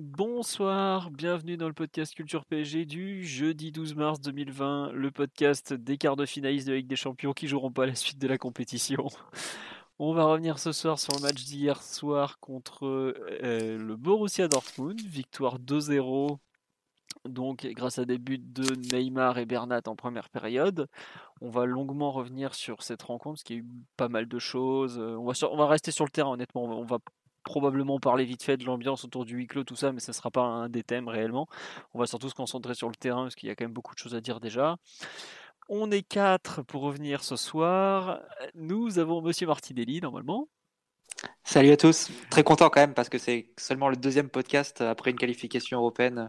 Bonsoir, bienvenue dans le podcast Culture PSG du jeudi 12 mars 2020, le podcast des quarts de finalistes de Ligue des Champions qui joueront pas la suite de la compétition. On va revenir ce soir sur le match d'hier soir contre euh, le Borussia Dortmund, victoire 2-0 donc grâce à des buts de Neymar et Bernat en première période. On va longuement revenir sur cette rencontre, parce qu'il y a eu pas mal de choses. Euh, on va, rester sur le terrain, honnêtement. On va probablement parler vite fait de l'ambiance autour du huis clos, tout ça, mais ce ne sera pas un des thèmes réellement. On va surtout se concentrer sur le terrain, parce qu'il y a quand même beaucoup de choses à dire déjà. On est quatre pour revenir ce soir. Nous avons Monsieur Martinelli, normalement. Salut à tous. Très content quand même, parce que c'est seulement le deuxième podcast après une qualification européenne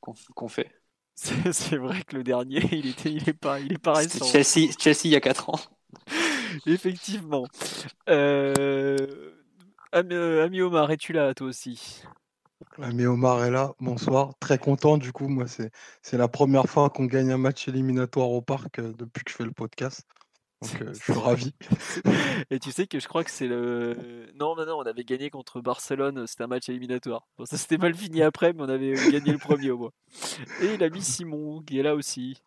qu'on fait. C'est vrai que le dernier, il était, il est pas, il est pas récent. Chelsea, Chelsea il y a 4 ans. Effectivement. Euh, euh... Ami, Omar, es-tu là toi aussi? Ami Omar est là, bonsoir. Très content du coup, moi c'est la première fois qu'on gagne un match éliminatoire au parc euh, depuis que je fais le podcast. Donc euh, je suis ravi. Et tu sais que je crois que c'est le. Non, non, non, on avait gagné contre Barcelone, c'était un match éliminatoire. Bon, ça s'était mal fini après, mais on avait gagné le premier au moins. Et l'ami Simon qui est là aussi.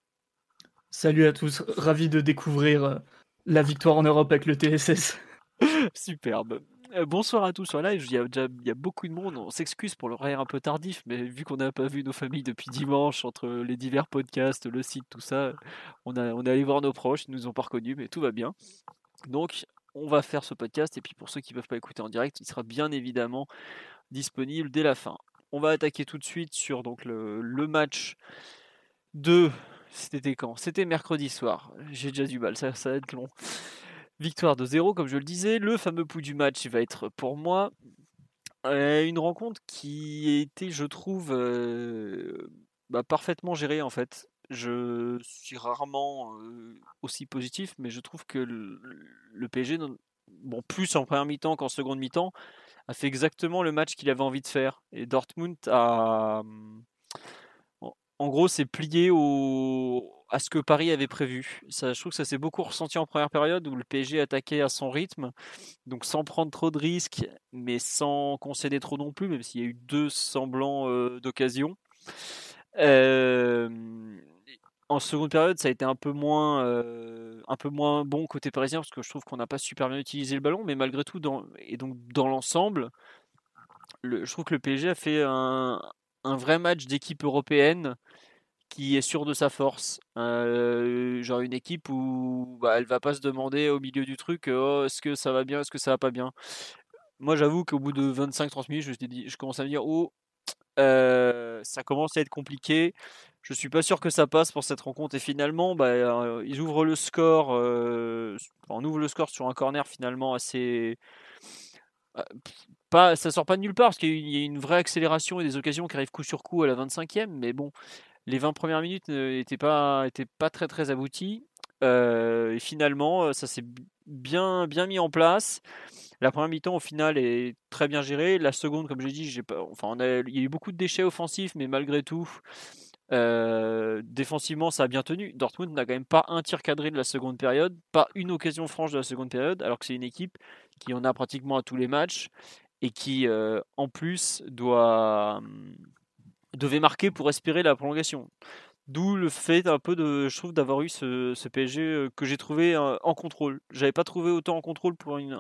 Salut à tous, ravi de découvrir la victoire en Europe avec le TSS. Superbe. Euh, bonsoir à tous sur live. Il y a déjà il y a beaucoup de monde. On s'excuse pour l'horaire un peu tardif, mais vu qu'on n'a pas vu nos familles depuis dimanche, entre les divers podcasts, le site, tout ça, on, a, est allé voir nos proches. Ils nous ont pas reconnus, mais tout va bien. Donc, on va faire ce podcast. Et puis, pour ceux qui ne peuvent pas écouter en direct, il sera bien évidemment disponible dès la fin. On va attaquer tout de suite sur donc, le, match de. C'était quand? C'était mercredi soir. J'ai déjà du mal, ça va être long. Victoire de 0, comme je le disais. Le fameux pouls du match va être pour moi euh, une rencontre qui été, je trouve, euh, bah, parfaitement gérée en fait. Je suis rarement euh, aussi positif, mais je trouve que le, le PSG, bon, plus en première mi-temps qu'en seconde mi-temps, a fait exactement le match qu'il avait envie de faire. Et Dortmund a. En gros, s'est plié au, à ce que Paris avait prévu. Ça, je trouve que ça s'est beaucoup ressenti en première période où le PSG attaquait à son rythme, donc sans prendre trop de risques, mais sans concéder trop non plus, même s'il y a eu deux semblants euh, d'occasion. En seconde période, ça a été un peu moins, euh, un peu moins bon côté parisien parce que je trouve qu'on n'a pas super bien utilisé le ballon, mais malgré tout, dans, et donc dans l'ensemble, je trouve que le PSG a fait un vrai match d'équipe européenne qui est sûr de sa force. Euh, genre une équipe où bah, elle va pas se demander au milieu du truc oh, est-ce que ça va bien, est-ce que ça va pas bien. Moi j'avoue qu'au bout de 25-30 minutes, je, dit, commence à me dire oh euh, ça commence à être compliqué. Je suis pas sûr que ça passe pour cette rencontre et finalement bah, euh, ils ouvrent le score, on ouvre le score sur un corner finalement assez pas, ça sort pas de nulle part parce qu'il y a une vraie accélération et des occasions qui arrivent coup sur coup à la 25e, mais bon, les 20 premières minutes n'étaient pas, étaient pas très très abouties. Euh, et finalement, euh, ça s'est bien, bien mis en place. La première mi-temps, au final, est très bien gérée. La seconde, comme j'ai dit, pas, enfin, il y a eu beaucoup de déchets offensifs, mais malgré tout, euh, défensivement, ça a bien tenu. Dortmund n'a quand même pas un tir cadré de la seconde période, pas une occasion franche de la seconde période, alors que c'est une équipe qui en a pratiquement à tous les matchs et qui, en plus, doit devait marquer pour espérer la prolongation. D'où le fait un peu de, je trouve, d'avoir eu ce, PSG euh, que j'ai trouvé euh, en contrôle. J'avais pas trouvé autant en contrôle pour une,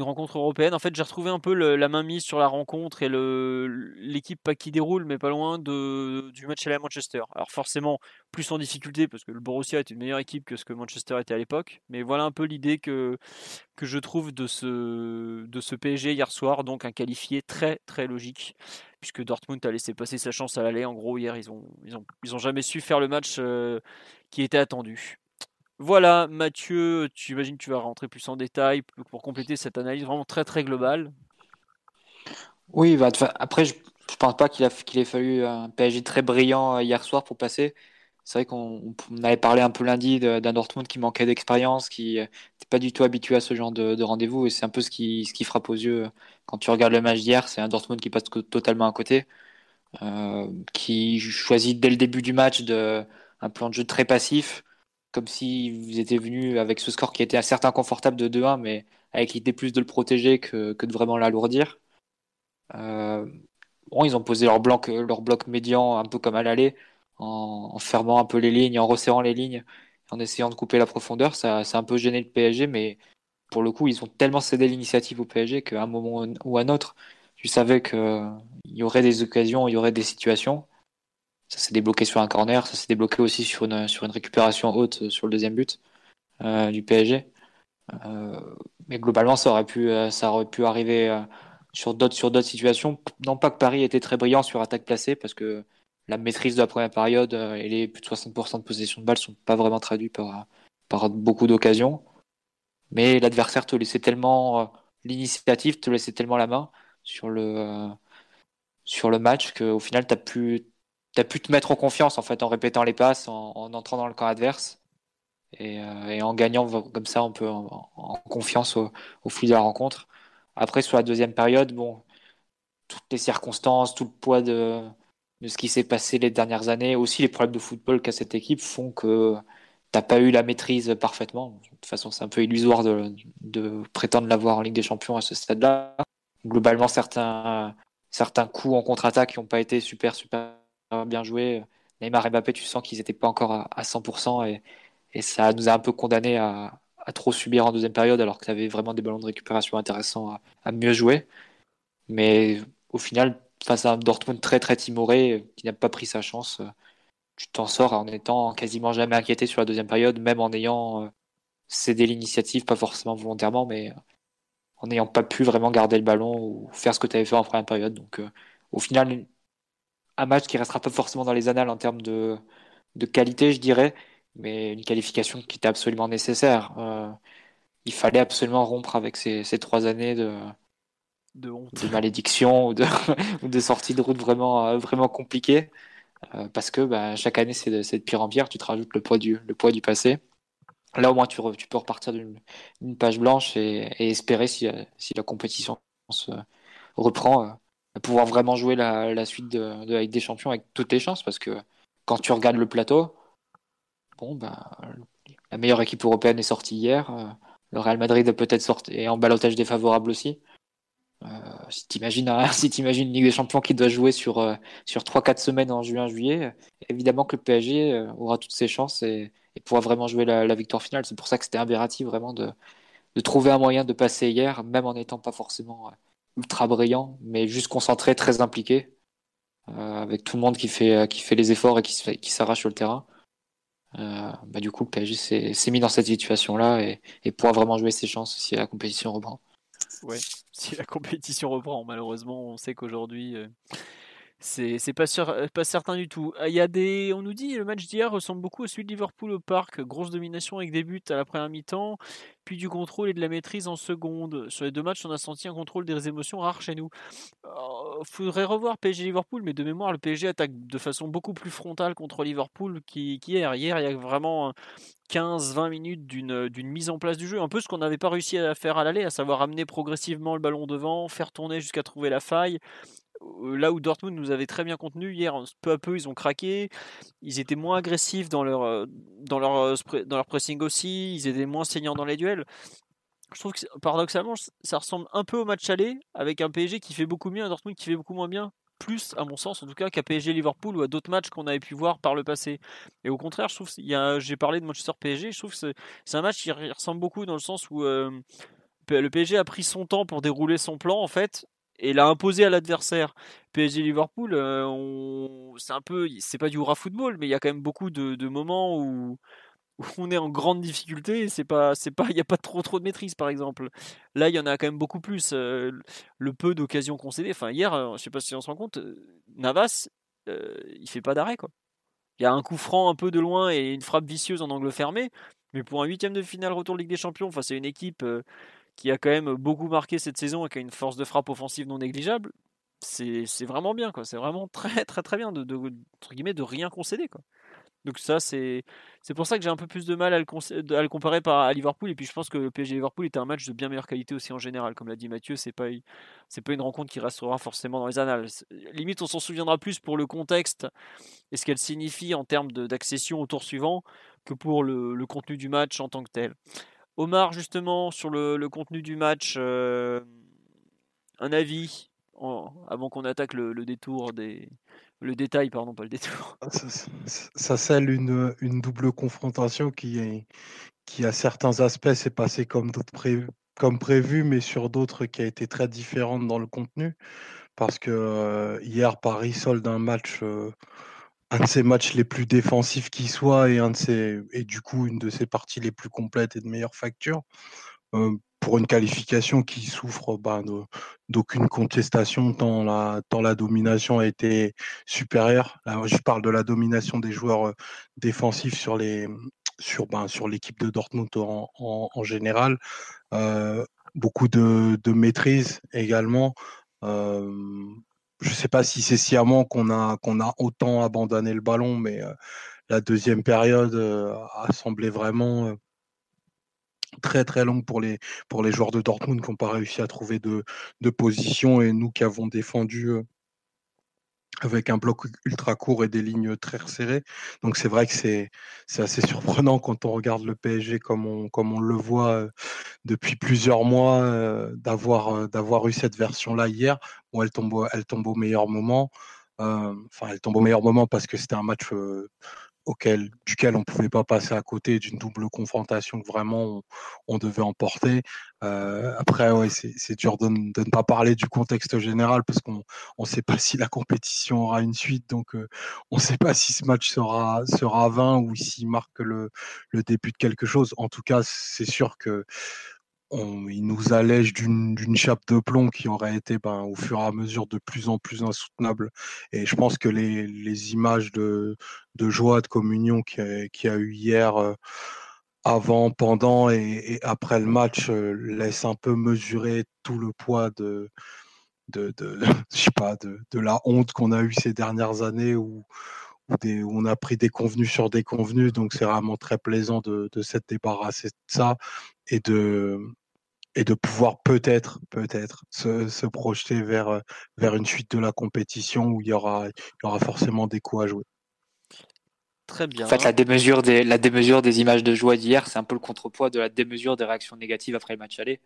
rencontre européenne. En fait, j'ai retrouvé un peu la main mise sur la rencontre et l'équipe pas qui déroule, mais pas loin du match à Manchester. Alors forcément, plus en difficulté parce que le Borussia est une meilleure équipe que ce que Manchester était à l'époque. Mais voilà un peu l'idée que, je trouve de ce PSG hier soir. Donc un qualifié très très logique puisque Dortmund a laissé passer sa chance à l'aller. En gros, hier, ils ont, ils ont, ils ont jamais su faire le match euh, qui était attendu. Voilà, Mathieu, tu imagines tu vas rentrer plus en détail pour compléter cette analyse vraiment très très globale. Oui, bah, après, je, je pense pas qu'il qu'il ait fallu un PSG très brillant euh, hier soir pour passer. C'est vrai qu'on avait parlé un peu lundi d'un Dortmund qui manquait d'expérience, qui n'était pas du tout habitué à ce genre de, rendez-vous, et c'est un peu ce qui, frappe aux yeux quand tu regardes le match d'hier. C'est un Dortmund qui passe totalement à côté, euh, qui choisit dès le début du match un plan de jeu très passif, comme si vous étiez venu avec ce score qui était certes inconfortable de 2-1, mais avec l'idée plus de le protéger que, de vraiment l'alourdir. Euh, bon, ils ont posé leur leur bloc médian un peu comme à l'aller en, fermant un peu les lignes, en resserrant les lignes, en essayant de couper la profondeur. Ça, ça a un peu gêné le PSG, mais pour le coup, ils ont tellement cédé l'initiative au PSG qu'à un moment ou à un autre, tu savais qu'il y aurait des occasions, il y aurait des situations. Ça s'est débloqué sur un corner, ça s'est débloqué aussi sur une, sur une récupération haute sur le deuxième but euh, du PSG. Euh, mais globalement, ça aurait pu, euh, ça aurait pu arriver sur d'autres sur d'autres situations. Non pas que Paris était très brillant sur attaque placée, parce que la maîtrise de la première période euh, et les plus de 60% de possession de balle sont pas vraiment traduits par, par beaucoup d'occasions. Mais l'adversaire te laissait tellement euh, l'initiative, te laissait tellement la main sur le, euh, sur le match qu'au final, tu as pu, as pu te mettre en confiance en fait en répétant les passes, en, entrant dans le camp adverse et, en gagnant comme ça un peu en, confiance au, au flux de la rencontre. Après, sur la deuxième période, bon, toutes les circonstances, tout le poids de, de ce qui s'est passé les dernières années, aussi les problèmes de football qu'a cette équipe font que t'as pas eu la maîtrise parfaitement. De toute façon, c'est un peu illusoire de, prétendre l'avoir en Ligue des Champions à ce stade-là. Globalement, certains, certains coups en contre-attaque n'ont pas été super, super bien joués. Neymar et Mbappé, tu sens qu'ils n'étaient pas encore à, 100% et, et, ça nous a un peu condamné à, trop subir en deuxième période alors que tu avais vraiment des ballons de récupération intéressants à mieux jouer. Mais au final, face à un Dortmund très très timoré qui n'a pas pris sa chance, euh, tu t'en sors en étant quasiment jamais inquiété sur la deuxième période, même en ayant euh, cédé l'initiative, pas forcément volontairement, mais euh, en n'ayant pas pu vraiment garder le ballon ou faire ce que tu avais fait en première période. Donc au final, un match qui restera pas forcément dans les annales en termes de, de qualité, je dirais, mais une qualification qui était absolument nécessaire. il fallait absolument rompre avec ces trois années de, de honte. de malédiction ou de, ou de sorties de route vraiment, euh, vraiment compliquées. Euh, parce que bah, chaque année, c'est de, pire en pire. Tu te rajoutes le poids du, le poids du passé. Là, au moins, tu, peux repartir d'une page blanche et, espérer, si, si, la compétition se reprend, euh, pouvoir vraiment jouer la, la suite de, de, avec des champions avec toutes les chances. Parce que quand tu regardes le plateau, bon, bah, la meilleure équipe européenne est sortie hier. Le Real Madrid peut-être sorti et en balotage défavorable aussi. Euh, si tu imagines, si une Ligue des Champions qui doit jouer sur, euh, sur 3-4 semaines en juin-juillet, évidemment que le PSG euh, aura toutes ses chances et, pourra vraiment jouer la, victoire finale. C'est pour ça que c'était impératif vraiment de, de trouver un moyen de passer hier, même en n'étant pas forcément ultra brillant, mais juste concentré, très impliqué, avec tout le monde qui fait, qui fait les efforts et qui, qui s'arrache sur le terrain. bah, du coup, le PSG s'est mis dans cette situation-là et, et pourra vraiment jouer ses chances si la compétition reprend. Ouais, si la compétition reprend, malheureusement, on sait qu'aujourd'hui, euh, c'est pas, euh, pas certain du tout. Ah, il y a des, on nous dit le match d'hier ressemble beaucoup à celui de Liverpool au parc. Grosse domination avec des buts à la première mi-temps, puis du contrôle et de la maîtrise en seconde. Sur les deux matchs, on a senti un contrôle des émotions rares chez nous. Il faudrait revoir PSG Liverpool, mais de mémoire, le PSG attaque de façon beaucoup plus frontale contre Liverpool qu'hier. Hier, il y a vraiment 15-20 minutes d'une mise en place du jeu. Un peu ce qu'on n'avait pas réussi à faire à l'aller, à savoir amener progressivement le ballon devant, faire tourner jusqu'à trouver la faille. Là où Dortmund nous avait très bien contenu hier, peu à peu ils ont craqué, ils étaient moins agressifs dans leur, dans leur, dans leur pressing aussi, ils étaient moins saignants dans les duels. Je trouve que paradoxalement, ça ressemble un peu au match aller avec un PSG qui fait beaucoup mieux, un Dortmund qui fait beaucoup moins bien, plus à mon sens en tout cas qu'à PSG Liverpool ou à d'autres matchs qu'on avait pu voir par le passé. Et au contraire, je trouve j'ai parlé de Manchester PSG, je trouve que c'est un match qui ressemble beaucoup dans le sens où le PSG a pris son temps pour dérouler son plan en fait et l'a imposé à l'adversaire. PSG Liverpool, euh, c'est un peu, c'est pas du hurrah football, mais il y a quand même beaucoup de, moments où, on est en grande difficulté. C'est pas, c'est pas, il y a pas trop trop de maîtrise par exemple. Là, il y en a quand même beaucoup plus. Euh, le peu d'occasions concédées. Enfin, hier, euh, je sais pas si on se rend compte, Navas, il fait pas d'arrêt quoi. Il y a un coup franc un peu de loin et une frappe vicieuse en angle fermé. Mais pour un huitième de finale retour de Ligue des Champions face à une équipe qui a quand même beaucoup marqué cette saison et qui a une force de frappe offensive non négligeable, c'est vraiment bien. C'est vraiment très très très bien de, entre guillemets, de rien concéder. Quoi. Donc ça, c'est pour ça que j'ai un peu plus de mal à le, comparer par, à Liverpool. Et puis je pense que le PSG Liverpool était un match de bien meilleure qualité aussi en général. Comme l'a dit Mathieu, c'est pas pas une rencontre qui restera forcément dans les annales. Limite, on s'en souviendra plus pour le contexte et ce qu'elle signifie en termes d'accession au tour suivant que pour le, contenu du match en tant que tel. Omar, justement, sur le, contenu du match, euh, un avis avant qu'on attaque le, détour des, le détail, pardon, pas le détour. Ah, ça, scelle une, une, double confrontation qui, est, qui à certains aspects s'est passé comme, comme prévu, mais sur d'autres qui a été très différente dans le contenu. Parce que euh, hier, Paris solde un match, euh, un de ses matchs les plus défensifs qui soit, et, un de et du coup une de ses parties les plus complètes et de meilleure facture. Euh, pour une qualification qui souffre bah, d'aucune contestation tant la, tant la domination a été supérieure. je parle de la domination des joueurs défensifs sur les sur ben, sur l'équipe de Dortmund en, en, général. Euh, beaucoup de, de, maîtrise également. Euh, je ne sais pas si c'est sciemment qu'on a a autant abandonné le ballon, mais la deuxième période a semblé vraiment très très longue pour les, pour les joueurs de Dortmund qui n'ont pas réussi à trouver de, de position et nous qui avons défendu euh, avec un bloc ultra court et des lignes très resserrées. Donc c'est vrai que c'est assez surprenant quand on regarde le PSG comme on, comme on le voit euh, depuis plusieurs mois euh, d'avoir d'avoir eu cette version-là hier. Bon, elle tombe, elle tombe au meilleur moment. Enfin, elle tombe au meilleur moment parce que c'était un match auquel, duquel on ne pouvait pas passer à côté d'une double confrontation que vraiment on, devait emporter. Euh, après, ouais, c'est dur de, ne pas parler du contexte général parce qu'on ne sait pas si la compétition aura une suite, donc euh, on ne sait pas si ce match sera, sera à 20 ou s'il marque le, le début de quelque chose. En tout cas, c'est sûr que il nous allège d'une chape de plomb qui aurait été ben, au fur et à mesure de plus en plus insoutenable. Et je pense que les, images de, joie, de communion qu'il y, a eu hier, euh, avant, pendant et, après le match, euh, laissent un peu mesurer tout le poids de, je sais pas, de, la honte qu'on a eue ces dernières années où, on a pris des convenus sur des convenus. Donc c'est vraiment très plaisant de, de s'être débarrassé de ça et de et de pouvoir peut-être peut-être se, se, projeter vers vers une suite de la compétition où il y aura il y aura forcément des coups à jouer. Très bien. En fait, la démesure des la démesure des images de joie d'hier, c'est un peu le contrepoids de la démesure des réactions négatives après le match aller.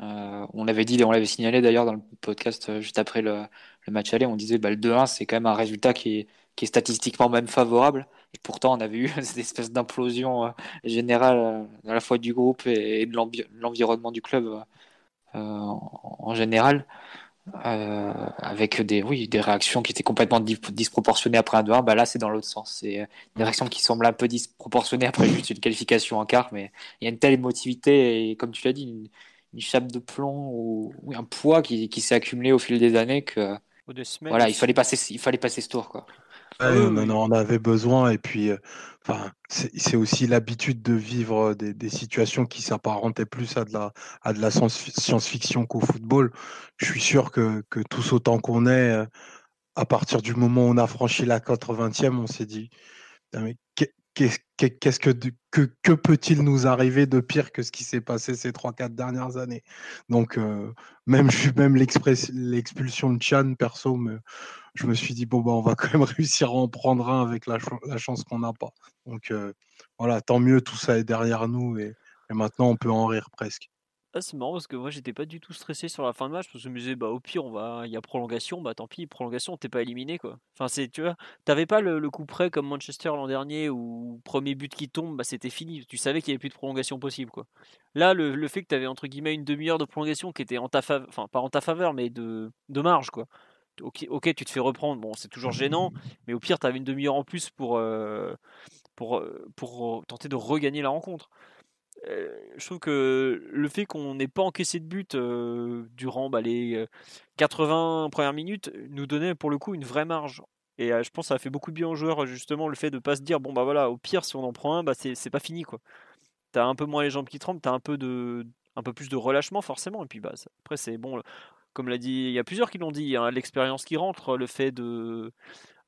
Euh, on l'avait dit, on l'avait signalé d'ailleurs dans le podcast euh, juste après le, le match aller. On disait bah, le 2-1, c'est quand même un résultat qui est, qui est statistiquement même favorable. Et pourtant, on avait eu cette espèce d'implosion euh, générale euh, à la fois du groupe et, de l'environnement du club euh, en, général. avec des, oui, des réactions qui étaient complètement disproportionnées après un 2-1, bah là c'est dans l'autre sens. C'est des réactions qui semblent un peu disproportionnées après juste une qualification en quart, mais il y a une telle émotivité et comme tu l'as dit, une, chape de plomb ou, un poids qui, qui s'est accumulé au fil des années que voilà, il fallait passer, il fallait passer ce tour quoi. Ah on, en avait besoin et puis euh, enfin c'est aussi l'habitude de vivre des, des situations qui s'apparentaient plus à de la à de la science-fiction qu'au football. Je suis sûr que, que tous autant qu'on est, euh, à partir du moment où on a franchi la 80e, on s'est dit mais qu'est-ce que, que, que peut-il nous arriver de pire que ce qui s'est passé ces 3-4 dernières années? Donc, même, l'expulsion de Chan, perso, je me suis dit, bon, bah, on va quand même réussir à en prendre un avec la, chance qu'on n'a pas. Donc, voilà, tant mieux, tout ça est derrière nous et maintenant on peut en rire presque. Ah, c'est marrant parce que moi j'étais pas du tout stressé sur la fin de match parce que je me disais bah au pire on va il y a prolongation bah tant pis prolongation t'es pas éliminé quoi. Enfin c'est tu vois t'avais pas le, coup près comme Manchester l'an dernier où premier but qui tombe bah c'était fini tu savais qu'il y avait plus de prolongation possible quoi. Là le, fait que t'avais entre guillemets une demi-heure de prolongation qui était en ta faveur enfin pas en ta faveur mais de, de marge quoi. Ok, ok, tu te fais reprendre, bon, c'est toujours gênant, mais au pire, tu avais une demi-heure en plus pour, euh, pour, euh, pour tenter de regagner la rencontre. Euh, je trouve que le fait qu'on n'ait pas encaissé de but euh, durant bah, les 80 euh, premières minutes nous donnait pour le coup une vraie marge. Et je pense que ça a fait beaucoup de bien aux joueurs, justement, le fait de pas se dire, bon, bah voilà, au pire, si on en prend un, bah, c'est pas fini, quoi. tu as un peu moins les jambes qui tremblent, tu as un peu, un peu plus de relâchement forcément. Et puis bah, après, c'est bon, comme l'a dit, il y a plusieurs qui l'ont dit, hein, l'expérience qui rentre, le fait de,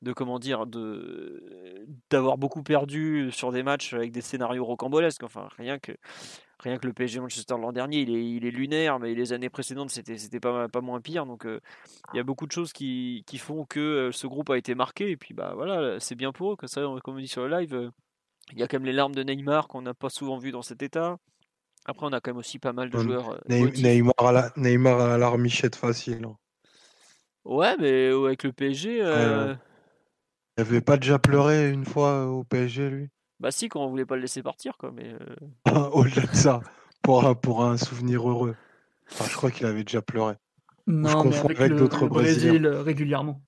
de comment dire, de d'avoir beaucoup perdu sur des matchs avec des scénarios rocambolesques. Enfin, rien que rien que le PSG Manchester l'an dernier, il est, il est lunaire, mais les années précédentes, c'était c'était pas pas moins pire. Donc, il y a beaucoup de choses qui, qui font que ce groupe a été marqué. Et puis, bah voilà, c'est bien pour eux. Comme ça, comme on dit sur le live, il y a quand même les larmes de Neymar qu'on n'a pas souvent vu dans cet état. Après, on a quand même aussi pas mal de joueurs. Euh, Neymar, à la, Neymar à la larmichette facile. Hein. Ouais, mais avec le PSG. Euh... Il avait pas déjà pleuré une fois au PSG, lui? Bah, si, quand on voulait pas le laisser partir, quoi. Mais euh. Au-delà de ça, pour un, pour un souvenir heureux. je crois qu'il avait déjà pleuré. Non, je mais avec, d'autres Brésil euh, régulièrement.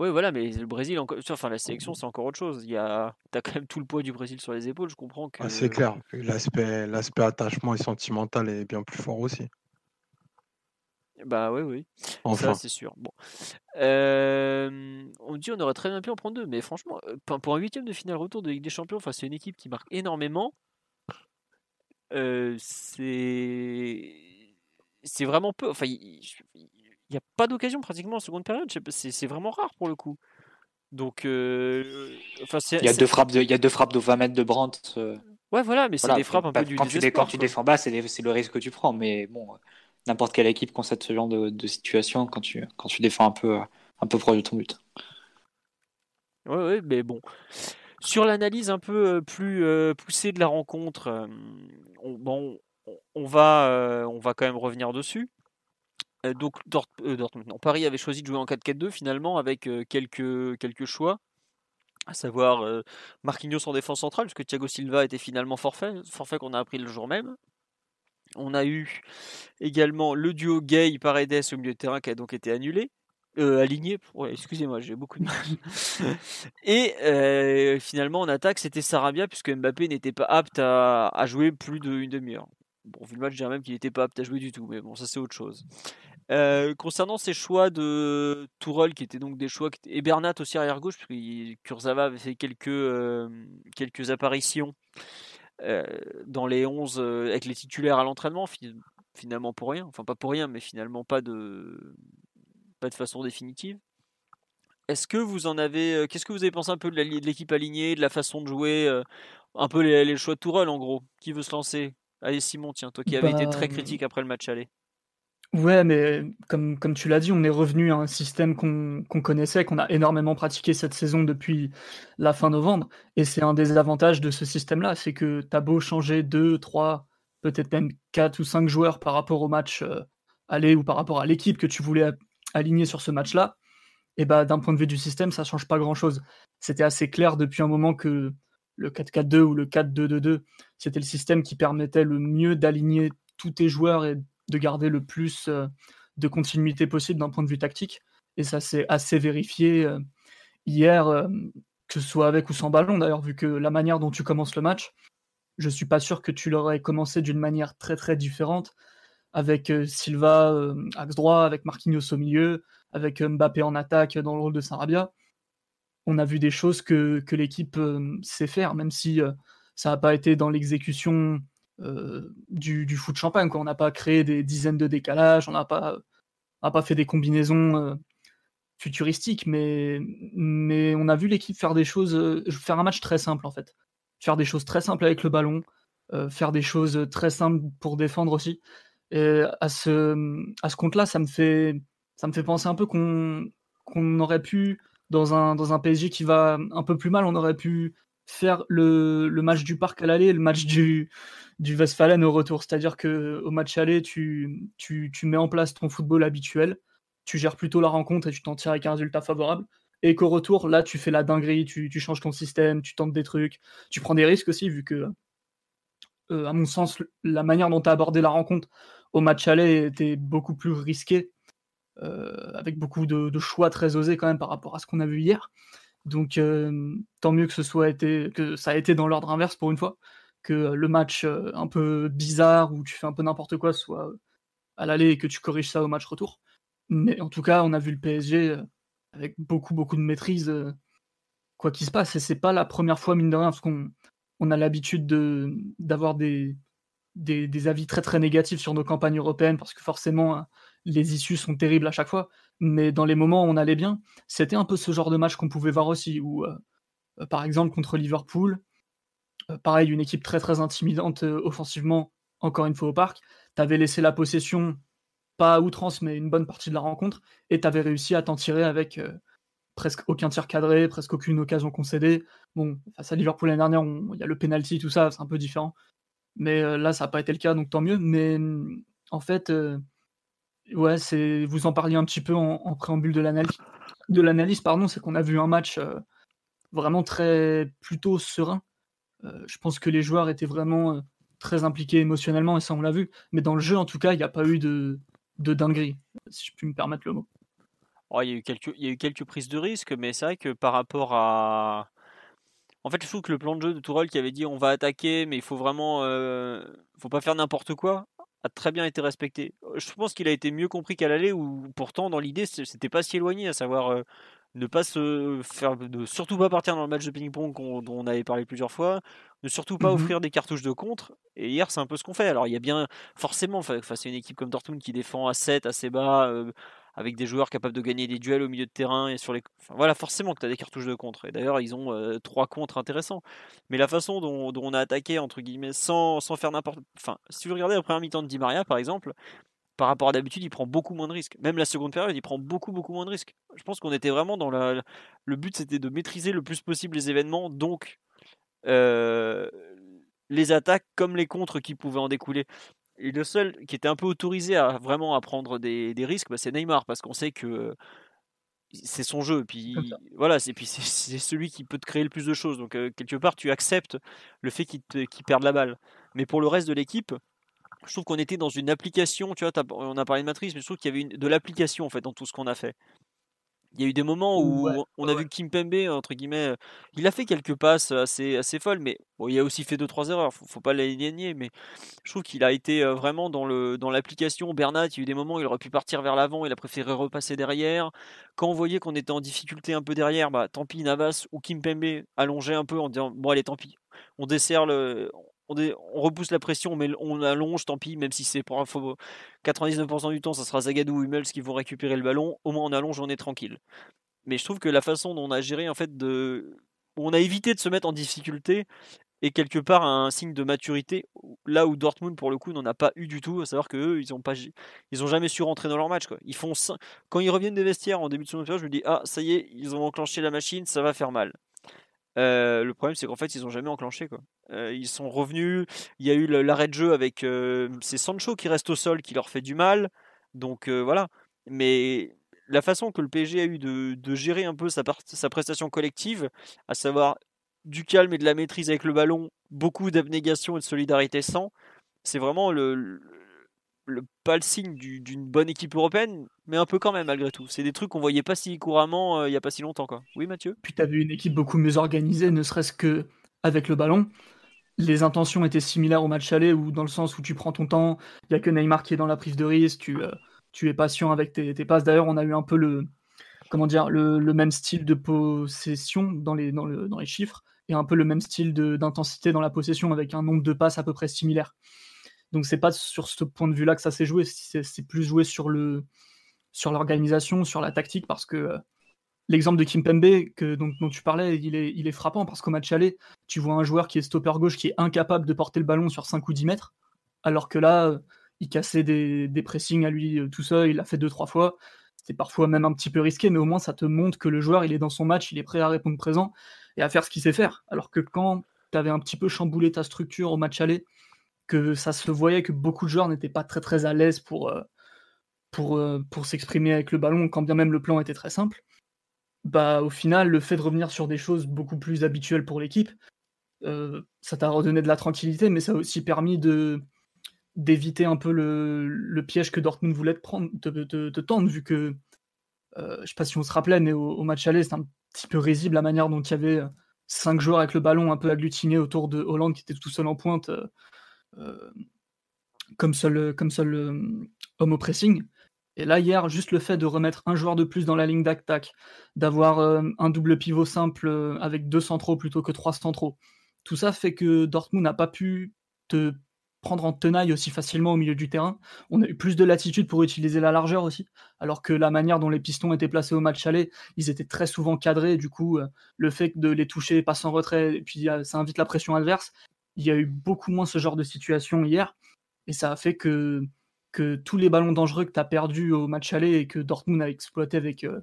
Oui, voilà, mais le Brésil, encore... enfin la sélection, c'est encore autre chose. Il y a, as quand même tout le poids du Brésil sur les épaules. Je comprends que. Ah, c'est clair. L'aspect, l'aspect attachement et sentimental est bien plus fort aussi. Bah oui, oui. Enfin. Ça, c'est sûr. Bon. Euh, on dit on aurait très bien pu en prendre deux, mais franchement, pour un huitième de finale retour de Ligue des Champions, enfin, c'est une équipe qui marque énormément. Euh, c'est c'est vraiment peu. Enfin, il n'y a pas d'occasion pratiquement en seconde période. C'est vraiment rare pour le coup. Donc, euh, il y a deux frappes de, il y a deux frappes de 20 mètres de Brandt. Euh. Ouais, voilà, mais c'est des frappes un peu du quand tu, quand tu défends bas, c'est le risque que tu prends. Mais bon, n'importe quelle équipe constate ce genre de, situation quand tu, quand tu défends un peu, un peu proche de ton but. Ouais, ouais, mais bon. Sur l'analyse un peu euh, plus poussée de la rencontre, on, bon, on va, on va quand même revenir dessus. Euh, donc euh, Paris avait choisi de jouer en 4-4-2 finalement avec euh, quelques, quelques choix, à savoir Marquinhos en défense centrale, puisque Thiago Silva était finalement forfait, forfait qu'on a appris le jour même. On a eu également le duo Gay-Paredes au milieu de terrain qui a donc été annulé. aligné, excusez-moi, j'ai beaucoup de mal. Et finalement en attaque, c'était Sarabia, puisque Mbappé n'était pas apte à, à jouer plus d'une demi-heure. Bon, vu le match, je dirais même qu'il n'était pas apte à jouer du tout, mais bon, ça c'est autre chose. Euh, concernant ces choix de Tourol, qui étaient donc des choix, et Bernat aussi arrière gauche, parce que Kurzawa avait fait quelques, euh, quelques apparitions euh, dans les 11 avec les titulaires à l'entraînement, finalement pour rien, enfin pas pour rien, mais finalement pas de, pas de façon définitive. Est-ce que vous en avez, qu'est-ce que vous avez pensé un peu de l'équipe alignée, de la façon de jouer, un peu les, choix de Tourol en gros? Qui veut se lancer? Allez Simon, tiens, toi qui avais été très bah, critique après le match aller. Ouais, mais comme, comme tu l'as dit, on est revenu à un système qu'on connaissait, qu'on a énormément pratiqué cette saison depuis la fin novembre. Et c'est un des avantages de ce système-là, c'est que tu as beau changer deux, trois, peut-être même quatre ou cinq joueurs par rapport au match euh, aller ou par rapport à l'équipe que tu voulais aligner sur ce match-là, et bah d'un point de vue du système, ça change pas grand-chose. C'était assez clair depuis un moment que le 4-4-2 ou le 4-2-2-2, c'était le système qui permettait le mieux d'aligner tous tes joueurs et de garder le plus euh, de continuité possible d'un point de vue tactique. Et ça s'est assez vérifié euh, hier, euh, que ce soit avec ou sans ballon d'ailleurs, vu que la manière dont tu commences le match, je suis pas sûr que tu l'aurais commencé d'une manière très très différente, avec Silva axe droit, avec Marquinhos au milieu, avec Mbappé en attaque dans le rôle de Sarabia. On a vu des choses que, que l'équipe sait faire, même si ça n'a pas été dans l'exécution du, du, foot champagne. Quoi. On n'a pas créé des dizaines de décalages, on n'a pas, pas fait des combinaisons euh, futuristiques, mais, mais on a vu l'équipe faire des choses, euh, faire un match très simple en fait. Faire des choses très simples avec le ballon, faire des choses très simples pour défendre aussi. Et à ce, à ce compte-là, ça me fait, ça me fait penser un peu qu'on qu'on aurait pu, dans un, dans un PSG qui va un peu plus mal, on aurait pu faire le, le match du parc à l'aller, le match du, du au retour. C'est-à-dire que au match aller, tu, tu, tu, mets en place ton football habituel, tu gères plutôt la rencontre et tu t'en tires avec un résultat favorable. Et qu'au retour, là, tu fais la dinguerie, tu, tu, changes ton système, tu tentes des trucs, tu prends des risques aussi, vu que, euh, à mon sens, la manière dont tu as abordé la rencontre au match aller était beaucoup plus risquée, euh, avec beaucoup de, choix très osés quand même par rapport à ce qu'on a vu hier. Donc, tant mieux que ce soit été, que ça a été dans l'ordre inverse pour une fois que le match un peu bizarre où tu fais un peu n'importe quoi soit à l'aller et que tu corriges ça au match retour. Mais en tout cas, on a vu le PSG avec beaucoup beaucoup de maîtrise quoi qu'il se passe et c'est pas la première fois mine de rien parce qu'on on a l'habitude d'avoir des, des, avis très très négatifs sur nos campagnes européennes parce que forcément hein, les issues sont terribles à chaque fois. Mais dans les moments où on allait bien, c'était un peu ce genre de match qu'on pouvait voir aussi. Où, euh, euh, par exemple, contre Liverpool, euh, pareil, une équipe très très intimidante offensivement, encore une fois au parc, tu avais laissé la possession, pas à outrance, mais une bonne partie de la rencontre, et tu avais réussi à t'en tirer avec presque aucun tir cadré, presque aucune occasion concédée. Bon, face à Liverpool l'année dernière, il y a le penalty, tout ça, c'est un peu différent. Mais là, ça n'a pas été le cas, donc tant mieux. Mais en fait, ouais, c'est vous en parliez un petit peu en, préambule de l'analyse. De l'analyse, pardon, c'est qu'on a vu un match euh, vraiment très plutôt serein. je pense que les joueurs étaient vraiment très impliqués émotionnellement et ça on l'a vu. Mais dans le jeu, en tout cas, il n'y a pas eu de, de dinguerie, si je puis me permettre le mot. Oh, il, y a eu quelques, y a eu quelques prises de risque, mais c'est vrai que par rapport à, en fait, je trouve que le plan de jeu de Tourelle qui avait dit on va attaquer, mais il faut vraiment, euh, faut pas faire n'importe quoi, a très bien été respecté. Je pense qu'il a été mieux compris qu'à l'aller, où pourtant dans l'idée c'était pas si éloigné, à savoir euh, ne pas se faire, ne surtout pas partir dans le match de ping-pong dont on avait parlé plusieurs fois, ne surtout pas mmh offrir des cartouches de contre. Et hier, c'est un peu ce qu'on fait. Alors, il y a bien, forcément, face à une équipe comme Dortmund qui défend à 7, assez bas, euh, avec des joueurs capables de gagner des duels au milieu de terrain et sur les. voilà, forcément que tu as des cartouches de contre. Et d'ailleurs, ils ont euh, trois contres intéressants. Mais la façon dont, on a attaqué, entre guillemets, sans, sans faire n'importe. Enfin, si vous regardez la première mi-temps de Di Maria, par exemple, par rapport à d'habitude, il prend beaucoup moins de risques. Même la seconde période, il prend beaucoup, beaucoup moins de risques. Je pense qu'on était vraiment dans la. Le but, c'était de maîtriser le plus possible les événements, donc. Euh, les attaques comme les contres qui pouvaient en découler. Et le seul qui était un peu autorisé à vraiment à prendre des, risques, bah, c'est Neymar, parce qu'on sait que c'est son jeu. Puis voilà, c'est puis c'est celui qui peut te créer le plus de choses. Donc euh, quelque part, tu acceptes le fait qu'il perde la balle. Mais pour le reste de l'équipe, je trouve qu'on était dans une application. Tu vois, on a parlé de matrice, mais je trouve qu'il y avait une, de l'application en fait dans tout ce qu'on a fait. Il y a eu des moments où on a vu Kim Pembe, entre guillemets, il a fait quelques passes assez, assez folles, mais bon, il a aussi fait 2-3 erreurs, faut, faut pas les nier, mais je trouve qu'il a été vraiment dans, le, dans l'application. Bernat, il y a eu des moments où il aurait pu partir vers l'avant, il a préféré repasser derrière. Quand on voyait qu'on était en difficulté un peu derrière, bah, tant pis, Navas ou Kim Pembe allongeait un peu en disant Bon, allez, tant pis, on dessert le, on, repousse la pression, mais on allonge, tant pis, même si c'est pour 99% du temps, ça sera Zagadou ou Hummels qui vont récupérer le ballon, au moins on allonge, on est tranquille. Mais je trouve que la façon dont on a géré, en fait, de... on a évité de se mettre en difficulté et quelque part un signe de maturité là où Dortmund pour le coup n'en a pas eu du tout à savoir que pas ils ont jamais su rentrer dans leur match quand ils reviennent des vestiaires en début de seconde période je me dis ah ça y est ils ont enclenché la machine ça va faire mal euh, le problème, c'est qu'en fait, ils n'ont jamais enclenché. Quoi. Euh, ils sont revenus. Il y a eu l'arrêt de jeu avec. Euh, c'est Sancho qui reste au sol, qui leur fait du mal. Donc voilà. Mais la façon que le PSG a eu de, gérer un peu sa, sa, prestation collective, à savoir du calme et de la maîtrise avec le ballon, beaucoup d'abnégation et de solidarité sans, c'est vraiment le, le, pas le signe d'une bonne équipe européenne, mais un peu quand même malgré tout. C'est des trucs qu'on voyait pas si couramment euh, il y a pas si longtemps. Quoi. Oui, Mathieu? Puis tu vu une équipe beaucoup mieux organisée, ne serait-ce que avec le ballon. Les intentions étaient similaires au match aller, ou dans le sens où tu prends ton temps, il y a que Neymar qui est dans la prise de risque, tu, euh, tu es patient avec tes, passes. D'ailleurs, on a eu un peu le, comment dire, le, même style de possession dans les, dans, dans les chiffres, et un peu le même style d'intensité dans la possession, avec un nombre de passes à peu près similaire. Donc c'est pas sur ce point de vue-là que ça s'est joué, c'est plus joué sur le sur l'organisation, sur la tactique, parce que euh, l'exemple de Kim Pembe que, dont, tu parlais, il est, il est frappant parce qu'au match aller, tu vois un joueur qui est stopper gauche qui est incapable de porter le ballon sur 5 ou 10 mètres, alors que là, il cassait des, des pressings à lui euh, tout seul, il l'a fait deux trois fois. C'était parfois même un petit peu risqué, mais au moins ça te montre que le joueur il est dans son match, il est prêt à répondre présent et à faire ce qu'il sait faire. Alors que quand tu avais un petit peu chamboulé ta structure au match aller, que ça se voyait que beaucoup de joueurs n'étaient pas très très à l'aise pour, euh, pour, euh, pour s'exprimer avec le ballon, quand bien même le plan était très simple. Bah, au final, le fait de revenir sur des choses beaucoup plus habituelles pour l'équipe, euh, ça t'a redonné de la tranquillité, mais ça a aussi permis de d'éviter un peu le, le, piège que Dortmund voulait te, prendre, te, tendre, vu que, je sais pas si on se rappelait, mais au, match aller, c'était un petit peu risible la manière dont il y avait cinq joueurs avec le ballon un peu agglutinés autour de Hollande qui était tout seul en pointe euh, comme seul, comme seul euh, pressing. Et là, hier, juste le fait de remettre un joueur de plus dans la ligne d'attaque, d'avoir euh, un double pivot simple avec deux centraux plutôt que trois centraux, Tout ça fait que Dortmund n'a pas pu te prendre en tenaille aussi facilement au milieu du terrain. On a eu plus de latitude pour utiliser la largeur aussi, alors que la manière dont les pistons étaient placés au match aller, ils étaient très souvent cadrés. Du coup, euh, le fait de les toucher passe en retrait, et puis ça invite la pression adverse. Il y a eu beaucoup moins ce genre de situation hier, et ça a fait que, que tous les ballons dangereux que tu as perdus au match aller et que Dortmund a exploité avec euh,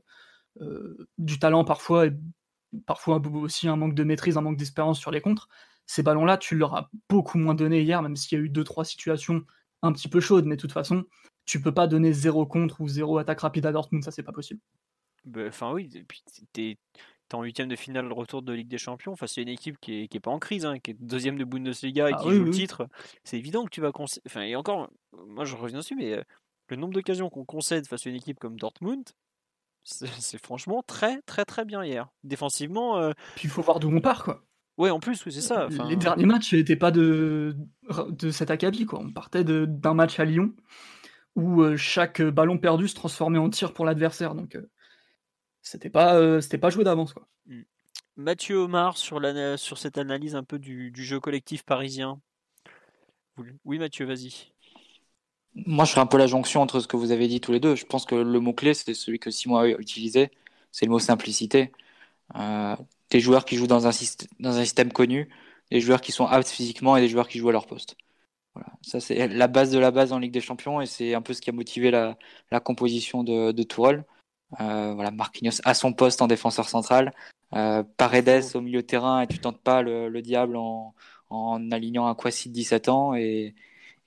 euh, du talent parfois, et parfois aussi un manque de maîtrise, un manque d'espérance sur les contres, ces ballons-là, tu leur as beaucoup moins donné hier, même s'il y a eu deux, trois situations un petit peu chaudes, mais de toute façon, tu peux pas donner zéro contre ou zéro attaque rapide à Dortmund, ça c'est pas possible. Bah, enfin oui, et puis t'es en huitième de finale retour de Ligue des Champions, enfin c'est une équipe qui est, qui est pas en crise, hein, qui est deuxième de Bundesliga et ah qui joue le titre. C'est évident que tu vas concéder. Enfin et encore, moi je reviens dessus, mais euh, le nombre d'occasions qu'on concède face à une équipe comme Dortmund, c'est franchement très très très bien hier. Défensivement. Euh, puis il faut voir d'où on part quoi. Ouais, en plus, c'est ça. Les derniers matchs n'étaient pas de, de cet acabit. Quoi. On partait d'un match à Lyon où euh, chaque ballon perdu se transformait en tir pour l'adversaire. Donc, euh, c'était pas, euh, c'était pas joué d'avance. Quoi. Mmh. Mathieu Omar, sur, la, sur cette analyse un peu du, du jeu collectif parisien. Oui, Mathieu, vas-y. Moi, je ferai un peu la jonction entre ce que vous avez dit tous les deux. Je pense que le mot-clé, c'est celui que Simon a utilisé, c'est le mot simplicité. Euh, des joueurs qui jouent dans un, dans un système connu, des joueurs qui sont aptes physiquement et des joueurs qui jouent à leur poste. Voilà. Ça, c'est la base de la base en Ligue des Champions et c'est un peu ce qui a motivé la, la composition de, de Tourelle. Euh, voilà, Marquinhos à son poste en défenseur central, euh, Paredes au milieu de terrain et tu tentes pas le, le diable en, en alignant un Kwasi de 17 ans et,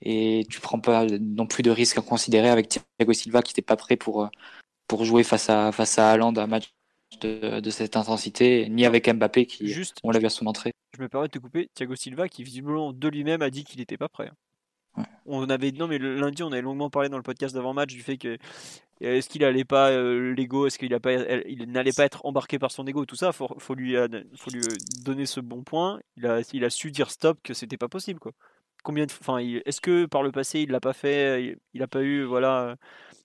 et tu prends pas non plus de risques à considérer avec Thiago Silva qui n'était pas prêt pour, pour jouer face à, face à Haaland un match de, cette intensité, ni avec Mbappé qui, Juste, on l'a vu à son entrée. Je me permets de te couper, Thiago Silva qui visiblement de lui-même a dit qu'il n'était pas prêt. On avait non mais lundi on avait longuement parlé dans le podcast d'avant match du fait que est-ce qu'il allait pas euh, l'ego, est-ce qu'il il n'allait pas être embarqué par son ego, tout ça, faut, faut lui, faut lui euh, donner ce bon point. Il a, il a su dire stop que c'était pas possible quoi. Combien de, enfin, est-ce que par le passé il l'a pas fait, il, n'a pas eu voilà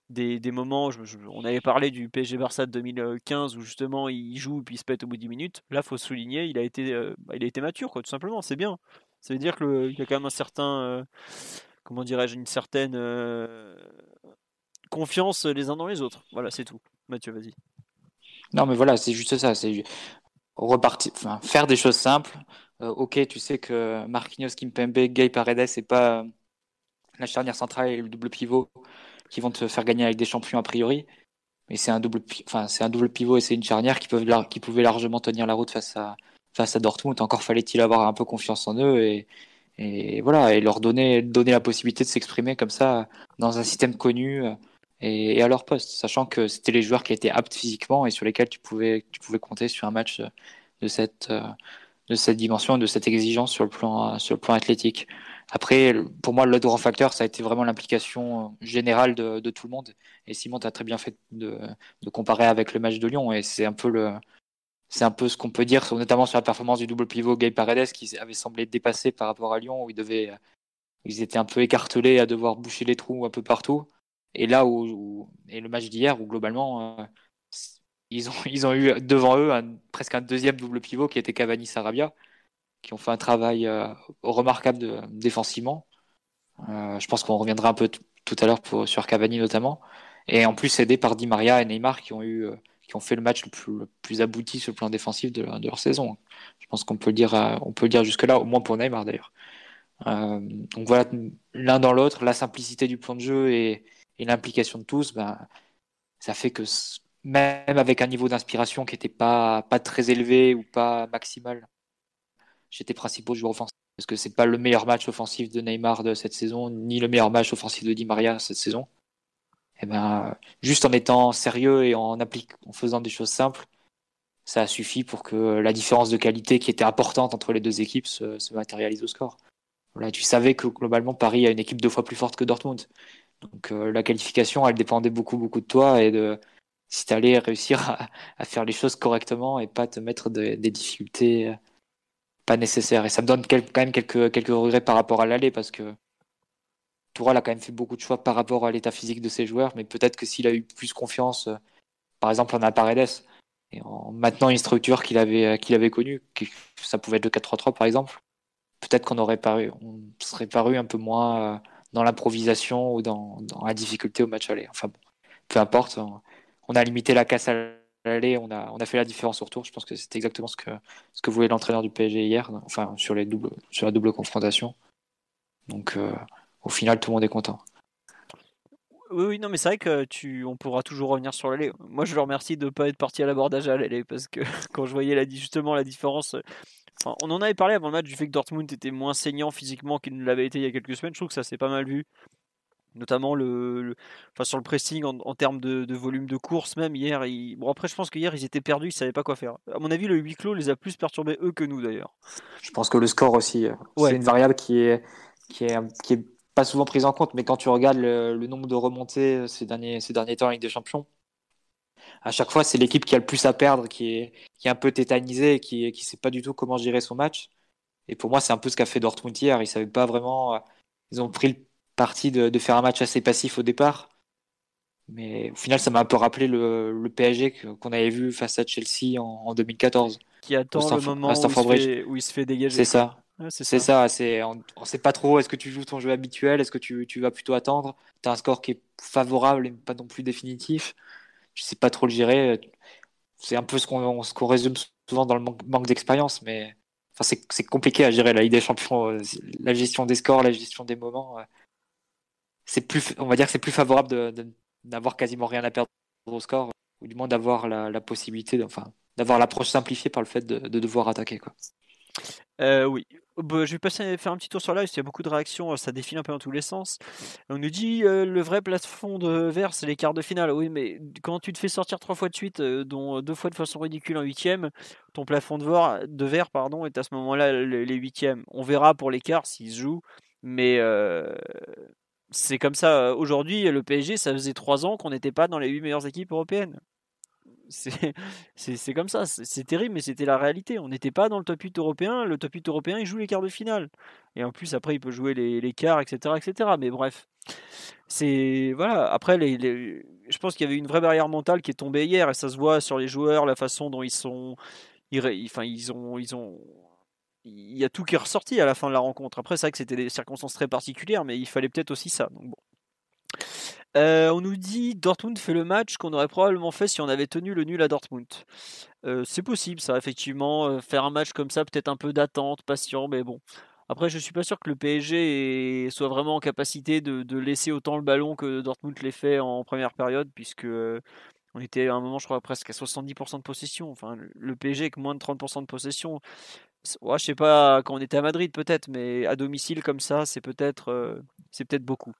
des, des moments, on avait parlé du PSG Barça de 2015 où justement il joue puis il se pète au bout de 10 minutes. Là, faut souligner, il a été, euh, bah, il a été mature, quoi, tout simplement. C'est bien. Ça veut dire qu'il y a quand même un certain, euh, comment dirais-je, une certaine euh, confiance les uns dans les autres. Voilà, c'est tout. Mathieu, vas-y. Non, mais voilà, c'est juste ça. C'est repartir, enfin, faire des choses simples. ok, tu sais que Marquinhos, Kimpembe, Gay Paredes, c'est pas la charnière centrale et le double pivot qui vont te faire gagner avec des champions a priori. Mais c'est un double, enfin, c'est un double pivot et c'est une charnière qui peuvent, qui pouvaient largement tenir la route face à, face à Dortmund. Encore fallait-il avoir un peu confiance en eux et, voilà, et leur donner, donner la possibilité de s'exprimer comme ça dans un système connu et, à leur poste, sachant que c'était les joueurs qui étaient aptes physiquement et sur lesquels tu pouvais, tu pouvais compter sur un match de cette, de cette dimension, de cette exigence sur le plan, sur le plan athlétique. Après, pour moi, le grand facteur, ça a été vraiment l'implication euh, générale de, de, tout le monde. Et Simon, tu as très bien fait de, de, comparer avec le match de Lyon. Et c'est un peu le, c'est un peu ce qu'on peut dire, notamment sur la performance du double pivot Gay Paredes, qui avait semblé dépassé par rapport à Lyon, où ils devaient, ils étaient un peu écartelés à devoir boucher les trous un peu partout. Et là où, et le match d'hier, où globalement, euh, ils ont, ils ont eu devant eux un, presque un deuxième double pivot qui était Cavani Sarabia qui ont fait un travail euh, remarquable défensivement. Euh, je pense qu'on reviendra un peu tout à l'heure sur Cavani notamment. Et en plus aidé par Di Maria et Neymar qui ont eu euh, qui ont fait le match le plus, plus abouti sur le plan défensif de, leur saison. Je pense qu'on peut le dire, on peut le dire jusque là, au moins pour Neymar d'ailleurs. Euh, donc voilà, l'un dans l'autre, la simplicité du plan de jeu et, l'implication de tous, ben, ça fait que même avec un niveau d'inspiration qui n'était pas, pas très élevé ou pas maximal j'étais principaux joueurs offensifs. Parce que c'est pas le meilleur match offensif de Neymar de cette saison, ni le meilleur match offensif de Di Maria cette saison. Eh ben, juste en étant sérieux et en, en faisant des choses simples, ça a suffi pour que la différence de qualité qui était importante entre les deux équipes se, matérialise au score. Tu savais que globalement Paris a une équipe deux fois plus forte que Dortmund. Donc euh, la qualification, elle dépendait beaucoup beaucoup de toi et de si tu allais réussir à, faire les choses correctement et pas te mettre des difficultés pas nécessaire. Et ça me donne quand même quelques, quelques regrets par rapport à l'aller parce que Toural a quand même fait beaucoup de choix par rapport à l'état physique de ses joueurs, mais peut-être que s'il a eu plus confiance, euh, par exemple en a Paredes, et en maintenant une structure qu'il avait, qu'il avait connue, ça pouvait être le 4-3-3 par exemple, peut-être qu'on aurait paru, on serait paru un peu moins euh, dans l'improvisation ou dans, la difficulté au match aller. Enfin bon, peu importe, on, a limité la casse à l'aller, on a, on a fait la différence au retour. Je pense que c'était exactement ce que, ce que voulait l'entraîneur du PSG hier, enfin sur, les doubles, sur la double confrontation. Donc euh, au final, tout le monde est content. Oui, oui, non, mais c'est vrai que tu, on pourra toujours revenir sur l'aller. Moi, je le remercie de ne pas être parti à l'abordage à l'aller parce que quand je voyais la, justement la différence, on en avait parlé avant le match du fait que Dortmund était moins saignant physiquement qu'il ne l'avait été il y a quelques semaines. Je trouve que ça s'est pas mal vu, notamment le, enfin, sur le pressing en, termes de, volume de course même hier. Bon après, je pense que hier ils étaient perdus, ils savaient pas quoi faire. À mon avis, le huis clos les a plus perturbés eux que nous d'ailleurs. Je pense que le score aussi, euh, c'est une variable qui est qui est qui est pas souvent prise en compte, mais quand tu regardes le, nombre de remontées euh, ces derniers, ces derniers temps Ligue des Champions, à chaque fois, c'est l'équipe qui a le plus à perdre, qui est, qui est un peu tétanisée et qui ne sait pas du tout comment gérer son match. Et pour moi, c'est un peu ce qu'a fait Dortmund hier. Ils savaient pas vraiment. Euh, ils ont pris le parti de, de, faire un match assez passif au départ. Mais au final, ça m'a un peu rappelé le, le PSG qu'on avait vu face à Chelsea en, en 2014. Qui attend le moment où il, fait, où il, se fait, dégager. C'est ça c'est ça, c'est on, ne sait pas trop est-ce que tu joues ton jeu habituel, est-ce que tu, tu, vas plutôt attendre, tu as un score qui est favorable et pas non plus définitif, je sais pas trop le gérer, c'est un peu ce qu'on ce qu'on résume souvent dans le manque, d'expérience, mais enfin, c'est compliqué à gérer la Ligue des Champions, euh, la gestion des scores, la gestion des moments, c'est plus, on va dire que c'est plus favorable de, n'avoir quasiment rien à perdre au score, ou du moins d'avoir la, la, possibilité, enfin, d'avoir l'approche simplifiée par le fait de, de devoir attaquer. Quoi. Euh, oui, bah, je vais passer faire un petit tour sur live, il y a beaucoup de réactions, ça défile un peu dans tous les sens. On nous dit euh, le vrai plafond de verre, c'est les quarts de finale. Oui, mais quand tu te fais sortir trois fois de suite, euh, dont deux fois de façon ridicule en huitième, ton plafond de verre, de verre pardon, est à ce moment-là les huitièmes. On verra pour les quarts s'ils se jouent, mais c'est comme ça. Aujourd'hui, le PSG, ça faisait trois ans qu'on n'était pas dans les huit meilleures équipes européennes c'est comme ça, c'est terrible, mais c'était la réalité. On n'était pas dans le top 8 européen. Le top 8 européen, il joue les quarts de finale. Et en plus, après, il peut jouer les, les quarts, etc., etc. Mais bref, c'est voilà. Après, les, je pense qu'il y avait une vraie barrière mentale qui est tombée hier, et ça se voit sur les joueurs, la façon dont ils sont, enfin, ils ont, ils ont, il y a tout qui est ressorti à la fin de la rencontre. Après, c'est vrai que c'était des circonstances très particulières, mais il fallait peut-être aussi ça. Donc bon. Euh, on nous dit Dortmund fait le match qu'on aurait probablement fait si on avait tenu le nul à Dortmund. Euh, c'est possible, ça, effectivement. Euh, faire un match comme ça, peut-être un peu d'attente, patient, mais bon. Après, je suis pas sûr que le PSG soit vraiment en capacité de, laisser autant le ballon que Dortmund l'ait fait en première période, puisque on était à un moment, je crois, presque à 70% de possession. Enfin, le PSG avec moins de 30% de possession. Ouais, je sais pas quand on était à Madrid peut-être, mais à domicile comme ça, c'est peut-être c'est peut-être beaucoup.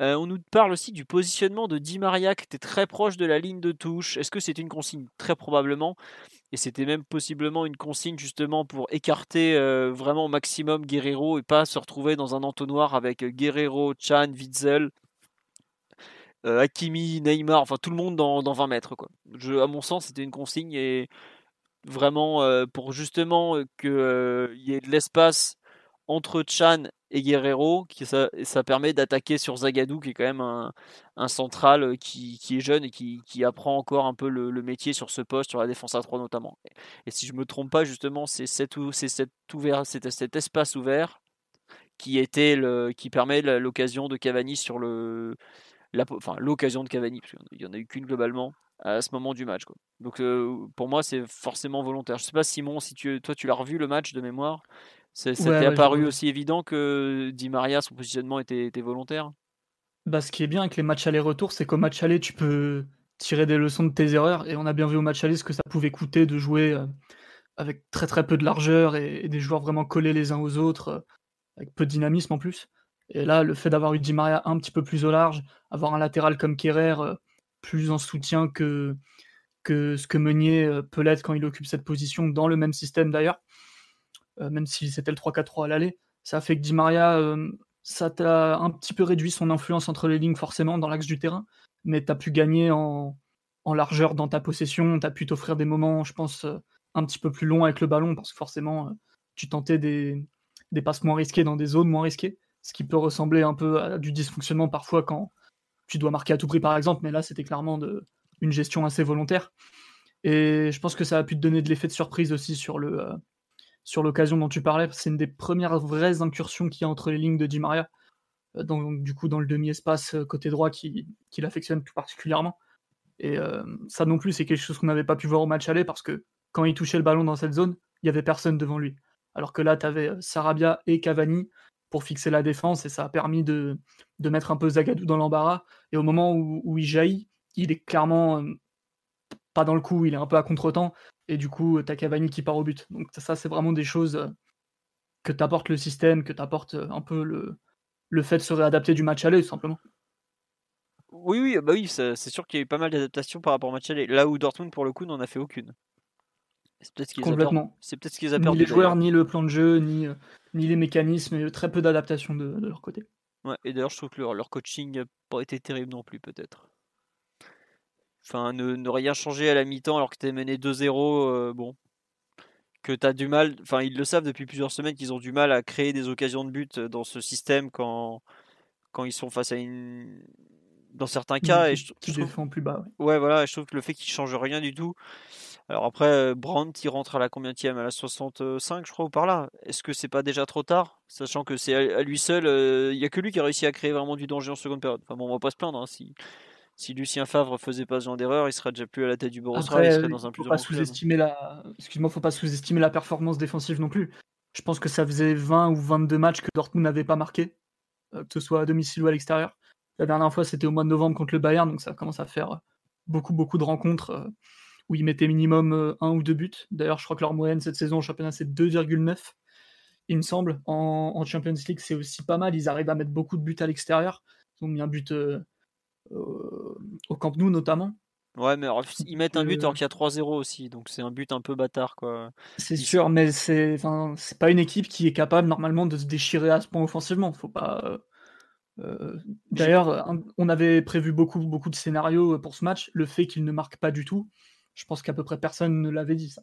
Euh, on nous parle aussi du positionnement de Di Maria qui était très proche de la ligne de touche. Est-ce que c'était une consigne? Très probablement. Et c'était même possiblement une consigne justement pour écarter euh, vraiment au maximum Guerrero et pas se retrouver dans un entonnoir avec Guerrero, Chan, Witzel, euh, Hakimi, Neymar, enfin tout le monde dans, 20 mètres. À mon sens, c'était une consigne et vraiment pour justement qu'il y ait de l'espace entre Chan et Guerrero, qui ça, ça permet d'attaquer sur Zagadou, qui est quand même un, central euh, qui, est jeune et qui, apprend encore un peu le, métier sur ce poste, sur la défense à 3 notamment. Et, si je me trompe pas, justement, c'est cet, cet, ouvert, cet espace ouvert qui était le, qui permet l'occasion de Cavani sur le, l'occasion de Cavani, parce qu'il n'y en a eu qu'une globalement à ce moment du match. Donc euh, pour moi, c'est forcément volontaire. Je sais pas Simon, si tu, toi tu l'as revu le match de mémoire? C'était apparu aussi évident que Di Maria, son positionnement était, volontaire? Bah, Ce qui est bien avec les matchs aller-retour, c'est qu'au match aller, tu peux tirer des leçons de tes erreurs. Et on a bien vu au match aller ce que ça pouvait coûter de jouer euh, avec très très peu de largeur et, des joueurs vraiment collés les uns aux autres, euh, avec peu de dynamisme en plus. Et là, le fait d'avoir eu Di Maria un petit peu plus au large, avoir un latéral comme Kerrer euh, plus en soutien que, que ce que Meunier peut l'être quand il occupe cette position, dans le même système d'ailleurs, même si c'était le 3-4-3 à l'aller. Ça fait que Di Maria, euh, ça t'a un petit peu réduit son influence entre les lignes forcément dans l'axe du terrain, mais tu as pu gagner en, largeur dans ta possession, tu as pu t'offrir des moments, je pense, euh, un petit peu plus longs avec le ballon, parce que forcément, tu tentais des, des passes moins risquées dans des zones moins risquées, ce qui peut ressembler un peu à du dysfonctionnement parfois quand tu dois marquer à tout prix par exemple, mais là c'était clairement une gestion assez volontaire. Et je pense que ça a pu te donner de l'effet de surprise aussi sur le sur l'occasion dont tu parlais. C'est une des premières vraies incursions qu'il y a entre les lignes de Di Maria. Donc, du coup, dans le demi-espace côté droit qui, qui l'affectionne tout particulièrement. Et ça non plus, c'est quelque chose qu'on n'avait pas pu voir au match aller parce que quand il touchait le ballon dans cette zone, il n'y avait personne devant lui. Alors que là, tu avais Sarabia et Cavani pour fixer la défense et ça a permis de, de mettre un peu Zagadou dans l'embarras. Et au moment où, il jaillit, il est clairement pas dans le coup, il est un peu à contre-temps. Et du coup, tu as Cavani qui part au but. Donc ça, c'est vraiment des choses que t'apporte le système, que t'apporte un peu le, le fait de se réadapter du match aller, tout simplement. Oui, oui, bah oui, c'est sûr qu'il y a eu pas mal d'adaptations par rapport au match aller. Là où Dortmund, pour le coup, n'en a fait aucune. C'est peut-être ce qu'ils Complètement. C'est peut-être ce qu'ils ont perdu. Ni les joueurs, ni le plan de jeu, ni, euh, ni les mécanismes, très peu d'adaptation de, leur côté. Ouais, et d'ailleurs, je trouve que leur, coaching n'a pas été terrible non plus, peut-être. Enfin, ne, rien changer à la mi-temps alors que tu es mené 2-0, euh, bon. Que tu as du mal, enfin, ils le savent depuis plusieurs semaines qu'ils ont du mal à créer des occasions de but dans ce système quand, quand ils sont face à une, dans certains cas. et je, trouve... plus bas. Ouais. voilà, je trouve que le fait qu'il change rien du tout. Alors après, euh, Brandt, il rentre à la combien À la 65, je crois, ou par là. Est-ce que c'est pas déjà trop tard? Sachant que c'est à, lui seul, euh, il n'y a que lui qui a réussi à créer vraiment du danger en seconde période. Enfin bon, on va pas se plaindre. Hein, si, si Lucien Favre faisait pas ce genre d'erreur, il serait déjà plus à la tête du Borussia, il serait dans un plus faut pas sous-estimer la... Excuse-moi, faut pas sous-estimer la performance défensive non plus. Je pense que ça faisait 20 ou 22 matchs que Dortmund n'avait pas marqué, euh, que ce soit à domicile ou à l'extérieur. La dernière fois, c'était au mois de novembre contre le Bayern, donc ça commence à faire beaucoup, beaucoup de rencontres euh, où ils mettaient minimum euh, un ou deux buts. D'ailleurs, je crois que leur moyenne cette saison au championnat, c'est 2,9, il me semble. En, Champions League, c'est aussi pas mal. Ils arrivent à mettre beaucoup de buts à l'extérieur. Ils ont mis un but au Camp Nou, notamment. Ouais, mais ils mettent un but alors qu'il y a 3-0 aussi, donc c'est un but un peu bâtard, quoi. C'est sûr, mais c'est, c'est pas une équipe qui est capable normalement de se déchirer à ce point offensivement. Faut pas, euh, d'ailleurs, on avait prévu beaucoup, beaucoup de scénarios pour ce match. Le fait qu'il ne marque pas du tout, je pense qu'à peu près personne ne l'avait dit ça.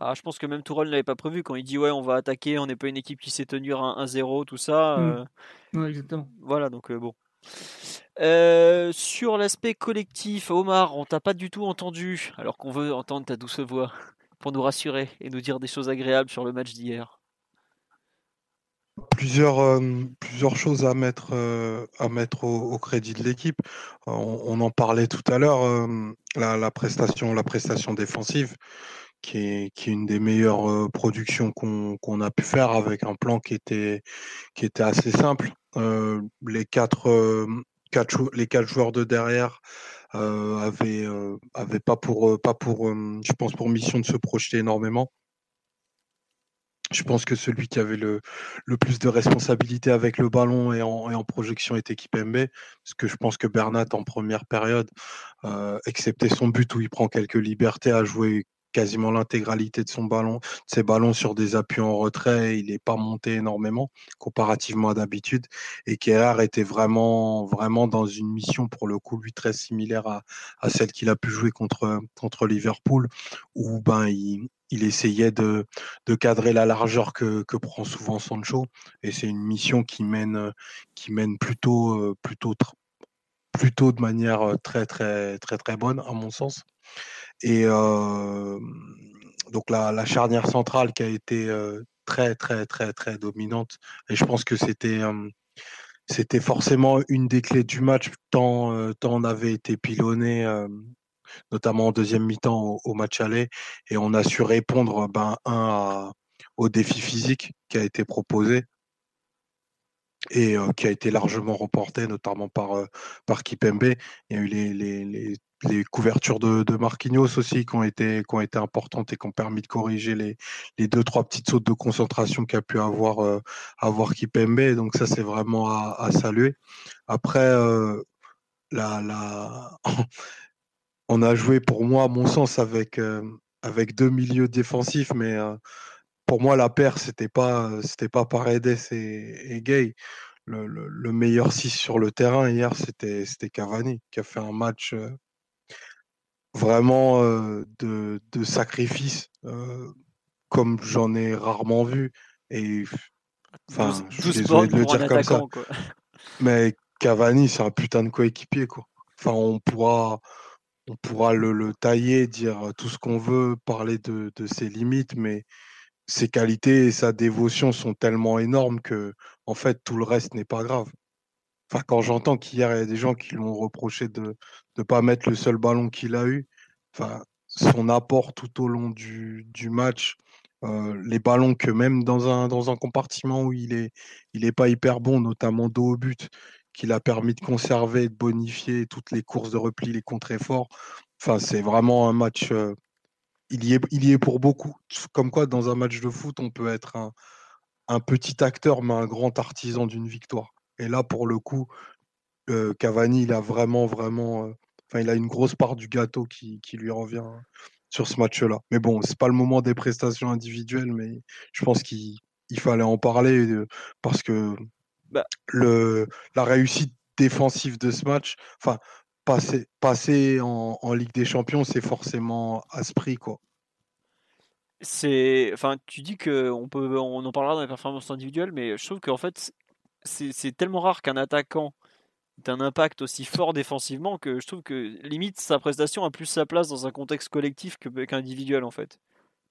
Ah, je pense que même Tourelle ne l'avait pas prévu quand il dit ouais on va attaquer, on n'est pas une équipe qui sait tenir un 1-0, tout ça. Mmh. Euh. exactement. Voilà, donc euh, bon. Sur l'aspect collectif, Omar, on t'a pas du tout entendu, alors qu'on veut entendre ta douce voix pour nous rassurer et nous dire des choses agréables sur le match d'hier plusieurs, euh, choses à mettre, euh, au, crédit de l'équipe. On, en parlait tout à l'heure, euh, la, prestation, la prestation défensive, qui est, une des meilleures productions qu'on a pu faire avec un plan qui était assez simple. Les quatre, joueurs de derrière avaient, pas pour, mission de se projeter énormément. Je pense que celui qui avait le, plus de responsabilité avec le ballon et en, projection était Kipembe, parce que je pense que Bernat en première période, euh, excepté son but où il prend quelques libertés, a joué quasiment l'intégralité de son ballon, de ses ballons sur des appuis en retrait. Il n'est pas monté énormément comparativement à d'habitude. Et Kerr était vraiment, vraiment dans une mission pour le coup lui très similaire à, à celle qu'il a pu jouer contre contre Liverpool, où ben il, essayait de, de, cadrer la largeur que, que, prend souvent Sancho. Et c'est une mission qui mène, qui mène plutôt, euh, plutôt, plutôt de manière euh, très, très, très, très bonne, à mon sens. Et euh, donc la, la, charnière centrale qui a été très, très, très, très dominante. Et je pense que c'était c'était forcément une des clés du match, tant, tant on avait été pilonné notamment en deuxième mi-temps au, match aller, et on a su répondre ben, un au défi physique qui a été proposé et qui a été largement remporté, notamment par, par Kipembe. Il y a eu les, les, les, couvertures de, Marquinhos aussi qui ont, été, qui ont été importantes et qui ont permis de corriger les, les deux, trois petites sautes de concentration qu'a pu avoir, euh, avoir Kipembe. Donc ça, c'est vraiment à, saluer. Après, la, la... on a joué pour moi, à mon sens, avec, avec deux milieux défensifs, mais pour moi, la paire, c'était pas, c'était pas Paredes et, et Gay. Le, meilleur 6 sur le terrain hier, c'était, c'était Cavani, qui a fait un match euh, vraiment de, de, sacrifice, comme j'en ai rarement vu. Et enfin, je suis désolé de le dire comme ça. Mais Cavani, c'est un putain de coéquipier, quoi. Enfin, on pourra on pourra le, tailler, dire tout ce qu'on veut, parler de, ses limites, mais ses qualités et sa dévotion sont tellement énormes que, en fait, tout le reste n'est pas grave. Enfin, quand j'entends qu'hier, il y a des gens qui l'ont reproché de ne pas mettre le seul ballon qu'il a eu, son apport tout au long du, match, euh, les ballons que même dans un, compartiment où il est, il est pas hyper bon, notamment dos au but, qu'il a permis de conserver, de bonifier toutes les courses de repli, les contre-efforts. C'est vraiment un match. Euh, il, y est, il y est pour beaucoup. Comme quoi, dans un match de foot, on peut être un, un petit acteur, mais un grand artisan d'une victoire. Et là, pour le coup, euh, Cavani, il a vraiment, vraiment. Euh, enfin, il a une grosse part du gâteau qui, qui lui revient sur ce match-là. Mais bon, c'est pas le moment des prestations individuelles, mais je pense qu'il fallait en parler parce que bah. le, la réussite défensive de ce match, enfin, passer, passer en, Ligue des Champions, c'est forcément à ce prix, quoi. C'est, enfin, tu dis que on peut, on en parlera dans les performances individuelles, mais je trouve qu'en fait, c'est tellement rare qu'un attaquant ait un impact aussi fort défensivement que je trouve que limite sa prestation a plus sa place dans un contexte collectif qu'individuel en fait.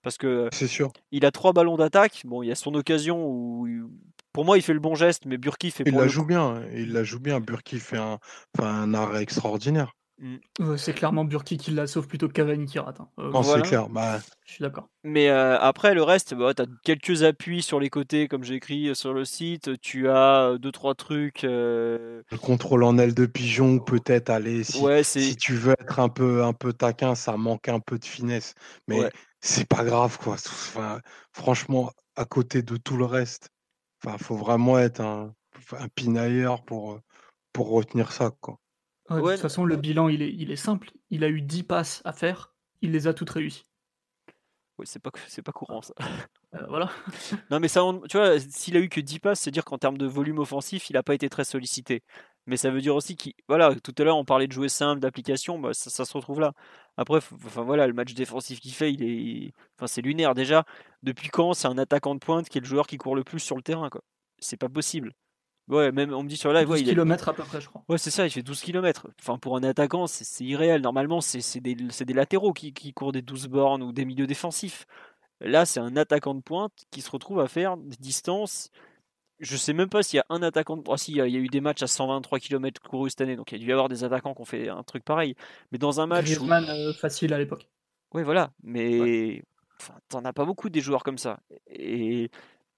Parce que c'est sûr. Il a trois ballons d'attaque. Bon, il y a son occasion où pour moi, il fait le bon geste, mais Burki fait. Il la joue bien. Il la joue bien. Burki fait un, un arrêt extraordinaire. Mmh. c'est clairement Burki qui la sauve plutôt que Cavani qui rate. Hein. Euh, c'est clair. Bah... Je suis d'accord. Mais euh, après, le reste, bah, tu as quelques appuis sur les côtés, comme j'ai écrit sur le site. Tu as deux, trois trucs. Euh, le contrôle en aile de pigeon, peut-être, aller. Si, si, tu veux être un peu, un peu taquin, ça manque un peu de finesse. Mais c'est pas grave, quoi. Enfin, franchement, à côté de tout le reste, il faut vraiment être un, un pinailleur pour, pour retenir ça, quoi. de toute façon, le bilan, il est, il est simple. Il a eu 10 passes à faire, il les a toutes réussies. Oui, c'est pas, c'est pas courant ça. Euh, voilà. non, mais ça, tu vois, s'il a eu que 10 passes, c'est dire qu'en termes de volume offensif, il n'a pas été très sollicité. Mais ça veut dire aussi qu'il. Voilà, tout à l'heure, on parlait de jouer simple, d'application, bah, ça, se retrouve là. Après, enfin, voilà, le match défensif qu'il fait, il est. Enfin, c'est lunaire. Déjà, depuis quand c'est un attaquant de pointe qui est le joueur qui court le plus sur le terrain, quoi? C'est pas possible. Ouais, même on me dit sur live, 12 il km à peu près, je crois. Ouais, c'est ça, il fait 12 km. Enfin, pour un attaquant, c'est irréel. Normalement, c'est des, des, latéraux qui, qui, courent des 12 bornes ou des milieux défensifs. Là, c'est un attaquant de pointe qui se retrouve à faire des distances. Je sais même pas s'il y a un attaquant de. Ah, si, il y, a, eu des matchs à 123 km courus cette année, donc il y a dû y avoir des attaquants qui ont fait un truc pareil. Mais dans un match. Griezmann euh, facile à l'époque. Oui, voilà. Mais. Enfin, t'en as pas beaucoup des joueurs comme ça. Et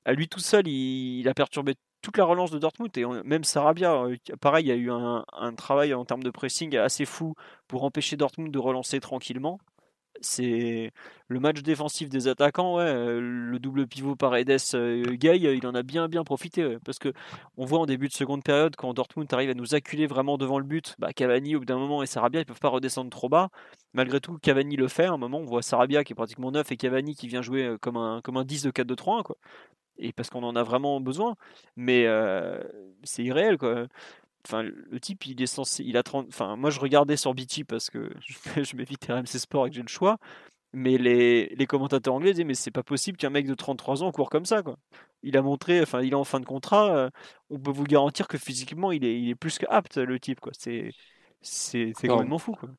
à lui tout seul, il, a perturbé toute la relance de Dortmund et même Sarabia, euh, pareil, il y a eu un, travail en termes de pressing assez fou pour empêcher Dortmund de relancer tranquillement. C'est le match défensif des attaquants, ouais, euh, le double pivot par Edes euh, Gay, il en a bien bien profité parce que on voit en début de seconde période quand Dortmund arrive à nous acculer vraiment devant le but, bah, Cavani au bout d'un moment et Sarabia ils peuvent pas redescendre trop bas. Malgré tout, Cavani le fait. À un moment, on voit Sarabia qui est pratiquement neuf et Cavani qui vient jouer comme un comme un 10 de 4 2 3 quoi et parce qu'on en a vraiment besoin. Mais c'est irréel, quoi. Enfin, le type, il est censé, il a 30. Enfin, moi, je regardais sur BT parce que je m'évite RMC Sport et que j'ai le choix. Mais les, les, commentateurs anglais disaient mais c'est pas possible qu'un mec de 33 ans court comme ça quoi. Il a montré, enfin il est en fin de contrat, on peut vous garantir que physiquement il est, il est plus qu'apte le type quoi. C'est c'est complètement fou quoi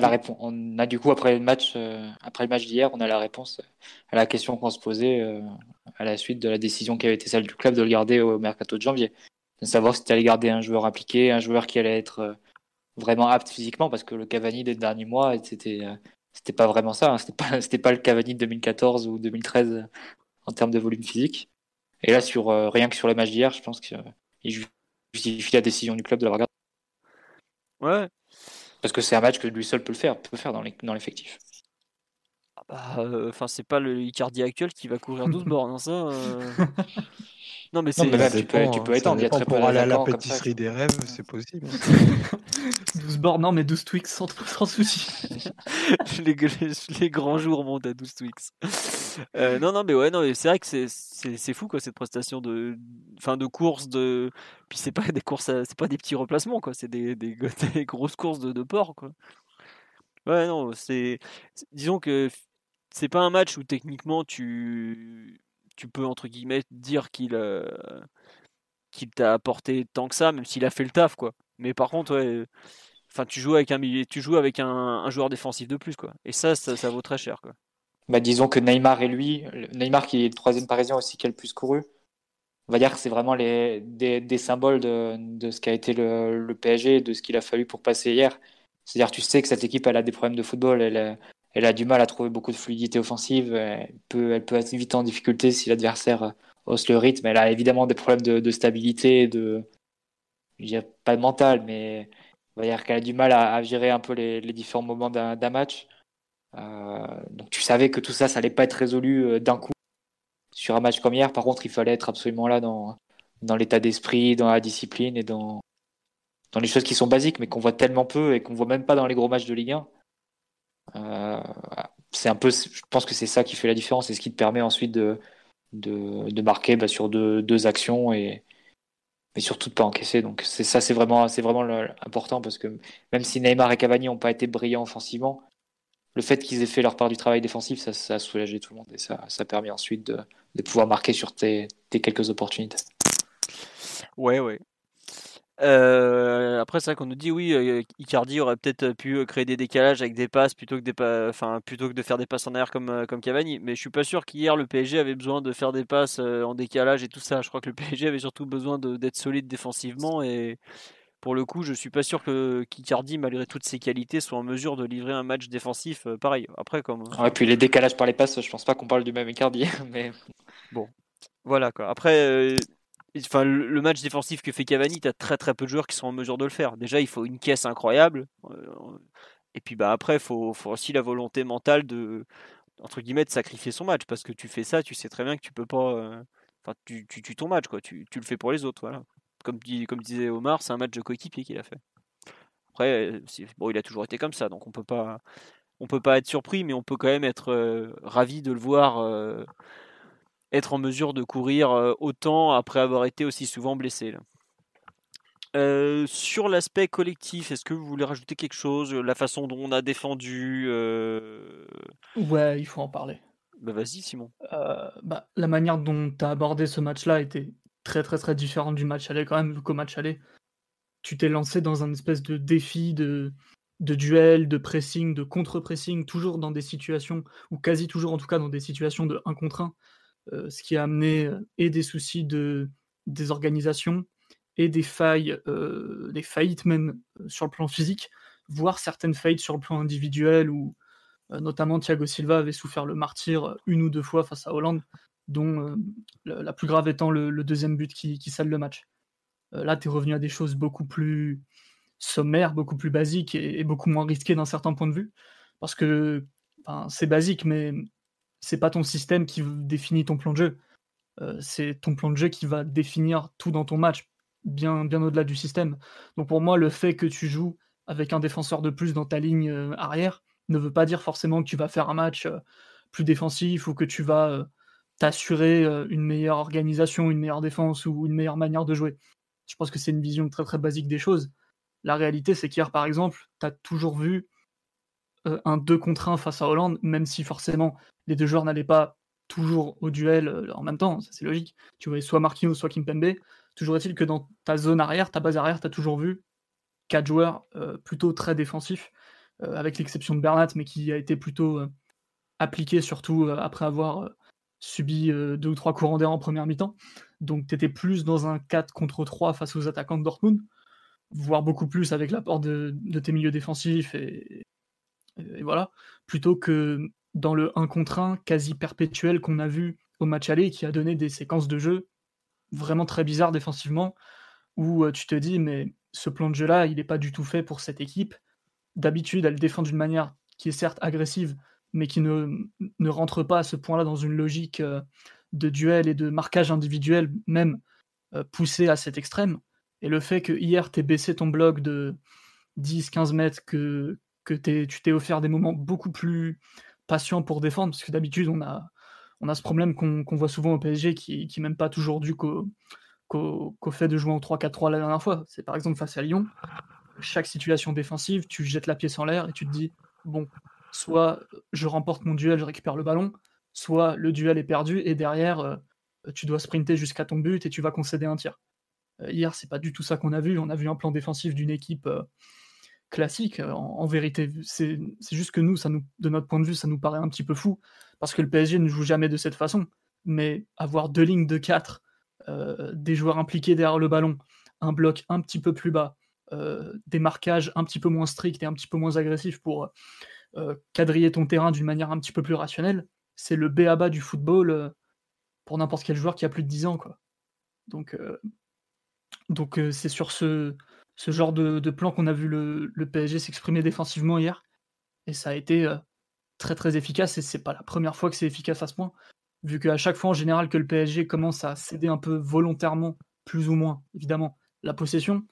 la réponse. On a du coup après le match, euh, après le match d'hier, on a la réponse à la question qu'on se posait euh, à la suite de la décision qui avait été celle du club de le garder au mercato de janvier, de savoir si tu allais garder un joueur impliqué, un joueur qui allait être euh, vraiment apte physiquement, parce que le Cavani des derniers mois, c'était c'était pas vraiment ça. Hein. C'était pas c'était pas le Cavani de 2014 ou 2013 en termes de volume physique. Et là, sur rien que sur le match d'hier, je pense qu'il justifie la décision du club de l'avoir gardé. Ouais, parce que c'est un match que lui seul peut le faire, peut faire dans l'effectif. Ah bah, euh, enfin, c'est pas le Icardi actuel qui va courir 12 bornes, hein, ça. Euh. Non, mais c'est. tu, peux, tu peux étendre. Il y a très pour aller à la pâtisserie des rêves, c'est possible. 12 bornes, non, mais 12 Twix sans, sans souci. les, les, grands jours montent à 12 Twix. Euh, non, non, mais ouais, non, c'est vrai que c'est fou, quoi, cette prestation de, fin, de course. De... Puis c'est pas des courses, c'est pas des petits replacements, quoi, c'est des, des, des, grosses courses de, de port, quoi. Ouais, non, c'est. Disons que c'est pas un match où techniquement tu tu peux entre guillemets dire qu'il euh, qu'il t'a apporté tant que ça, même s'il a fait le taf quoi. Mais par contre, enfin, tu joues avec un tu joues avec un, joueur défensif de plus, quoi. Et ça, ça, vaut très cher, quoi. Bah, disons que Neymar et lui, Neymar qui est le troisième parisien aussi qui a le plus couru, on va dire que c'est vraiment des, symboles de, ce qu'a été le, PSG, de ce qu'il a fallu pour passer hier. C'est-à-dire, tu sais que cette équipe, a des problèmes de football, elle, elle a du mal à trouver beaucoup de fluidité offensive, elle peut, être vite en difficulté si l'adversaire hausse le rythme. Elle a évidemment des problèmes de, stabilité, de, pas de mental, mais on va dire qu'elle a du mal à, gérer un peu les, différents moments d'un match. Euh, donc tu savais que tout ça, ça allait pas être résolu euh, d'un coup sur un match comme hier. Par contre, il fallait être absolument là dans, l'état d'esprit, dans la discipline et dans, dans les choses qui sont basiques, mais qu'on voit tellement peu et qu'on voit même pas dans les gros matchs de Ligue 1. Euh, c'est un peu, je pense que c'est ça qui fait la différence et ce qui te permet ensuite de, de, marquer bah, sur deux, deux actions et, mais surtout de pas encaisser. Donc c'est ça, c'est vraiment, c'est vraiment important parce que même si Neymar et Cavani n'ont pas été brillants offensivement, le fait qu'ils aient fait leur part du travail défensif, ça, ça a soulagé tout le monde et ça, ça permet ensuite de, de pouvoir marquer sur tes, tes quelques opportunités. Ouais, ouais. Euh, après, c'est vrai qu'on nous dit oui, euh, Icardi aurait peut-être pu créer des décalages avec des passes plutôt que des enfin plutôt que de faire des passes en arrière comme euh, comme Cavani. Mais je suis pas sûr qu'hier le PSG avait besoin de faire des passes en décalage et tout ça. Je crois que le PSG avait surtout besoin d'être solide défensivement et pour le coup, je suis pas sûr que Icardi, malgré toutes ses qualités, soit en mesure de livrer un match défensif pareil. Après, comme. Ouais, puis les décalages par les passes, je pense pas qu'on parle du même Icardi, mais bon, voilà quoi. Après enfin, le match défensif que fait Cavani, tu as très très peu de joueurs qui sont en mesure de le faire. Déjà, il faut une caisse incroyable. Euh, et puis bah, après, il faut, aussi la volonté mentale de, entre guillemets, de sacrifier son match. Parce que tu fais ça, tu sais très bien que tu peux pas. Euh, enfin, tu, tu tues ton match, quoi. Tu, tu, le fais pour les autres. Voilà. Comme, comme disait Omar, c'est un match de coéquipier qu'il a fait. Après, bon, il a toujours été comme ça, donc on peut pas. On peut pas être surpris, mais on peut quand même être euh, ravi de le voir être en mesure de courir euh, autant après avoir été aussi souvent blessé. Euh, sur l'aspect collectif, est-ce que vous voulez rajouter quelque chose La façon dont on a défendu euh, Ouais, il faut en parler. Bah vas-y Simon. bah, la manière dont tu as abordé ce match-là était très très très différente du match aller quand même, vu qu'au match aller, tu t'es lancé dans un espèce de défi de, de duel, de pressing, de contre-pressing, toujours dans des situations, ou quasi toujours en tout cas dans des situations de 1 contre 1, euh, ce qui a amené euh, et des soucis de désorganisation et des failles, euh, des faillites même sur le plan physique, voire certaines faillites sur le plan individuel où notamment Thiago Silva avait souffert le martyr une ou deux fois face à Hollande, dont la plus grave étant le, deuxième but qui, qui le match. là, tu es revenu à des choses beaucoup plus sommaires, beaucoup plus basiques et, beaucoup moins risquées d'un certain point de vue, parce que c'est basique, mais c'est pas ton système qui définit ton plan de jeu. Euh, c'est ton plan de jeu qui va définir tout dans ton match, bien, bien au-delà du système. Donc pour moi, le fait que tu joues avec un défenseur de plus dans ta ligne euh, arrière ne veut pas dire forcément que tu vas faire un match euh, plus défensif ou que tu vas t'assurer une meilleure organisation, une meilleure défense ou une meilleure manière de jouer. Je pense que c'est une vision très très basique des choses. La réalité, c'est qu'hier, par exemple, tu as toujours vu euh, un 2 contre 1 face à Hollande, même si forcément les deux joueurs n'allaient pas toujours au duel euh, en même temps, ça c'est logique. Tu voyais soit Marquinhos, soit Kimpembe. Toujours est-il que dans ta zone arrière, ta base arrière, tu as toujours vu quatre joueurs euh, plutôt très défensifs, avec l'exception de Bernat, mais qui a été plutôt appliqué surtout après avoir subi deux ou trois courants d'air en première mi-temps. Donc tu étais plus dans un 4 contre 3 face aux attaquants de Dortmund, voire beaucoup plus avec l'apport de, de, tes milieux défensifs et, et voilà, plutôt que dans le 1 contre 1 quasi perpétuel qu'on a vu au match aller, qui a donné des séquences de jeu vraiment très bizarres défensivement, où euh, tu te dis, mais ce plan de jeu-là, il n'est pas du tout fait pour cette équipe. D'habitude, elle défend d'une manière qui est certes agressive, mais qui ne, rentre pas à ce point-là dans une logique euh, de duel et de marquage individuel, même euh, poussé à cet extrême. Et le fait que hier, tu baissé ton bloc de 10-15 mètres, que, que tu t'es offert des moments beaucoup plus patients pour défendre, parce que d'habitude, on a, ce problème qu'on voit souvent au PSG qui, qui même pas toujours dû qu'au fait de jouer en 3-4-3 la dernière fois. C'est par exemple face à Lyon, chaque situation défensive, tu jettes la pièce en l'air et tu te dis, bon, soit je remporte mon duel, je récupère le ballon, soit le duel est perdu et derrière, euh, tu dois sprinter jusqu'à ton but et tu vas concéder un tir. Euh, hier, c'est pas du tout ça qu'on a vu. On a vu un plan défensif d'une équipe. Euh, classique, en, vérité. C'est juste que nous, ça nous, de notre point de vue, ça nous paraît un petit peu fou, parce que le PSG ne joue jamais de cette façon. Mais avoir deux lignes de 4, des joueurs impliqués derrière le ballon, un bloc un petit peu plus bas, des marquages un petit peu moins stricts et un petit peu moins agressifs pour quadriller ton terrain d'une manière un petit peu plus rationnelle, c'est le B à bas du football pour n'importe quel joueur qui a plus de 10 ans. Quoi. Donc c'est sur ce, ce genre de, plan qu'on a vu le, PSG s'exprimer défensivement hier. Et ça a été très très efficace. Et c'est pas la première fois que c'est efficace à ce point. Vu qu'à chaque fois en général que le PSG commence à céder un peu volontairement, plus ou moins, évidemment, la possession,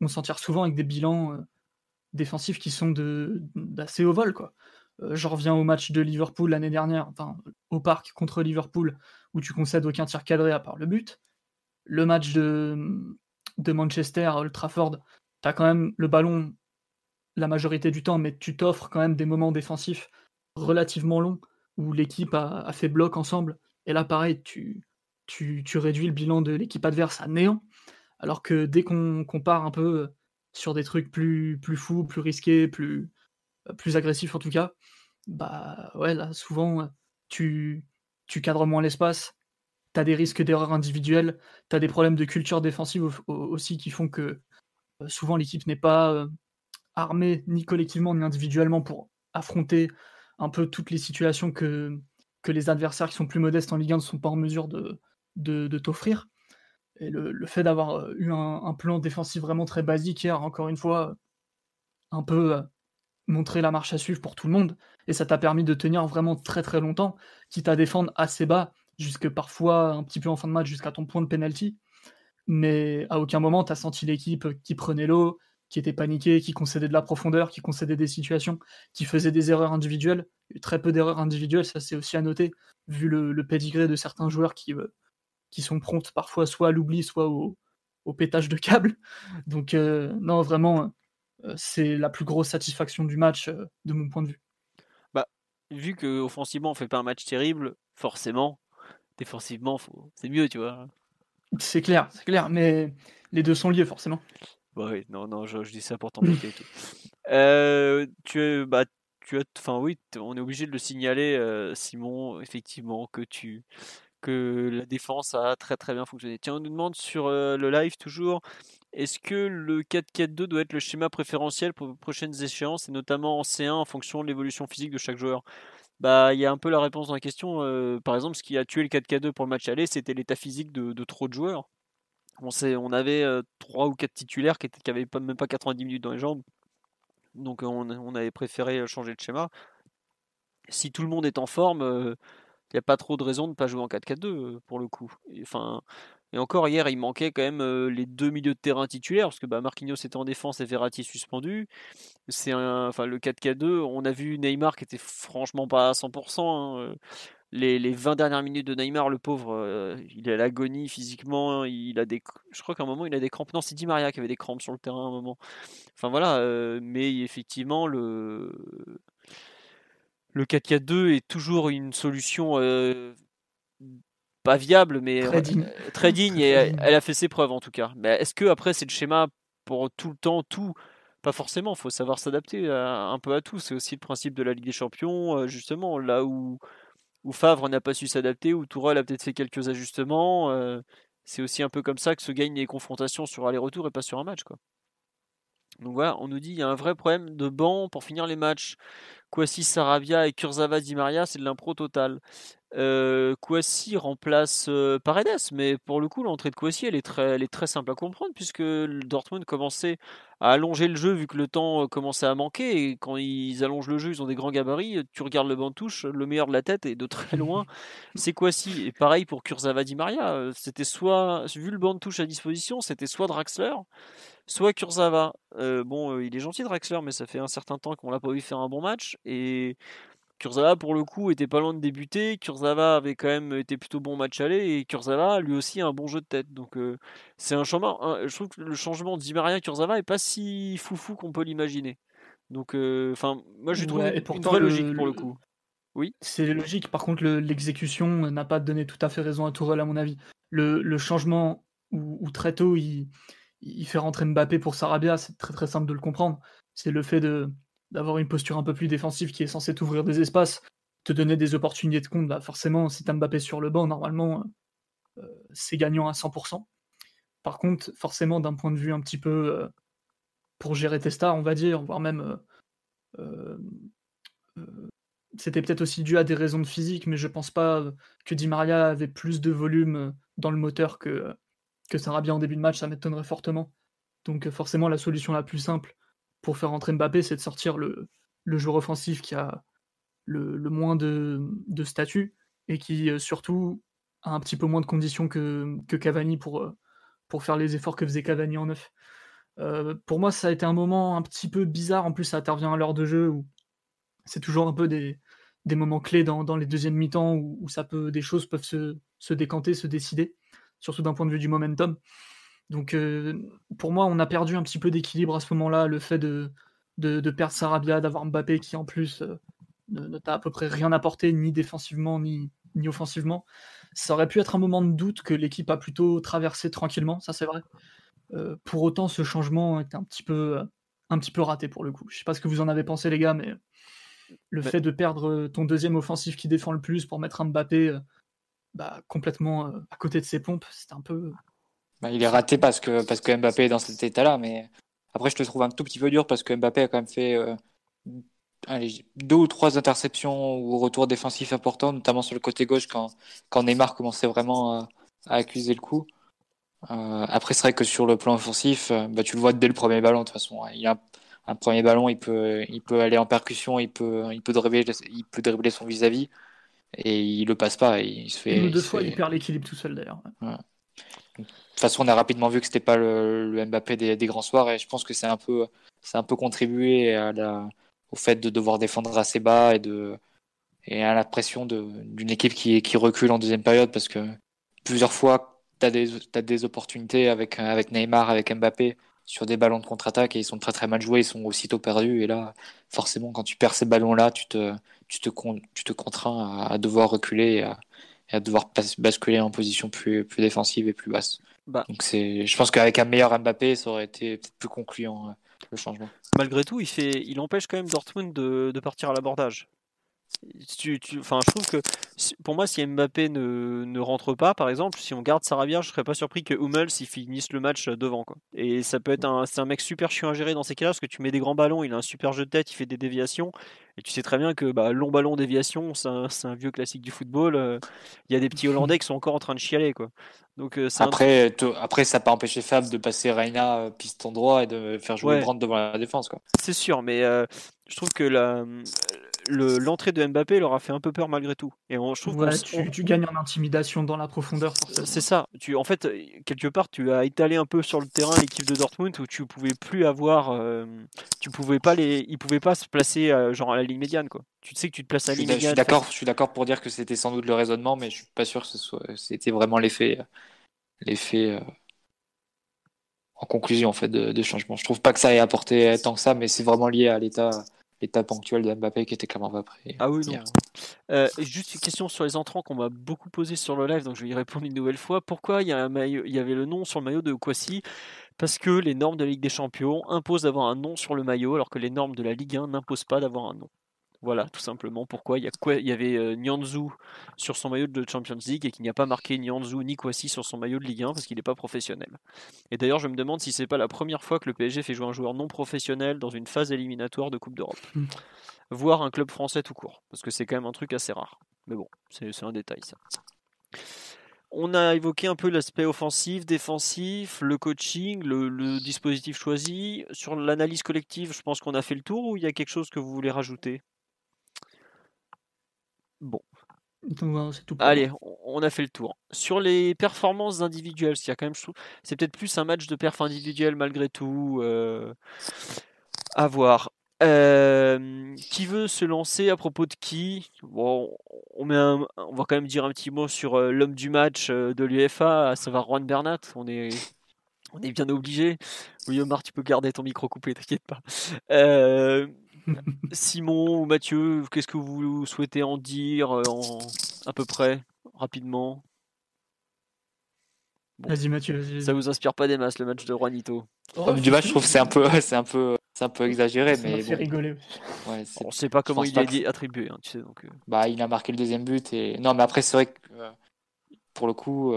on s'en tire souvent avec des bilans défensifs qui sont d'assez au vol. Quoi. je reviens au match de Liverpool l'année dernière, enfin au parc contre Liverpool, où tu concèdes aucun tir cadré à part le but. Le match de, de Manchester à Old Trafford, tu as quand même le ballon la majorité du temps, mais tu t'offres quand même des moments défensifs relativement longs où l'équipe a, fait bloc ensemble. Et là, pareil, tu, tu, réduis le bilan de l'équipe adverse à néant. Alors que dès qu'on part un peu sur des trucs plus, plus fous, plus risqués, plus, plus agressifs en tout cas, bah ouais, là, souvent, tu, tu cadres moins l'espace, tu as des risques d'erreurs individuelles, tu as des problèmes de culture défensive aussi qui font que euh, souvent l'équipe n'est pas euh, armée ni collectivement ni individuellement pour affronter un peu toutes les situations que, que les adversaires qui sont plus modestes en Ligue 1 ne sont pas en mesure de, de, t'offrir. Et le, fait d'avoir euh, eu un, plan défensif vraiment très basique hier, encore une fois, un peu montré la marche à suivre pour tout le monde, et ça t'a permis de tenir vraiment très très longtemps, quitte à défendre assez bas jusque parfois un petit peu en fin de match jusqu'à ton point de penalty. Mais à aucun moment tu as senti l'équipe qui prenait l'eau, qui était paniquée, qui concédait de la profondeur, qui concédait des situations, qui faisait des erreurs individuelles. très peu d'erreurs individuelles, ça c'est aussi à noter, vu le, le pédigré de certains joueurs qui, euh, qui sont promptes parfois soit à l'oubli, soit au, au, pétage de câble. Donc euh, non, vraiment, euh, c'est la plus grosse satisfaction du match de mon point de vue. Bah, vu que offensivement on fait pas un match terrible, forcément, défensivement, c'est mieux, tu vois. C'est clair, c'est clair, mais les deux sont liés forcément. Bah oui, non, non, je, dis ça pour t'embêter. euh, tu, bah, tu as, enfin oui, on est obligé de le signaler, euh, Simon, effectivement, que tu, que la défense a très très bien fonctionné. Tiens, on nous demande sur euh, le live toujours, est-ce que le 4-4-2 doit être le schéma préférentiel pour les prochaines échéances, et notamment en C1 en fonction de l'évolution physique de chaque joueur? Bah, il y a un peu la réponse dans la question. Euh, par exemple, ce qui a tué le 4K2 pour le match aller, c'était l'état physique de, trop de joueurs. On, avait euh, 3 ou 4 titulaires qui n'avaient pas, même pas 90 minutes dans les jambes. Donc on, avait préféré changer de schéma. Si tout le monde est en forme, il n'y a pas trop de raison de ne pas jouer en 4-4-2 euh, pour le coup. Enfin, et encore hier, il manquait quand même les deux milieux de terrain titulaires, parce que bah, Marquinhos était en défense et Verratti suspendu. C'est enfin le 4K2. On a vu Neymar qui était franchement pas à 100%. Hein, les, les, 20 dernières minutes de Neymar, le pauvre, il est à l'agonie physiquement. Il a des, je crois qu'à un moment il a des crampes. Non, c'est Di Maria qui avait des crampes sur le terrain à un moment. Enfin voilà, mais effectivement le le 4-4-2 est toujours une solution pas viable, mais très digne, et elle, a fait ses preuves en tout cas. Mais est-ce que après c'est le schéma pour tout le temps, tout? Pas forcément, il faut savoir s'adapter un peu à tout. C'est aussi le principe de la Ligue des Champions, euh, justement, là où, où Favre n'a pas su s'adapter, où Tourelle a peut-être fait quelques ajustements. Euh, c'est aussi un peu comme ça que se gagnent les confrontations sur aller-retour et pas sur un match. Quoi. Donc voilà, on nous dit il y a un vrai problème de banc pour finir les matchs. Kwasi Sarabia et Kurzawa Di Maria, c'est de l'impro total. Euh, Kouassi remplace euh, Paredes, mais pour le coup, l'entrée de Kouassi, elle est très, elle est très simple à comprendre puisque Dortmund commençait à allonger le jeu vu que le temps euh, commençait à manquer et quand ils allongent le jeu, ils ont des grands gabarits. Tu regardes le banc de touche, le meilleur de la tête et de très loin, c'est Kouassi. Et pareil pour Kurzawa Di Maria, c'était soit vu le banc de touche à disposition, c'était soit Draxler, soit Kurzawa. bon, il est gentil Draxler, mais ça fait un certain temps qu'on l'a pas vu faire un bon match et Kurzawa, pour le coup, était pas loin de débuter. Kurzawa avait quand même été plutôt bon match aller et Kurzawa, lui aussi, a un bon jeu de tête. Donc, euh, c'est un changement. je trouve que le changement de Maria Kurzawa est pas si foufou qu'on peut l'imaginer. Donc, euh, enfin, moi, je trouve ouais, une vraie logique pour le coup. Oui. C'est logique. Par contre, l'exécution n'a pas donné tout à fait raison à Tourelle, à mon avis. Le, changement où, très tôt, il, il fait rentrer Mbappé pour Sarabia, c'est très très simple de le comprendre. C'est le fait d'avoir une posture un peu plus défensive qui est censée t'ouvrir des espaces, te donner des opportunités de compte. Bah forcément, si t'as Mbappé sur le banc, normalement, euh, c'est gagnant à 100%. Par contre, forcément, d'un point de vue un petit peu euh, pour gérer tes stars, on va dire, voire même euh, c'était peut-être aussi dû à des raisons de physique, mais je pense pas que Di Maria avait plus de volume dans le moteur que, que Sarabia en début de match, ça m'étonnerait fortement. Donc forcément, la solution la plus simple pour faire entrer Mbappé, c'est de sortir le, joueur offensif qui a le, moins de, de, statut et qui surtout a un petit peu moins de conditions que, Cavani pour, pour faire les efforts que faisait Cavani en neuf. pour moi, ça a été un moment un petit peu bizarre. En plus, ça intervient à l'heure de jeu où c'est toujours un peu des, moments clés dans, les deuxièmes mi-temps où, ça peut, des choses peuvent se décanter, se décider, surtout d'un point de vue du momentum. Donc euh, pour moi, on a perdu un petit peu d'équilibre à ce moment-là, le fait de, de, de perdre Sarabia, d'avoir Mbappé qui en plus euh, ne, t'a à peu près rien apporté, ni défensivement, ni, ni offensivement. Ça aurait pu être un moment de doute que l'équipe a plutôt traversé tranquillement, ça c'est vrai. Euh, pour autant, ce changement est un petit peu, un petit peu raté pour le coup. Je sais pas ce que vous en avez pensé les gars, mais le fait de perdre ton deuxième offensif qui défend le plus pour mettre un Mbappé bah, complètement à côté de ses pompes, c'est un peu. Bah, il est raté parce que, parce que Mbappé est dans cet état-là, mais après, je te trouve un tout petit peu dur parce que Mbappé a quand même fait deux ou trois interceptions ou retours défensifs importants, notamment sur le côté gauche quand, quand Neymar commençait vraiment à, accuser le coup. après, c'est vrai que sur le plan offensif, bah, tu le vois dès le premier ballon de toute façon. Hein. Il a un premier ballon, il peut, il peut aller en percussion, il peut, il peut dribbler, il peut dribbler son vis-à-vis et il le passe pas. il se fait. Une ou deux fois, il perd l'équilibre tout seul d'ailleurs. De toute façon, on a rapidement vu que c'était pas le, Mbappé des, des, grands soirs et je pense que c'est un peu, c'est un peu contribué à la, au fait de devoir défendre assez bas et de et à la pression d'une équipe qui, qui recule en deuxième période parce que plusieurs fois, tu as des, as des opportunités avec, avec Neymar, avec Mbappé sur des ballons de contre-attaque et ils sont très très mal joués, ils sont aussitôt perdus. Et là, forcément, quand tu perds ces ballons-là, tu te, tu, te, tu te contrains à, devoir reculer et à, devoir basculer en position plus, plus défensive et plus basse. Bah. Donc c'est, je pense qu'avec un meilleur Mbappé, ça aurait été peut-être plus concluant euh, le changement. Malgré tout, il, fait, il empêche quand même Dortmund de, de partir à l'abordage. Tu, enfin, je trouve que pour moi, si Mbappé ne, ne, rentre pas, par exemple, si on garde Sarabia, je serais pas surpris que Hummels il finisse le match devant. Quoi. Et ça peut être un, c'est un mec super chiant à gérer dans ces cas-là parce que tu mets des grands ballons, il a un super jeu de tête, il fait des déviations. Et tu sais très bien que bah, long ballon déviation, c'est un, un, vieux classique du football. Euh, il y a des petits Hollandais qui sont encore en train de chialer. Quoi. Donc, euh, après, après, ça n'a pas empêché Fab de passer Reina euh, piston droit et de faire jouer ouais. Brandt devant la défense. C'est sûr, mais je trouve que la l'entrée de Mbappé leur a fait un peu peur malgré tout. Et je trouve tu, gagnes en intimidation dans la profondeur. C'est ça. Tu, en fait, quelque part, tu as étalé un peu sur le terrain l'équipe de Dortmund où tu pouvais plus avoir, euh, tu pouvais pas les, ils pouvaient pas se placer euh, genre à la ligne médiane quoi. Tu sais que tu te places à la ligne médiane. D'accord, je suis d'accord pour dire que c'était sans doute le raisonnement, mais je suis pas sûr que ce soit, c'était vraiment l'effet, l'effet. Euh, en conclusion en fait de, de, changement. Je trouve pas que ça ait apporté tant que ça, mais c'est vraiment lié à l'état l'état ponctuel de Mbappé qui était clairement pas prêt. Ah oui, non. Euh, juste une question sur les entrants qu'on m'a beaucoup posé sur le live, donc je vais y répondre une nouvelle fois. Pourquoi il y, a un maillot, il y avait le nom sur le maillot de Kwasi? Parce que les normes de la Ligue des Champions imposent d'avoir un nom sur le maillot, alors que les normes de la Ligue 1 n'imposent pas d'avoir un nom. Voilà, tout simplement pourquoi il y, a quoi, il y avait euh, Nyanzu sur son maillot de Champions League et qu'il n'y a pas marqué Nyanzu ni Kwasi sur son maillot de Ligue 1 parce qu'il n'est pas professionnel. Et d'ailleurs, je me demande si c'est pas la première fois que le PSG fait jouer un joueur non professionnel dans une phase éliminatoire de Coupe d'Europe. Hmm. Voire un club français tout court, parce que c'est quand même un truc assez rare. Mais bon, c'est un détail ça. On a évoqué un peu l'aspect offensif, défensif, le coaching, le dispositif choisi. Sur l'analyse collective, je pense qu'on a fait le tour ou il y a quelque chose que vous voulez rajouter? Bon. Allez, on a fait le tour. Sur les performances individuelles, y a quand même, c'est peut-être plus un match de perf individuel malgré tout. Euh, à voir. Euh, qui veut se lancer à propos de qui? Bon, on, met on va quand même dire un petit mot sur euh, l'homme du match de l'UFA, à savoir Juan Bernat. On est, on est bien obligé. Oui, Omar, tu peux garder ton micro coupé, t'inquiète pas. Simon ou Mathieu, qu'est-ce que vous souhaitez en dire euh, à peu près, rapidement? Vas-y Mathieu. Vas ça vous inspire pas des masses le match de Juanito oh, Du match, je trouve que c'est un peu, c'est un peu, c'est un peu exagéré, ça mais m'a fait rigoler. Ouais, on sait pas comment il est attribué, hein, tu sais donc. Euh. Bah, il a marqué le deuxième but et non, mais après c'est vrai que pour le coup,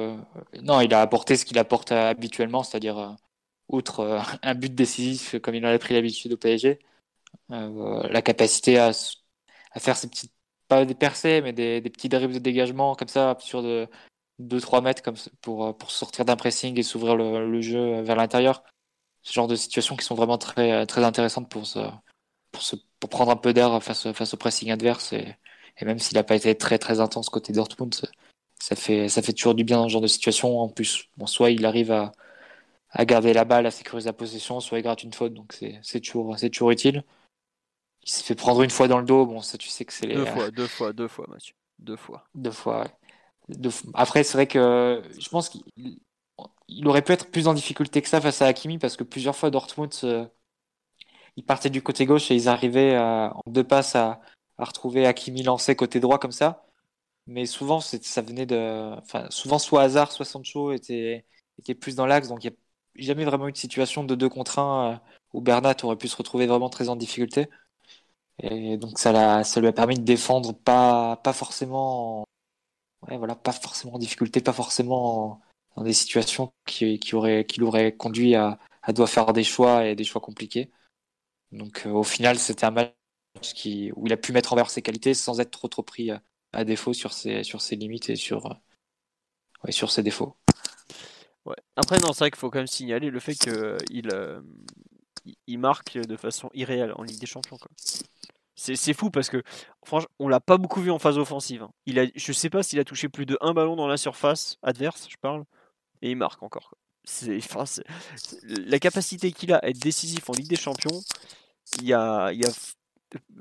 non, il a apporté ce qu'il apporte habituellement, c'est-à-dire outre un but décisif comme il en a pris l'habitude au PSG, la capacité à, à faire ces petites pas des percées, mais des, des petits dribbles de dégagement comme ça sur de 2-3 mètres comme pour, pour sortir d'un pressing et s'ouvrir le, jeu vers l'intérieur. Ce genre de situations qui sont vraiment très, très intéressantes pour, se, pour, se, pour prendre un peu d'air face, face au pressing adverse. Et, et même s'il n'a pas été très très intense côté Dortmund, ça fait, ça fait toujours du bien dans ce genre de situation. En plus, bon, soit il arrive à, à garder la balle, à sécuriser la possession, soit il gratte une faute, donc c'est toujours, toujours utile. Il s'est fait prendre une fois dans le dos. Bon, ça, tu sais que c'est les. Deux fois, deux fois, deux fois, Mathieu. Deux fois. Deux fois, ouais. Après, c'est vrai que je pense qu'il il aurait pu être plus en difficulté que ça face à Hakimi parce que plusieurs fois Dortmund, euh, ils partaient du côté gauche et ils arrivaient en deux passes à, à, retrouver Hakimi lancé côté droit comme ça. Mais souvent, ça venait de. Enfin, souvent, soit Hazard, soit Sancho était, était plus dans l'axe. Donc, il n'y a jamais vraiment eu de situation de deux contre un euh, où Bernat aurait pu se retrouver vraiment très en difficulté. Et donc ça, ça lui a permis de défendre pas, pas forcément, ouais, voilà, pas forcément en difficulté, pas forcément dans des situations qui, qui, auraient, qui l'auraient conduit à, à devoir faire des choix et des choix compliqués. Donc euh, au final, c'était un match où il a pu mettre en valeur ses qualités sans être trop trop pris à, défaut sur ses, sur ses limites et sur, ouais, sur ses défauts. Ouais. Après, non, c'est vrai qu'il faut quand même signaler le fait qu'il euh, il marque de façon irréelle en Ligue des Champions. C'est fou parce que franchement, on l'a pas beaucoup vu en phase offensive. Hein. Il a, je sais pas s'il a touché plus de un ballon dans la surface adverse, je parle, et il marque encore. C'est, enfin, la capacité qu'il a à être décisif en Ligue des Champions, il y a, il y a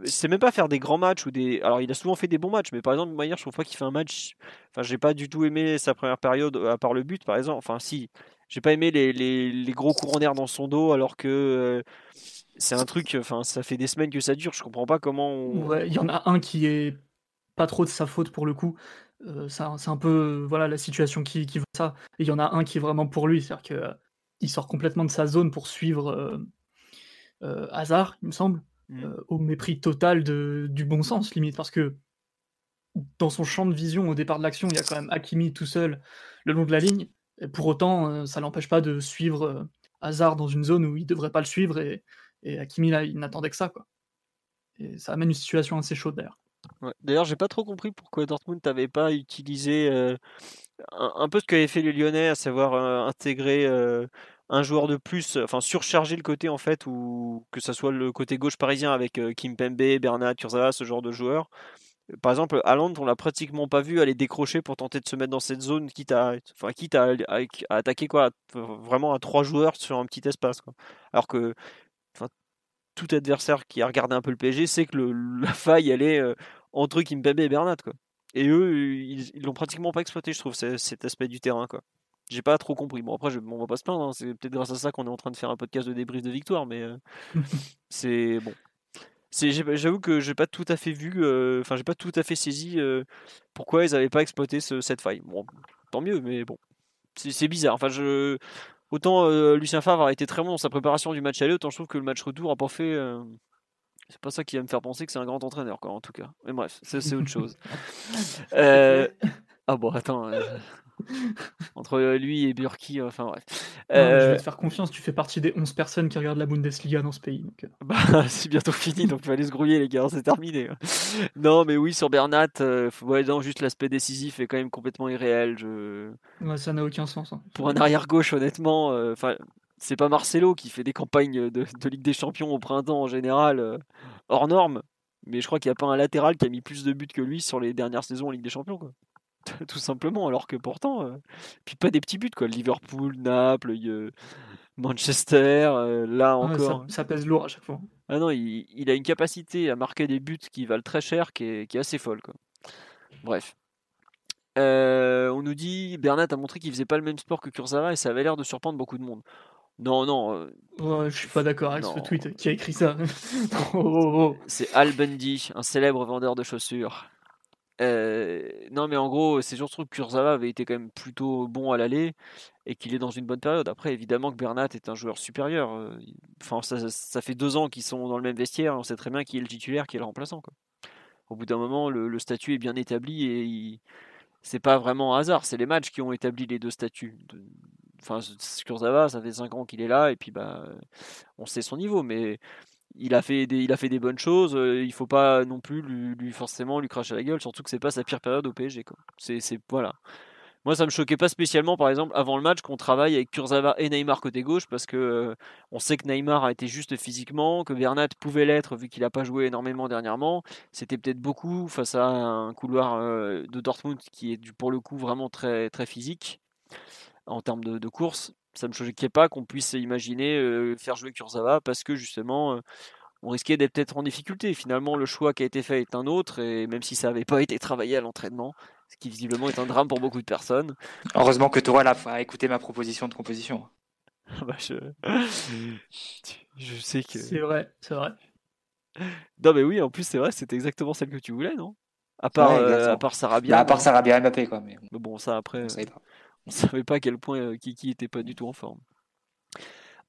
c'est même pas faire des grands matchs ou des. Alors, il a souvent fait des bons matchs, mais par exemple, Maillard, je trouve pas qu'il fait un match. Enfin, j'ai pas du tout aimé sa première période, à part le but, par exemple. Enfin, si, j'ai pas aimé les, les, les, gros courants d'air dans son dos, alors que euh, c'est un truc, enfin, ça fait des semaines que ça dure. Je comprends pas comment. Ouais, il y en a un qui est pas trop de sa faute pour le coup. Euh, c'est un peu voilà la situation qui, qui veut ça. Et il y en a un qui est vraiment pour lui, c'est-à-dire que euh, il sort complètement de sa zone pour suivre euh, Hazard, il me semble, mmh. au mépris total de, du bon sens limite, parce que dans son champ de vision au départ de l'action, il y a quand même Hakimi tout seul le long de la ligne. Et pour autant, ça l'empêche pas de suivre Hazard dans une zone où il devrait pas le suivre et, et Hakimi, là, il n'attendait que ça, quoi. Et ça amène une situation assez chaude, d'ailleurs. Ouais. D'ailleurs, j'ai pas trop compris pourquoi Dortmund n'avait pas utilisé euh, un, peu ce qu'avaient fait les Lyonnais, à savoir euh, intégrer euh, un joueur de plus, enfin surcharger le côté en fait, ou que ce soit le côté gauche parisien avec Kim Pembe, Bernat, Kurzawa, ce genre de joueurs. Par exemple, Londres, on l'a pratiquement pas vu aller décrocher pour tenter de se mettre dans cette zone, quitte à, enfin, quitte à, attaquer quoi, vraiment à trois joueurs sur un petit espace. Alors que tout adversaire qui a regardé un peu le PSG sait que le, la faille elle est euh, entre Kimpembe et Bernat quoi. Et eux ils l'ont pratiquement pas exploité je trouve cet aspect du terrain quoi. J'ai pas trop compris. Bon après je, on va pas se plaindre, hein. c'est peut-être grâce à ça qu'on est en train de faire un podcast de débrief de victoire mais euh, c'est bon. J'avoue que j'ai pas tout à fait vu, euh, enfin j'ai pas tout à fait saisi pourquoi ils avaient pas exploité cette faille. Bon, tant mieux, mais bon, c'est bizarre. Enfin, je, autant euh, Lucien Favre a été très bon dans sa préparation du match aller, autant je trouve que le match retour a pas fait. Euh, c'est pas ça qui va me faire penser que c'est un grand entraîneur, quoi, en tout cas. Mais bref, c'est autre chose. Euh, ah bon, attends. Entre lui et Burki, enfin bref. je vais te faire confiance, tu fais partie des 11 personnes qui regardent la Bundesliga dans ce pays. Bah, c'est bientôt fini, donc il va aller se grouiller, les gars, c'est terminé. non, mais oui, sur Bernat, ouais, non, juste l'aspect décisif est quand même complètement irréel. Je... ça n'a aucun sens. Hein. Pour un arrière-gauche, honnêtement, enfin. c'est pas Marcelo qui fait des campagnes de, Ligue des Champions au printemps en général, hors norme. Mais je crois qu'il n'y a pas un latéral qui a mis plus de buts que lui sur les dernières saisons en Ligue des Champions. Quoi. tout simplement. Alors que pourtant, euh, puis pas des petits buts quoi. Liverpool, Naples, Manchester, euh, là encore. ça, pèse lourd à chaque fois. Ah non, il, a une capacité à marquer des buts qui valent très cher, qui est, assez folle quoi. Bref. Euh, on nous dit Bernat a montré qu'il faisait pas le même sport que Kurzawa et ça avait l'air de surprendre beaucoup de monde. Non, non. je suis pas d'accord avec ce tweet. Qui a écrit ça oh, oh, oh. C'est Al Bundy, un célèbre vendeur de chaussures. Non, mais en gros, c'est surtout que Kurzawa avait été quand même plutôt bon à l'aller et qu'il est dans une bonne période. Après, évidemment que Bernat est un joueur supérieur. Enfin, ça, fait deux ans qu'ils sont dans le même vestiaire. On sait très bien qui est le titulaire, qui est le remplaçant. Au bout d'un moment, le, statut est bien établi et c'est pas vraiment un hasard. C'est les matchs qui ont établi les deux statuts. Enfin, Kurzawa, ça fait cinq ans qu'il est là et puis bah, on sait son niveau. Mais il a fait des, il a fait des bonnes choses. Euh, il faut pas non plus lui, forcément lui cracher la gueule, surtout que c'est pas sa pire période au PSG. C'est, voilà. Moi, ça me choquait pas spécialement, par exemple, avant le match, qu'on travaille avec Kurzawa et Neymar côté gauche, parce que euh, on sait que Neymar a été juste physiquement, que Bernat pouvait l'être vu qu'il n'a pas joué énormément dernièrement. C'était peut-être beaucoup face à un couloir euh, de Dortmund qui est pour le coup vraiment très très physique en termes de, de course ça me choquait pas qu'on puisse imaginer faire jouer Kurzawa parce que justement on risquait d'être peut-être en difficulté. Finalement, le choix qui a été fait est un autre, et même si ça n'avait pas été travaillé à l'entraînement, ce qui visiblement est un drame pour beaucoup de personnes. Heureusement que toi a écouté ma proposition de composition. bah je... je sais que. C'est vrai, c'est vrai. Non, mais oui, en plus, c'est vrai, c'était exactement celle que tu voulais, non? À part, à part Sarabia. Bah, à part Sarabia Mbappé, quoi. Mais... bon, ça après on savait pas à quel point euh, Kiki était pas du tout en forme.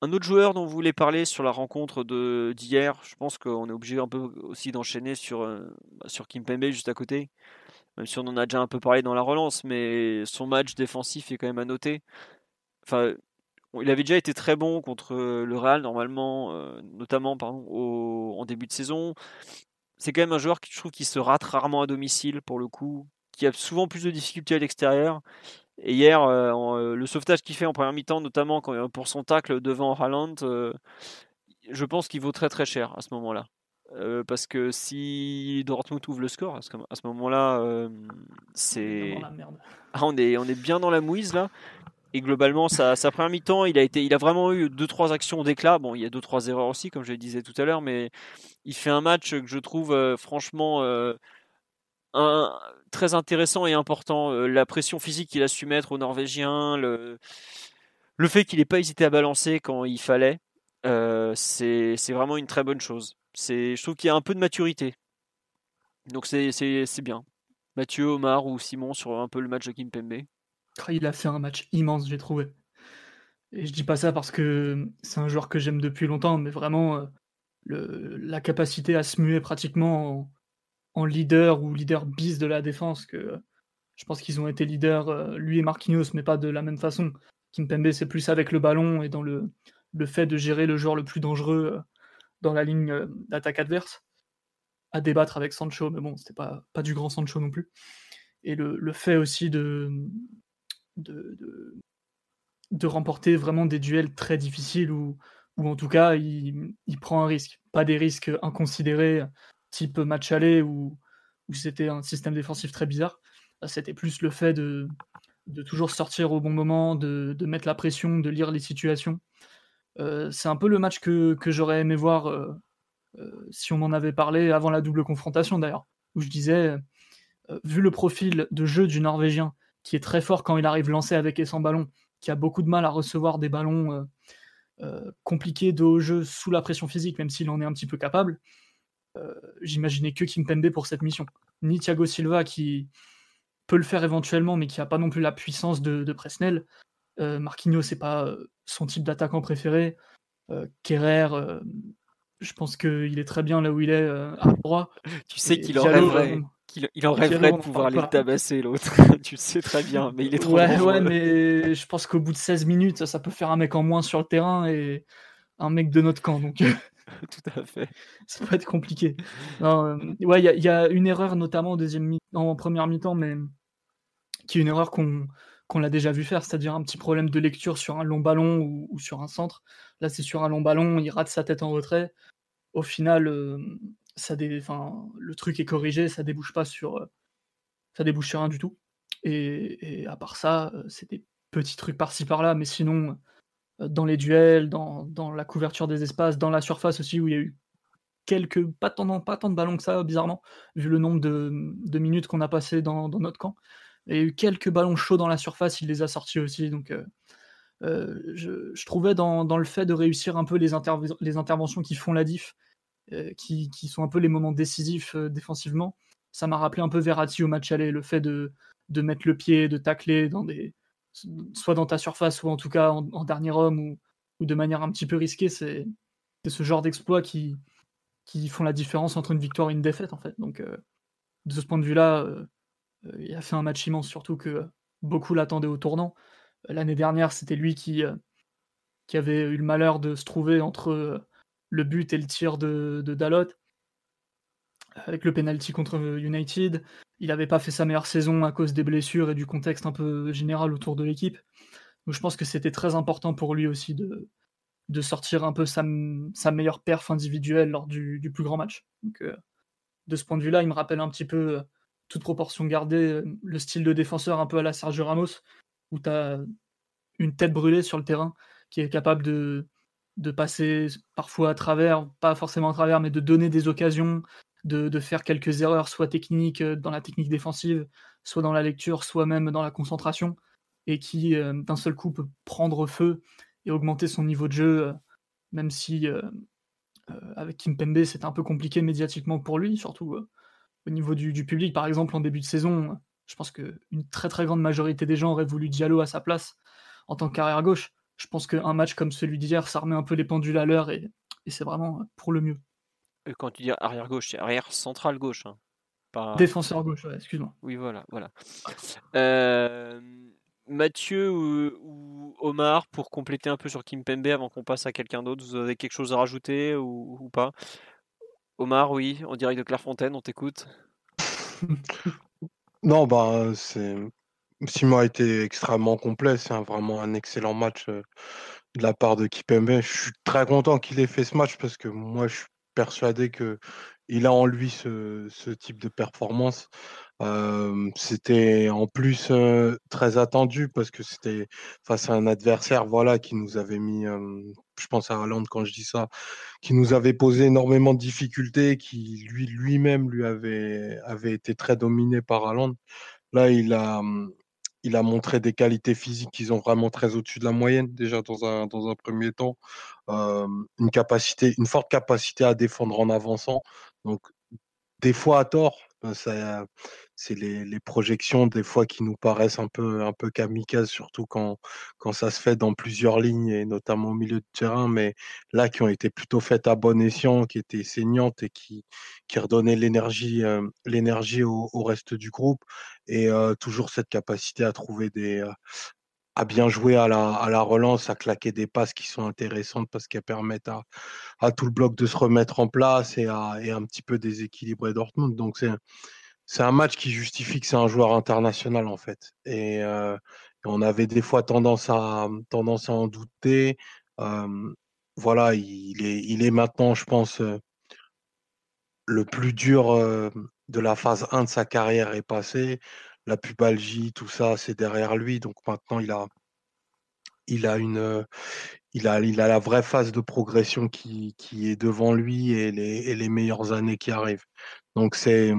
Un autre joueur dont vous voulez parler sur la rencontre d'hier, je pense qu'on est obligé un peu aussi d'enchaîner sur, euh, bah, sur Kimpembe juste à côté, même si on en a déjà un peu parlé dans la relance, mais son match défensif est quand même à noter. Enfin, il avait déjà été très bon contre le Real normalement, euh, notamment pardon, en début de saison. C'est quand même un joueur qui je trouve qui se rate rarement à domicile pour le coup, qui a souvent plus de difficultés à l'extérieur et hier, euh, euh, le sauvetage qu'il fait en première mi-temps, notamment quand, pour son tacle devant Haaland, euh, je pense qu'il vaut très très cher à ce moment-là. parce que si Dortmund ouvre le score, à ce, moment-là, c'est. Ah, on, est, on est bien dans la mouise là. Et globalement, sa, sa première mi-temps, il a, été, il a vraiment eu 2-3 actions d'éclat. Bon, il y a 2-3 erreurs aussi, comme je le disais tout à l'heure, mais il fait un match que je trouve franchement très intéressant et important. Euh, la pression physique qu'il a su mettre aux Norvégiens, le, le fait qu'il n'ait pas hésité à balancer quand il fallait, euh, c'est vraiment une très bonne chose. Je trouve qu'il y a un peu de maturité. Donc c'est bien. Mathieu, Omar ou Simon sur un peu le match de Kimpembe. Ah, il a fait un match immense, j'ai trouvé. Et je dis pas ça parce que c'est un joueur que j'aime depuis longtemps, mais vraiment euh, le, la capacité à se muer pratiquement en leader ou leader bis de la défense que je pense qu'ils ont été leaders, euh, lui et Marquinhos, mais pas de la même façon. Kimpembe, c'est plus avec le ballon et dans le, fait de gérer le joueur le plus dangereux euh, dans la ligne euh, d'attaque adverse. À débattre avec Sancho, mais bon, c'était pas, pas du grand Sancho non plus. Et le, fait aussi de, de, de, remporter vraiment des duels très difficiles ou, ou en tout cas, il, il prend un risque. Pas des risques inconsidérés type match aller où, où c'était un système défensif très bizarre. C'était plus le fait de, de toujours sortir au bon moment, de, de, mettre la pression, de lire les situations. Euh, c'est un peu le match que, que j'aurais aimé voir euh, euh, si on m'en avait parlé avant la double confrontation d'ailleurs, où je disais, vu le profil de jeu du Norvégien, qui est très fort quand il arrive lancé avec et sans ballon, qui a beaucoup de mal à recevoir des ballons compliqués de haut jeu sous la pression physique, même s'il en est un petit peu capable, euh, j'imaginais que Kimpembe pour cette mission. Ni Thiago Silva qui peut le faire éventuellement, mais qui n'a pas non plus la puissance de, de Presnel. Euh, Marquinhos, c'est pas euh, son type d'attaquant préféré. Euh, Kerrer, je pense qu'il est très bien là où il est, à droit. Tu sais qu'il en rêverait. il en rêverait de pouvoir aller tabasser l'autre. tu le sais très bien, mais il est trop Ouais, ouais, mais je pense qu'au bout de 16 minutes, ça peut faire un mec en moins sur le terrain et un mec de notre camp. Donc Tout à fait. Ça peut être compliqué. Euh, ouais, il y, a une erreur notamment en, deuxième en première mi-temps, mais qui est une erreur qu'on qu'on l'a déjà vu faire, c'est-à-dire un petit problème de lecture sur un long ballon ou, sur un centre. Là, c'est sur un long ballon, il rate sa tête en retrait. Au final, euh, ça dé... enfin, le truc est corrigé, ça débouche pas sur, euh, ça débouche sur rien du tout. Et, et à part ça, c'est des petits trucs par-ci par-là, mais sinon, dans les duels, dans, dans, la couverture des espaces, dans la surface aussi, où il y a eu quelques, pas tant, pas tant de ballons que ça, bizarrement, vu le nombre de, de minutes qu'on a passé dans, dans, notre camp. Il y a eu quelques ballons chauds dans la surface, il les a sortis aussi. Donc, euh, euh, je, trouvais dans, dans, le fait de réussir un peu les, les interventions qui font la diff, euh, qui, qui, sont un peu les moments décisifs euh, défensivement, ça m'a rappelé un peu Verratti au match aller, le fait de, de mettre le pied, de tacler dans des, soit dans ta surface ou en tout cas en, dernier homme ou, de manière un petit peu risquée, c'est ce genre d'exploits qui, font la différence entre une victoire et une défaite en fait. Donc euh, de ce point de vue-là, euh, il a fait un match immense, surtout que beaucoup l'attendaient au tournant. L'année dernière, c'était lui qui, qui avait eu le malheur de se trouver entre le but et le tir de, de Dalot avec le penalty contre United. Il n'avait pas fait sa meilleure saison à cause des blessures et du contexte un peu général autour de l'équipe. Donc je pense que c'était très important pour lui aussi de, de sortir un peu sa, sa meilleure perf individuelle lors du, du plus grand match. Donc, euh, de ce point de vue-là, il me rappelle un petit peu, euh, toute proportion gardée, euh, le style de défenseur un peu à la Sergio Ramos, où tu as une tête brûlée sur le terrain qui est capable de, de passer parfois à travers, pas forcément à travers, mais de donner des occasions, de, faire quelques erreurs, soit techniques euh, dans la technique défensive, soit dans la lecture, soit même dans la concentration, et qui euh, d'un seul coup peut prendre feu et augmenter son niveau de jeu, euh, même si avec Kim Pembe c'est un peu compliqué médiatiquement pour lui, surtout au niveau du, public. Par exemple, en début de saison, je pense qu'une très très grande majorité des gens auraient voulu Diallo à sa place en tant qu'arrière gauche. Je pense qu'un match comme celui d'hier, ça remet un peu les pendules à l'heure et c'est vraiment pour le mieux. Quand tu dis arrière gauche, c'est arrière central gauche. Hein. Défenseur gauche, excuse-moi. Oui, voilà, voilà. Euh, Mathieu ou, Omar, pour compléter un peu sur Kim Pembe avant qu'on passe à quelqu'un d'autre, vous avez quelque chose à rajouter ou, pas? Omar, oui, en direct de Clairefontaine, on t'écoute. non, bah, c'est. Simon a été extrêmement complet, c'est vraiment un excellent match euh, de la part de Kipembe. Je suis très content qu'il ait fait ce match parce que moi, je suis persuadé que il a en lui ce, type de performance. c'était en plus très attendu parce que c'était face à un adversaire voilà qui nous avait mis je pense à Haaland quand je dis ça qui nous avait posé énormément de difficultés qui lui lui-même lui avait avait été très dominé par Haaland là il a il a montré des qualités physiques qui sont vraiment très au-dessus de la moyenne, déjà dans un, dans un premier temps. une, capacité, une forte capacité à défendre en avançant. Donc, des fois à tort, ça, c'est les, les, projections des fois qui nous paraissent un peu, un peu kamikazes, surtout quand, quand ça se fait dans plusieurs lignes et notamment au milieu de terrain, mais là qui ont été plutôt faites à bon escient, qui étaient saignantes et qui, qui redonnaient l'énergie, euh, l'énergie au, reste du groupe et euh, toujours cette capacité à trouver des, euh, à bien jouer à la, à la relance, à claquer des passes qui sont intéressantes parce qu'elles permettent à, à, tout le bloc de se remettre en place et à et un petit peu déséquilibrer Dortmund. Donc c'est c'est un match qui justifie que c'est un joueur international en fait. Et, euh, on avait des fois tendance à tendance à en douter. Voilà, il est il est maintenant, je pense, euh, le plus dur euh, de la phase 1 de sa carrière est passé. La pubalgie, tout ça, c'est derrière lui. Donc maintenant, il a il a une il a, il a la vraie phase de progression qui, qui est devant lui et les, et les meilleures années qui arrivent. Donc c'est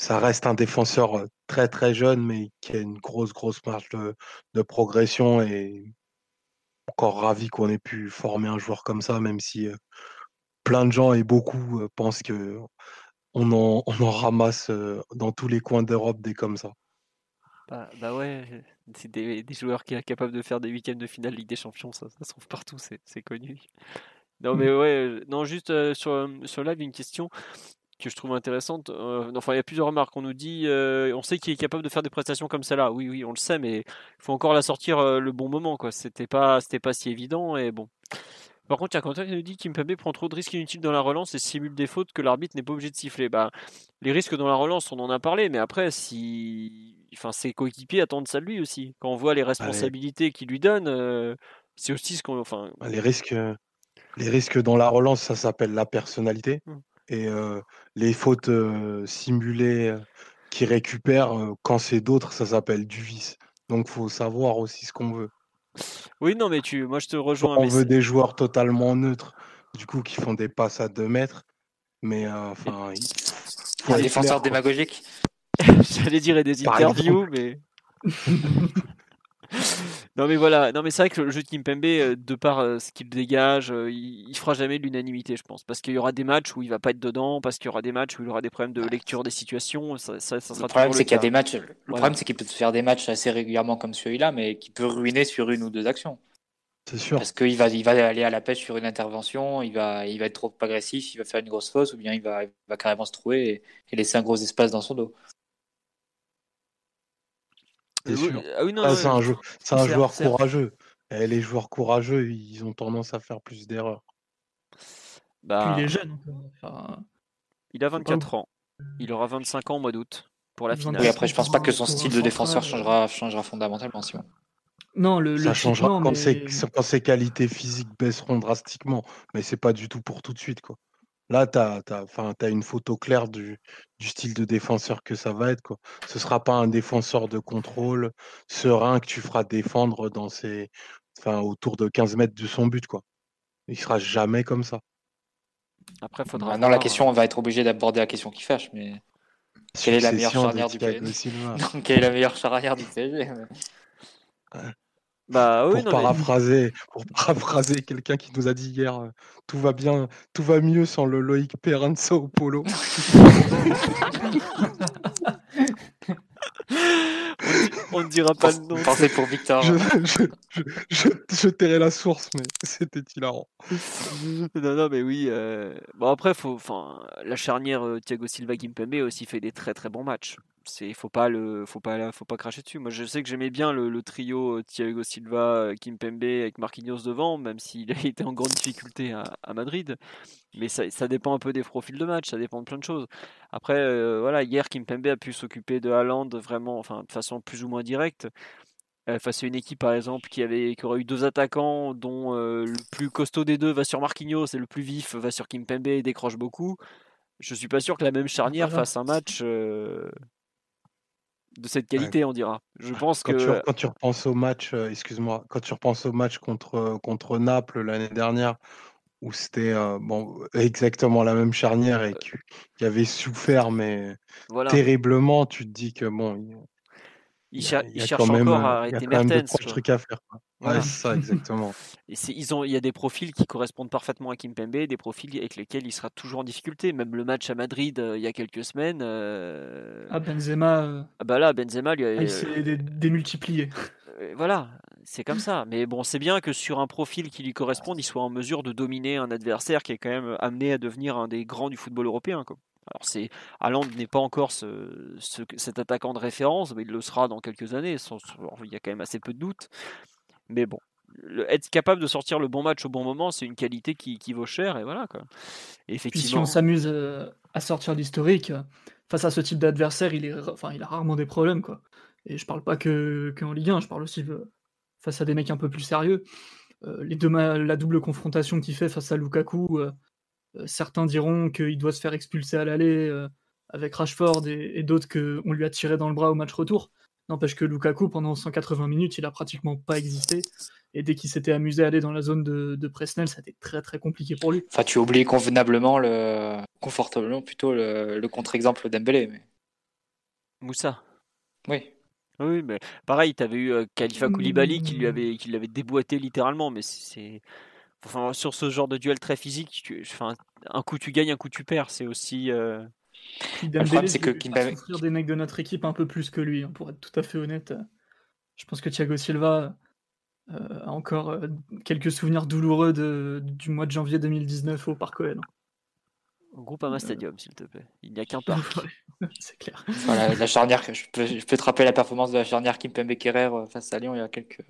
ça reste un défenseur très très jeune, mais qui a une grosse grosse marge de, de progression et encore ravi qu'on ait pu former un joueur comme ça, même si plein de gens et beaucoup pensent que on en, on en ramasse dans tous les coins d'Europe des comme ça. Bah, bah ouais, c'est des, des, joueurs qui sont capables de faire des huitièmes de finale Ligue des Champions, ça, ça se trouve partout, c'est connu. Non mais ouais, non juste sur, sur live une question que je trouve intéressante. Euh, enfin, il y a plusieurs remarques. On nous dit, euh, on sait qu'il est capable de faire des prestations comme celle-là. Oui, oui, on le sait, mais il faut encore la sortir euh, le bon moment, quoi. C'était pas, c'était pas si évident et bon. Par contre, il y a Quentin qui nous dit qu'Impembe prend trop de risques inutiles dans la relance et simule des fautes que l'arbitre n'est pas obligé de siffler. Bah, les risques dans la relance, on en a parlé, mais après, si, enfin, ses coéquipiers attendent ça de lui aussi. Quand on voit les responsabilités qu'il lui donne, c'est aussi ce qu'on, enfin. Bah, les risques, les risques dans la relance, ça s'appelle la personnalité. Mmh. Et les fautes simulées qui récupèrent, quand c'est d'autres, ça s'appelle du vice. Donc faut savoir aussi ce qu'on veut. Oui, non, mais tu, moi je te rejoins. On veut des joueurs totalement neutres, du coup, qui font des passes à 2 mètres. Mais enfin. un défenseur démagogique J'allais dire des interviews, mais. Non mais voilà, non mais c'est vrai que le jeu de Kimpembe, euh, de par euh, ce qu'il dégage, euh, il, il fera jamais l'unanimité, je pense, parce qu'il y aura des matchs où il va pas être dedans, parce qu'il y aura des matchs où il aura des problèmes de lecture des situations. Ça, ça, ça sera Le problème, c'est qu'il y a des matchs. Le Voilà. problème, c'est qu'il peut se faire des matchs assez régulièrement comme celui-là, mais qui peut ruiner sur une ou deux actions. C'est sûr. Parce qu'il va, il va aller à la pêche sur une intervention, il va, il va être trop agressif, il va faire une grosse fausse, ou bien il va, il va carrément se trouver et, et laisser un gros espace dans son dos. C'est Euh, oui, sûr. ah oui, non, Ah, non, c'est un, c'est joueur certes. courageux. Et les joueurs courageux, ils ont tendance à faire plus d'erreurs. Puis bah, il est jeune. encore. Enfin, il a pas 24 ans. Il aura 25 ans au mois d'août pour la finale. Oui, après, je pense pas que son style de défenseur central, changera, changera fondamentalement, Simon. non, le, Ça changera non, quand, mais ses, quand ses qualités physiques baisseront drastiquement. Mais c'est pas du tout pour tout de suite. Quoi. Là, tu as, une photo claire du, du style de défenseur que ça va être. Quoi. Ce sera pas un défenseur de contrôle serein que tu feras défendre dans ses, autour de 15 mètres de son but. Quoi. Il sera jamais comme ça. Après, faudra Maintenant, voir, la question, on va être obligé d'aborder la question qui fâche, mais Quelle est la meilleure charnière du PSG? Quelle est la meilleure charnière du PSG Bah oui, pour non, mais- paraphraser, pour paraphraser quelqu'un qui nous a dit hier, euh, tout va bien, tout va mieux sans le Loïc Perrin de Sao Paulo. on ne dira pas le nom. Pensez pour Victor. je, je, je, je, je tairai la source, mais c'était hilarant. non, non, mais oui. euh, Bon, après, faut, la charnière euh, Thiago Silva Kimpembe a aussi fait des très très bons matchs. C'est, faut pas le, faut pas, faut pas cracher dessus. Moi, je sais que j'aimais bien le, le trio euh, Thiago Silva, euh, Kimpembe avec Marquinhos devant, même s'il a été en grande difficulté à, à Madrid. Mais ça, ça dépend un peu des profils de match, ça dépend de plein de choses. Après, euh, voilà, hier Kimpembe a pu s'occuper de Haaland vraiment, enfin, de façon plus ou moins directe. Euh, face à une équipe par exemple qui avait qui aurait eu deux attaquants dont euh, le plus costaud des deux va sur Marquinhos et le plus vif va sur Kimpembe et décroche beaucoup. Je suis pas sûr que la même charnière fasse un match de cette qualité, on dira. Je pense Quand, que tu, quand tu repenses au match, euh, excuse-moi, quand tu repenses au match contre, euh, contre Naples l'année dernière, où c'était euh, bon, exactement la même charnière et qui, qui avait souffert, mais voilà, terriblement, tu te dis que bon, il, il, il cher- il il cherche même, encore euh, à il y a arrêter Mertens. proches quoi. trucs à faire. Voilà. Ouais, c'est ça, exactement. Et c'est- ils ont, il y a des profils qui correspondent parfaitement à Kimpembe, des profils avec lesquels il sera toujours en difficulté. Même le match à Madrid euh, il y a quelques semaines, euh, ah, Benzema, euh, ah bah là Benzema lui a, ah, il s'est dé- démultiplié. Euh, voilà, c'est comme ça. Mais bon, c'est bien que sur un profil qui lui corresponde, il soit en mesure de dominer un adversaire qui est quand même amené à devenir un des grands du football européen. Quoi. Alors c'est Haaland n'est pas encore ce, ce- cet attaquant de référence, mais il le sera dans quelques années. sans- il y a quand même assez peu de doutes. Mais bon, le- être capable de sortir le bon match au bon moment, c'est une qualité qui, qui vaut cher. Et voilà quoi. Et Puis si effectivement, on s'amuse euh, à sortir l'historique, face à ce type d'adversaire, il, est, enfin, il a rarement des problèmes. Quoi. Et je parle pas que, que en Ligue 1, je parle aussi euh, face à des mecs un peu plus sérieux. Euh, les deux la double confrontation qu'il fait face à Lukaku, euh, certains diront qu'il doit se faire expulser à l'aller euh, avec Rashford et, et d'autres qu'on lui a tiré dans le bras au match retour. N'empêche que Lukaku, pendant 180 minutes, il a pratiquement pas existé. Et dès qu'il s'était amusé à aller dans la zone de, de Presnel, ça a été très très compliqué pour lui. Enfin, tu oublies convenablement le, confortablement plutôt le, le contre-exemple Dembélé. Mais... Moussa. Oui. Oui, mais pareil, tu avais eu euh, Khalifa Koulibaly qui lui Mmh. avait, qui l'avait déboîté littéralement, mais c'est. Enfin, sur ce genre de duel très physique, tu- enfin, un coup tu gagnes, un coup tu perds. C'est aussi. euh, Le problème, c'est que Kimpembe- des mecs de notre équipe un peu plus que lui, hein, pour être tout à fait honnête. Je pense que Thiago Silva euh, a encore euh, quelques souvenirs douloureux de, du mois de janvier 2019 au Parc OL. Au Groupama Stadium, s'il te plaît. Il n'y a qu'un parc. C'est clair. Voilà, la charnière, je peux, je peux te rappeler la performance de la charnière Kimpembe Kerrer face à Lyon il y a quelques,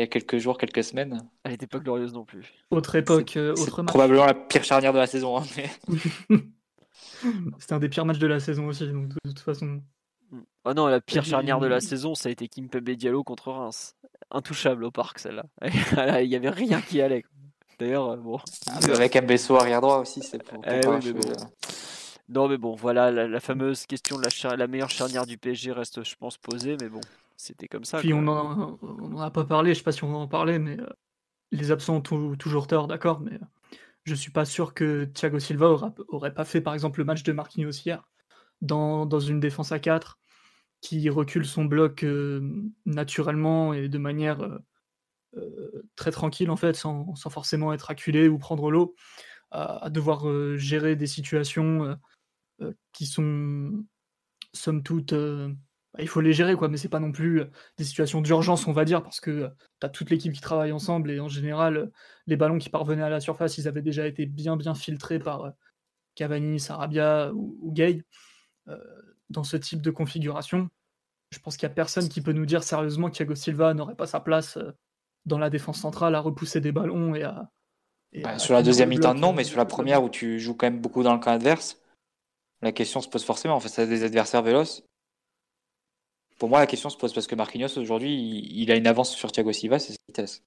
il y a quelques jours, quelques semaines. Elle n'était pas glorieuse non plus. Autre époque, euh, autre match. probablement la pire charnière de la saison. hein, mais- C'était un des pires matchs de la saison aussi, donc de toute façon. Oh non, la pire charnière de la saison, ça a été Kimpembe Diallo contre Reims. Intouchable au parc, celle-là. Il n'y avait rien qui allait. D'ailleurs, euh, bon. Avec un Besso arrière droit aussi, c'est pour, Eh oui, mais bon. Non, mais bon, voilà, la, la fameuse question de la, char- la meilleure charnière du PSG reste, je pense, posée, mais bon, c'était comme ça. Puis quoi. on en, on en a pas parlé, je sais pas si on va en parler, mais euh, les absents ont tou- toujours tort, d'accord, mais euh, je suis pas sûr que Thiago Silva aura- aurait pas fait par exemple le match de Marquinhos hier dans, dans une défense à 4. qui recule son bloc naturellement et de manière très tranquille en fait, sans, forcément être acculé ou prendre l'eau, à, devoir gérer des situations qui sont somme toute bah, il faut les gérer, quoi, mais c'est pas non plus des situations d'urgence, on va dire, parce que tu as toute l'équipe qui travaille ensemble et en général, les ballons qui parvenaient à la surface, ils avaient déjà été bien bien filtrés par Cavani, Sarabia ou, Gay. dans ce type de configuration, je pense qu'il n'y a personne qui peut nous dire sérieusement que Thiago Silva n'aurait pas sa place dans la défense centrale à repousser des ballons et à. Bah, sur la deuxième mi-temps, non, mais sur la première où tu joues quand même beaucoup dans le camp adverse, la question se pose forcément. En fait, c'est des adversaires véloces pour moi, la question se pose parce que Marquinhos, aujourd'hui, il, a une avance sur Thiago Silva, c'est sa vitesse.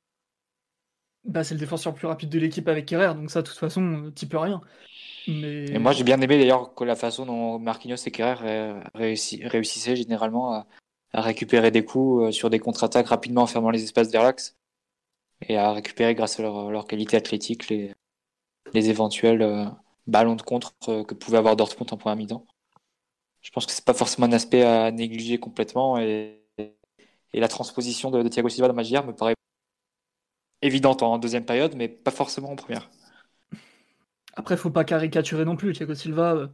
Bah, c'est le défenseur le plus rapide de l'équipe avec Kerrer, donc ça, de toute façon, tu peux rien. Mais... Et moi, j'ai bien aimé d'ailleurs que la façon dont Marquinhos et Kerrer réussissaient généralement à, récupérer des coups euh, sur des contre-attaques rapidement en fermant les espaces vers l'axe et à récupérer grâce à leur, qualité athlétique les, les éventuels euh, ballons de contre euh, que pouvait avoir Dortmund en première mi-temps je pense que c'est pas forcément un aspect à négliger complètement et, la transposition de, Thiago Silva dans Magier me paraît évidente en deuxième période, mais pas forcément en première. Après, faut pas caricaturer non plus. Thiago Silva, euh,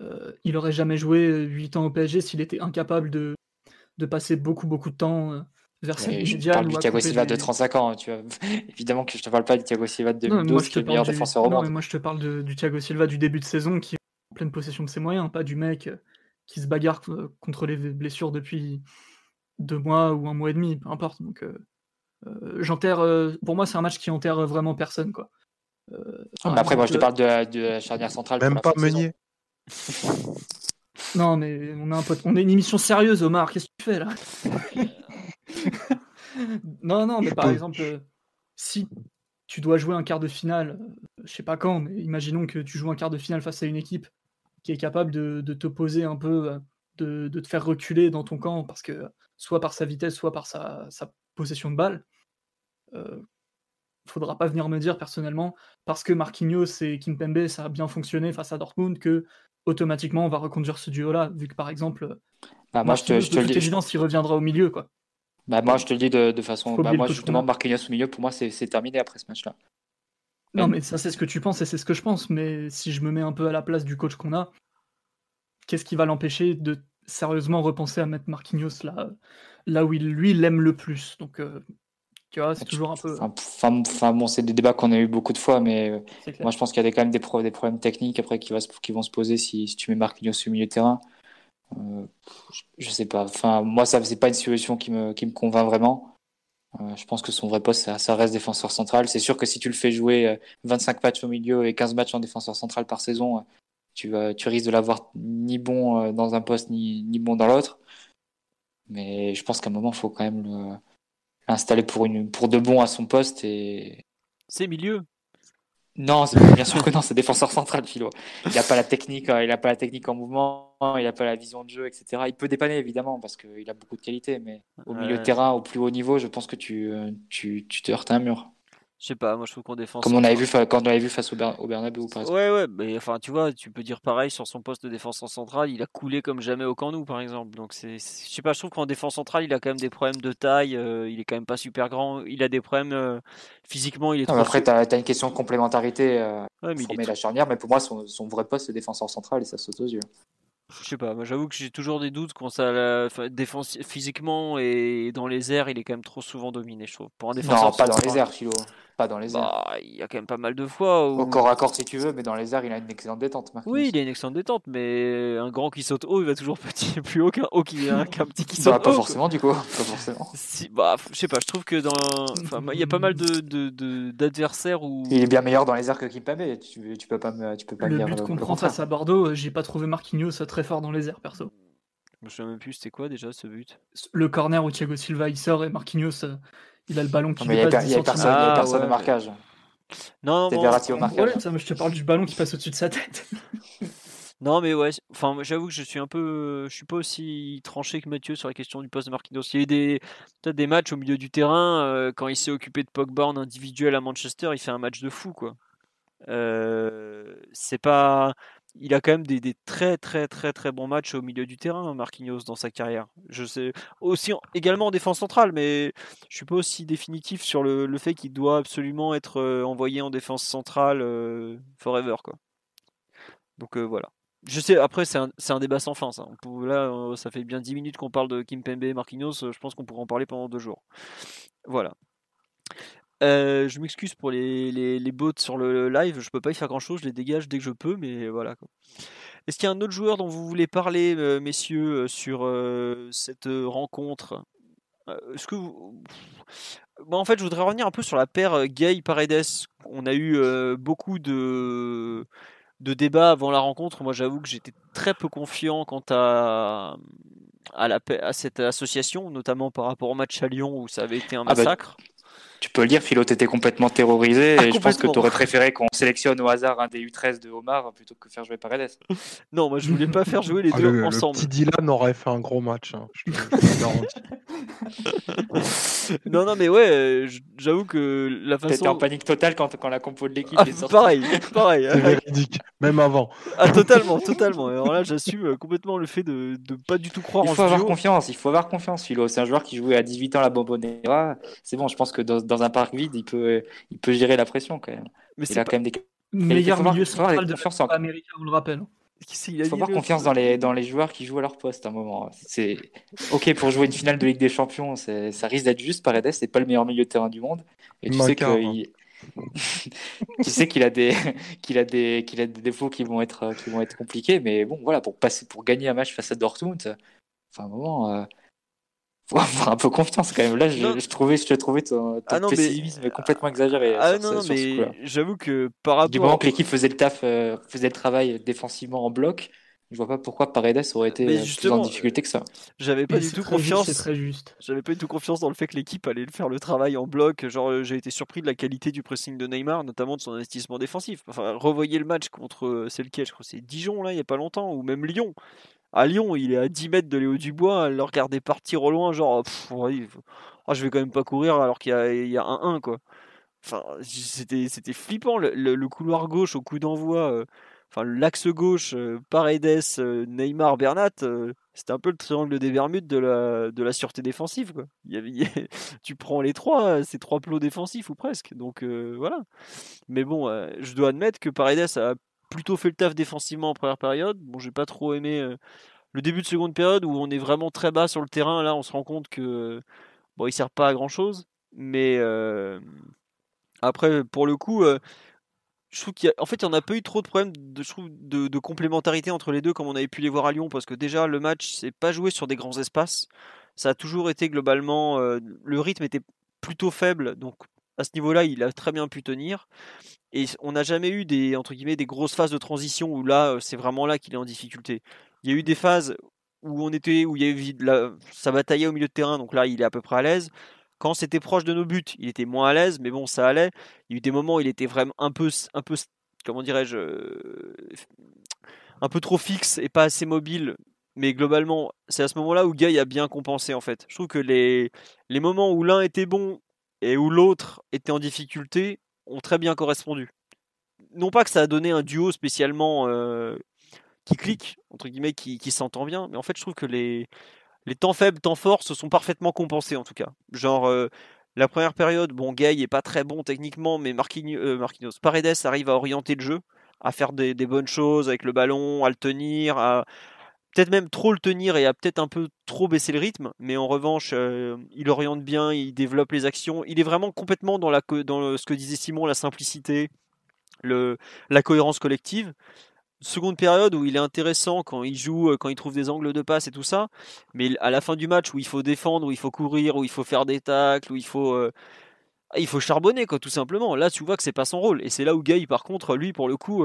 euh, il aurait jamais joué 8 ans au PSG s'il était incapable de, de passer beaucoup beaucoup de temps euh, vers sa vie Je parle du Thiago Silva de 35 ans. Tu vois. Évidemment que je te parle pas du Thiago Silva de 2012, qui est le meilleur défenseur au monde. Non, mais moi je te parle du Thiago Silva du début de saison qui est en pleine possession de ses moyens, pas du mec qui se bagarre contre les blessures depuis deux mois ou un mois et demi, peu importe. Donc, euh, euh, j'enterre. Euh, pour moi, c'est un match qui enterre vraiment personne, quoi. après, moi, je te parle de la, charnière centrale. Même pas Meunier. non, mais on a un pote. On est une émission sérieuse, Omar. Qu'est-ce que tu fais là? Non, non, mais par exemple, si tu dois jouer un quart de finale, je sais pas quand, mais imaginons que tu joues un quart de finale face à une équipe qui est capable de, te poser un peu, euh, de, te faire reculer dans ton camp, parce que soit par sa vitesse, soit par sa, possession de balle. Euh, faudra pas venir me dire personnellement, parce que Marquinhos et Kimpembe, ça a bien fonctionné face à Dortmund, que automatiquement on va reconduire ce duo-là, vu que par exemple, bah, moi, je te, je te le dis. évidence, il reviendra au milieu. quoi. Bah, moi, je te le dis de, façon. Bah, moi, justement, Marquinhos au milieu, pour moi, c'est terminé après ce match-là. Non, mais ça, c'est ce que tu penses et c'est ce que je pense. Mais si je me mets un peu à la place du coach qu'on a, qu'est-ce qui va l'empêcher de sérieusement repenser à mettre Marquinhos là, là où il, lui, l'aime le plus? Donc, euh, tu vois, c'est toujours un peu. Enfin, bon, c'est des débats qu'on a eu beaucoup de fois, mais euh, moi, je pense qu'il y a quand même des, des problèmes techniques après qui, va qui vont se poser si, si tu mets Marquinhos au milieu de terrain. Euh, je sais pas. Enfin, moi, ça, c'est pas une solution qui me, qui me convainc vraiment. Euh, je pense que son vrai poste, ça, reste défenseur central. C'est sûr que si tu le fais jouer 25 euh, matchs au milieu et 15 matchs en défenseur central par saison, euh, tu, tu risques de l'avoir ni bon dans un poste ni, ni bon dans l'autre. Mais je pense qu'à un moment, il faut quand même l'installer pour, pour de bon à son poste. Et... C'est milieu. Non, bien sûr que non, c'est défenseur central, Philo. Il n'a pas la technique, il a pas la technique en mouvement, il n'a pas la vision de jeu, etc. Il peut dépanner évidemment parce qu'il a beaucoup de qualités, mais au milieu de terrain, au plus haut niveau, je pense que tu, tu, tu te heurtes à un mur. Je sais pas, moi je trouve qu'on défend. Comme on avait vu quand on avait vu face au, au Bernabeu par exemple. Ouais ouais, mais enfin tu vois, tu peux dire pareil sur son poste de défenseur central, il a coulé comme jamais au Camp par exemple. Donc c'est je sais pas, je trouve qu'en défense centrale, il a quand même des problèmes de taille, euh, il est quand même pas super grand, il a des problèmes euh, physiquement, il est non, Après tu as, une question de complémentarité euh, ouais, mais la charnière, mais pour moi son, son vrai poste c'est défenseur central et ça saute aux yeux. Je sais pas, moi j'avoue que j'ai toujours des doutes quand ça la défense physiquement et dans les airs, il est quand même trop souvent dominé, je trouve. Pour un défenseur. Non, pas dans les airs, Philo. Pas dans les airs. Bah, il y a quand même pas mal de fois. Où... Au corps à corps si tu veux, mais dans les airs, il a une excellente détente. Oui, il a une excellente détente, mais un grand qui saute haut, il va toujours petit, plus haut qu'un haut qui un petit qui saute pas forcément du coup, pas forcément. Si, bah, je sais pas, je trouve que dans, enfin, il y a pas mal de d'adversaires où. Il est bien meilleur dans les airs que Kimpembe. Tu, tu peux pas, tu peux pas le but qu'on prend face à Bordeaux, j'ai pas trouvé Marquinhos très fort dans les airs perso. Je me souviens même plus, c'était quoi déjà ce but? Le corner où Thiago Silva il sort et Marquinhos euh, il a le ballon qui mais il n'y a, personne, a ah, personne marquage. Non, non, Verratti au marquage. ça, je te parle du ballon qui passe au-dessus de sa tête. non, mais ouais, enfin, j'avoue que je suis un peu, je suis pas aussi tranché que Mathieu sur la question du poste de Marquinhos. Il y a eu des, peut-être des matchs au milieu du terrain euh, quand il s'est occupé de Pogba en individuel à Manchester, il fait un match de fou, quoi. Euh, c'est pas, il a quand même des, très très très très bons matchs au milieu du terrain, Marquinhos, dans sa carrière. Je sais aussi également en défense centrale, mais je suis pas aussi définitif sur le, fait qu'il doit absolument être euh, envoyé en défense centrale euh, forever quoi. Donc euh, voilà. Je sais, après, c'est un, débat sans fin. Ça. là, ça fait bien 10 minutes qu'on parle de Kim Pembe et Marquinhos. Je pense qu'on pourrait en parler pendant deux jours. Voilà. Euh, je m'excuse pour les, les, bots sur le live, je peux pas y faire grand chose, je les dégage dès que je peux, mais voilà. Est-ce qu'il y a un autre joueur dont vous voulez parler, euh, messieurs, euh, sur cette rencontre? Est-ce que en fait, je voudrais revenir un peu sur la paire Gay-Paredes. On a eu beaucoup de de débats avant la rencontre. Moi, j'avoue que j'étais très peu confiant quant à à, la, à cette association, notamment par rapport au match à Lyon où ça avait été un ah bah, massacre tu peux le dire, Philo, t'étais complètement terrorisé. Ah, et je pense que tu aurais préféré qu'on sélectionne au hasard un des U13 de Omar plutôt que faire jouer Paredes. non, moi je voulais pas faire jouer les ah, deux ensemble. Le petit Dylan aurait fait un gros match. Hein, non, non, mais ouais, j'avoue que la façon. T'étais en panique totale quand, quand la compo de l'équipe ah, est sortie. Pareil, pareil. C'est véridique, même avant. Ah, totalement, totalement. Alors là, j'assume euh, complètement le fait de, de pas du tout croire il en faut avoir confiance, il faut avoir confiance, Philo. C'est un joueur qui jouait à 18 ans à la Bombonera. C'est bon, je pense que dans, dans un parc vide, il peut, il peut gérer la pression quand même. Mais il a quand même des meilleur milieu central de l'Amérique, vous le rappelle. Il faut avoir confiance dans les, dans les joueurs qui jouent à leur poste à un moment. C'est ok pour jouer une finale de Ligue des Champions, ça risque d'être juste. Paredes, c'est pas le meilleur milieu de terrain du monde, et tu sais qu'il tu sais qu'il a des qu'il a des qu'il a des défauts qui vont être qui vont être compliqués, mais bon voilà pour passer pour gagner un match face à Dortmund, enfin un moment. Euh, faut avoir un peu confiance quand même. Là, je, je trouvais, je trouvais ton, ton ah pessimisme complètement exagéré. Ah non, non mais j'avoue que par rapport. Du moment que l'équipe faisait le taf, euh, faisait le travail défensivement en bloc, je vois pas pourquoi Paredes aurait été plus en difficulté que ça. J'avais pas du tout confiance. C'est très juste. J'avais pas du tout confiance dans le fait que l'équipe allait faire le travail en bloc. Genre, euh, j'ai été surpris de la qualité du pressing de Neymar, notamment de son investissement défensif. Enfin, revoyez le match contre, euh, c'est lequel Je crois c'est Dijon là, il y a pas longtemps, ou même Lyon à Lyon, il est à 10 mètres de Léo Dubois, le regarder partir au loin, genre, ah, je vais quand même pas courir alors qu'il y a, un 1, quoi. Enfin, c'était, flippant, le, couloir gauche au coup d'envoi, euh, enfin, l'axe gauche, euh, Paredes, euh, Neymar, Bernat, c'était un peu le triangle des Bermudes de la, de la sûreté défensive, quoi. tu prends les trois, c'est trois plots défensifs ou presque, donc voilà. Mais bon, je dois admettre que Paredes a plutôt fait le taf défensivement en première période. Bon, j'ai pas trop aimé euh, le début de seconde période où on est vraiment très bas sur le terrain. Là, on se rend compte que bon, il sert pas à grand chose. Mais euh, après, pour le coup, euh, je trouve qu'il en fait, il n'y en a pas eu trop de problèmes de, de, de, complémentarité entre les deux comme on avait pu les voir à Lyon parce que déjà le match s'est pas joué sur des grands espaces. Ça a toujours été globalement le rythme était plutôt faible, donc à ce niveau-là, il a très bien pu tenir. Et on n'a jamais eu des, entre guillemets, des grosses phases de transition où là, c'est vraiment là qu'il est en difficulté. Il y a eu des phases où on était, où il y la, ça bataillait au milieu de terrain, donc là, il est à peu près à l'aise. Quand c'était proche de nos buts, il était moins à l'aise, mais bon, ça allait. Il y a eu des moments où il était vraiment un peu, un peu, comment dirais-je, un peu trop fixe et pas assez mobile. Mais globalement, c'est à ce moment-là où Guy a bien compensé en fait. Je trouve que les, les moments où l'un était bon et où l'autre était en difficulté ont très bien correspondu. Non pas que ça a donné un duo spécialement euh, qui clique, entre guillemets, qui, s'entend bien, mais en fait je trouve que les, les temps faibles, temps forts se sont parfaitement compensés en tout cas. Genre euh, la première période, bon, Gay est pas très bon techniquement, mais Marquinhos, euh, Marquinhos Paredes arrive à orienter le jeu, à faire des, des, bonnes choses avec le ballon, à le tenir, à, peut-être même trop le tenir et a peut-être un peu trop baissé le rythme, mais en revanche, euh, il oriente bien, il développe les actions. Il est vraiment complètement dans, la, dans ce que disait Simon, la simplicité, le, la cohérence collective. Seconde période où il est intéressant quand il joue, euh, quand il trouve des angles de passe et tout ça, mais à la fin du match où il faut défendre, où il faut courir, où il faut faire des tacles, où il faut, euh, il faut charbonner quoi, tout simplement. Là, tu vois que c'est pas son rôle, et c'est là où Gay, par contre, lui, pour le coup,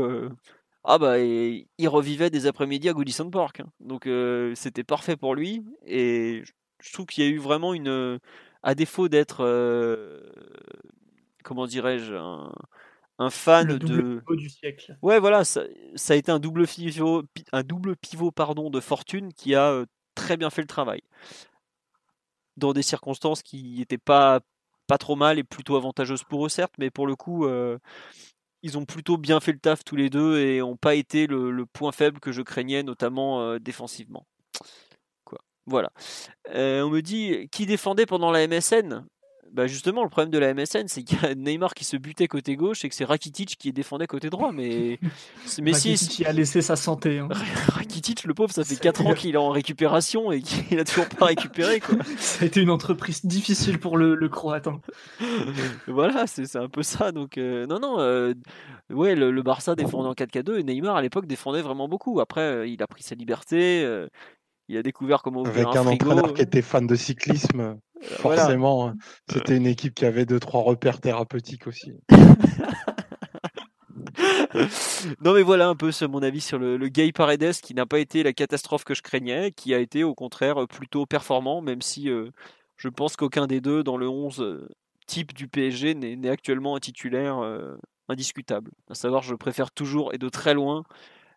ah bah il revivait des après-midi à Goodison Park. Hein. Donc euh, c'était parfait pour lui. Et je trouve qu'il y a eu vraiment une. À défaut d'être. Euh, comment dirais-je un, fan Le de. Pivot du siècle. Ouais, voilà, ça, a été un double pivot, un double pivot pardon, de fortune qui a euh, très bien fait le travail. Dans des circonstances qui n'étaient pas, pas trop mal et plutôt avantageuses pour eux, certes, mais pour le coup, ils ont plutôt bien fait le taf tous les deux et n'ont pas été le, point faible que je craignais, notamment défensivement. Quoi. Voilà. on me dit qui défendait pendant la MSN bah justement, le problème de la MSN, c'est qu'il y a Neymar qui se butait côté gauche et que c'est Rakitic qui défendait côté droit. Mais, mais Rakitic a laissé sa santé. Hein. Rakitic, le pauvre, ça fait 4 ans qu'il est en récupération et qu'il a toujours pas récupéré. Quoi. ça a été une entreprise difficile pour le, le Croate. Hein. voilà, c'est un peu ça. Donc, euh, non, non. Euh, ouais, le, Barça défendait en 4K2 et Neymar à l'époque défendait vraiment beaucoup. Après, euh, il a pris sa liberté. il a découvert comment Avec un, un entraîneur qui était fan de cyclisme. Forcément, hein. c'était une équipe qui avait deux, trois repères thérapeutiques aussi. non mais voilà un peu mon avis sur le, Gay Paredes qui n'a pas été la catastrophe que je craignais, qui a été au contraire plutôt performant, même si euh, je pense qu'aucun des deux dans le 11 euh, type du PSG n'est actuellement un titulaire euh, indiscutable. À savoir, je préfère toujours et de très loin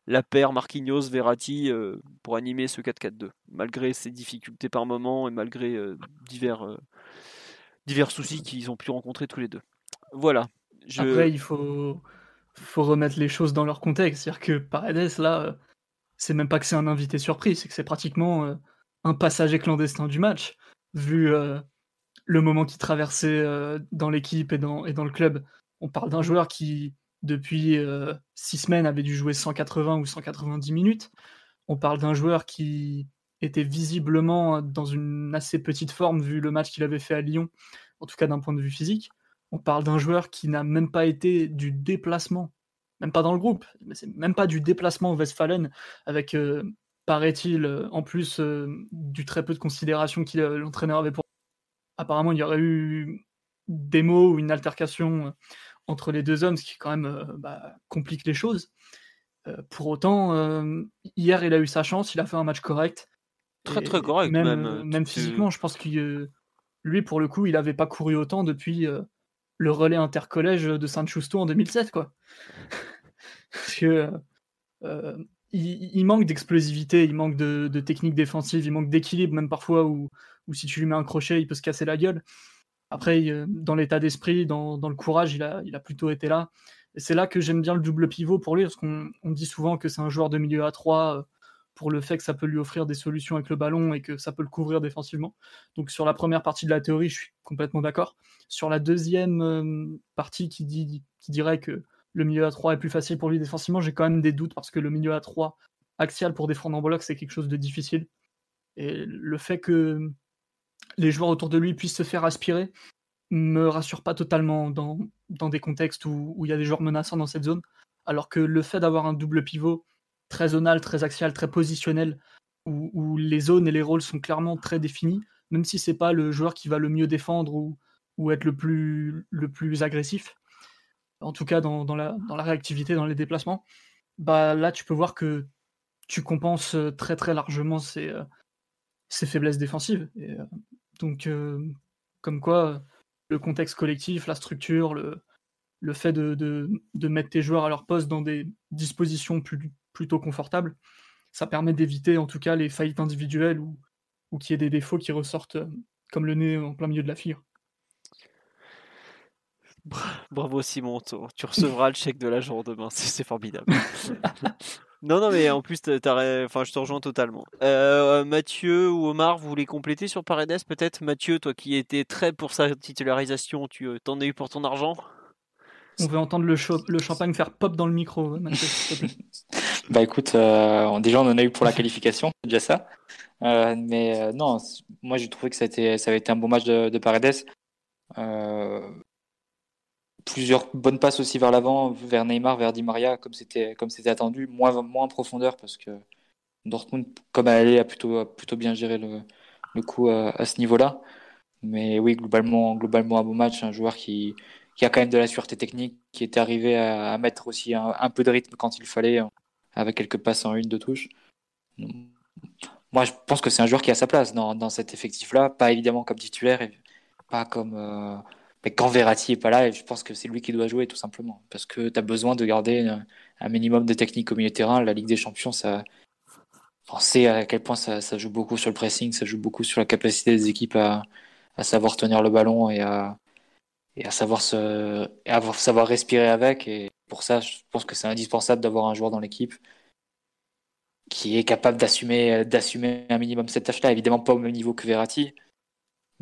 la paire Marquinhos-Verratti euh, pour animer ce 4-4-2, malgré ses difficultés par moment et malgré euh, divers, euh, divers soucis qu'ils ont pu rencontrer tous les deux. Voilà. Après, il faut, faut remettre les choses dans leur contexte. C'est-à-dire que Paredes, là, c'est même pas que c'est un invité surprise, c'est que c'est pratiquement un passager clandestin du match, vu le moment qu'il traversait dans l'équipe et dans, et dans le club. On parle d'un joueur qui, depuis euh, six semaines, avait dû jouer 180 ou 190 minutes. On parle d'un joueur qui était visiblement dans une assez petite forme vu le match qu'il avait fait à Lyon, en tout cas d'un point de vue physique. On parle d'un joueur qui n'a même pas été du déplacement, même pas dans le groupe, mais c'est même pas du déplacement au Westfalen, avec, euh, paraît-il, euh, en plus du très peu de considération que l'entraîneur avait pour. Apparemment, il y aurait eu des mots ou une altercation entre les deux hommes, ce qui quand même euh, bah, complique les choses. Euh, pour autant, euh, hier, il a eu sa chance, il a fait un match correct. Très très correct, même, même, physiquement, je pense que lui, pour le coup, il n'avait pas couru autant depuis le relais intercollège de Saint-Justo en 2007, quoi. Parce que il, manque d'explosivité, il manque de, technique défensive, il manque d'équilibre, même parfois où, où, si tu lui mets un crochet, il peut se casser la gueule. Après, euh, dans l'état d'esprit, dans, le courage, il a, plutôt été là. Et c'est là que j'aime bien le double pivot pour lui, parce qu'on dit souvent que c'est un joueur de milieu à 3 euh, pour le fait que ça peut lui offrir des solutions avec le ballon et que ça peut le couvrir défensivement. Donc sur la première partie de la théorie, je suis complètement d'accord. Sur la deuxième euh, partie qui, dit, qui dirait que le milieu à 3 est plus facile pour lui défensivement, j'ai quand même des doutes parce que le milieu à 3 axial pour défendre en bloc, c'est quelque chose de difficile. Et le fait que les joueurs autour de lui puissent se faire aspirer me rassure pas totalement dans, dans des contextes où, il y a des joueurs menaçants dans cette zone. Alors que le fait d'avoir un double pivot très zonal, très axial, très positionnel, où, les zones et les rôles sont clairement très définis, même si c'est pas le joueur qui va le mieux défendre ou, être le plus, le plus agressif, en tout cas dans, la, réactivité, dans les déplacements, bah là tu peux voir que tu compenses très très largement ces, ces faiblesses défensives. Et, euh, donc, euh, comme quoi, le contexte collectif, la structure, le, le fait de, de, mettre tes joueurs à leur poste dans des dispositions plus, plutôt confortables, ça permet d'éviter en tout cas les faillites individuelles ou, ou qu'il y ait des défauts qui ressortent euh, comme le nez en plein milieu de la figure. Bravo Simon, tu recevras le chèque de l'agent demain, c'est formidable. Non, non, mais en plus, enfin, je te rejoins totalement. Euh, Mathieu ou Omar, vous voulez compléter sur Paredes peut-être? Mathieu, toi qui étais très pour sa titularisation, tu euh, t'en as eu pour ton argent? On veut entendre le, le, champagne faire pop dans le micro, Mathieu. bah écoute, euh, déjà on en a eu pour la qualification, c'est déjà ça. mais non, moi j'ai trouvé que ça, a été, ça avait été un bon match de, de Paredes plusieurs bonnes passes aussi vers l'avant, vers Neymar, vers Di Maria, comme c'était comme c'était attendu, moins moins en profondeur parce que Dortmund, comme elle est, a plutôt plutôt bien géré le, le coup à, ce niveau-là. Mais oui, globalement globalement un bon match, un joueur qui qui a quand même de la sûreté technique, qui était arrivé à, mettre aussi un, peu de rythme quand il fallait, avec quelques passes en une de touche. Moi, je pense que c'est un joueur qui a sa place dans, dans cet effectif-là, pas évidemment comme titulaire, et pas comme euh, mais quand Verratti est pas là, je pense que c'est lui qui doit jouer tout simplement. Parce que tu as besoin de garder un minimum de technique au milieu de terrain. La Ligue des Champions, ça, on sait à quel point ça, joue beaucoup sur le pressing, ça joue beaucoup sur la capacité des équipes à, savoir tenir le ballon et à savoir respirer avec. Et pour ça, je pense que c'est indispensable d'avoir un joueur dans l'équipe qui est capable d'assumer d'assumer un minimum cette tâche-là. Évidemment pas au même niveau que Verratti,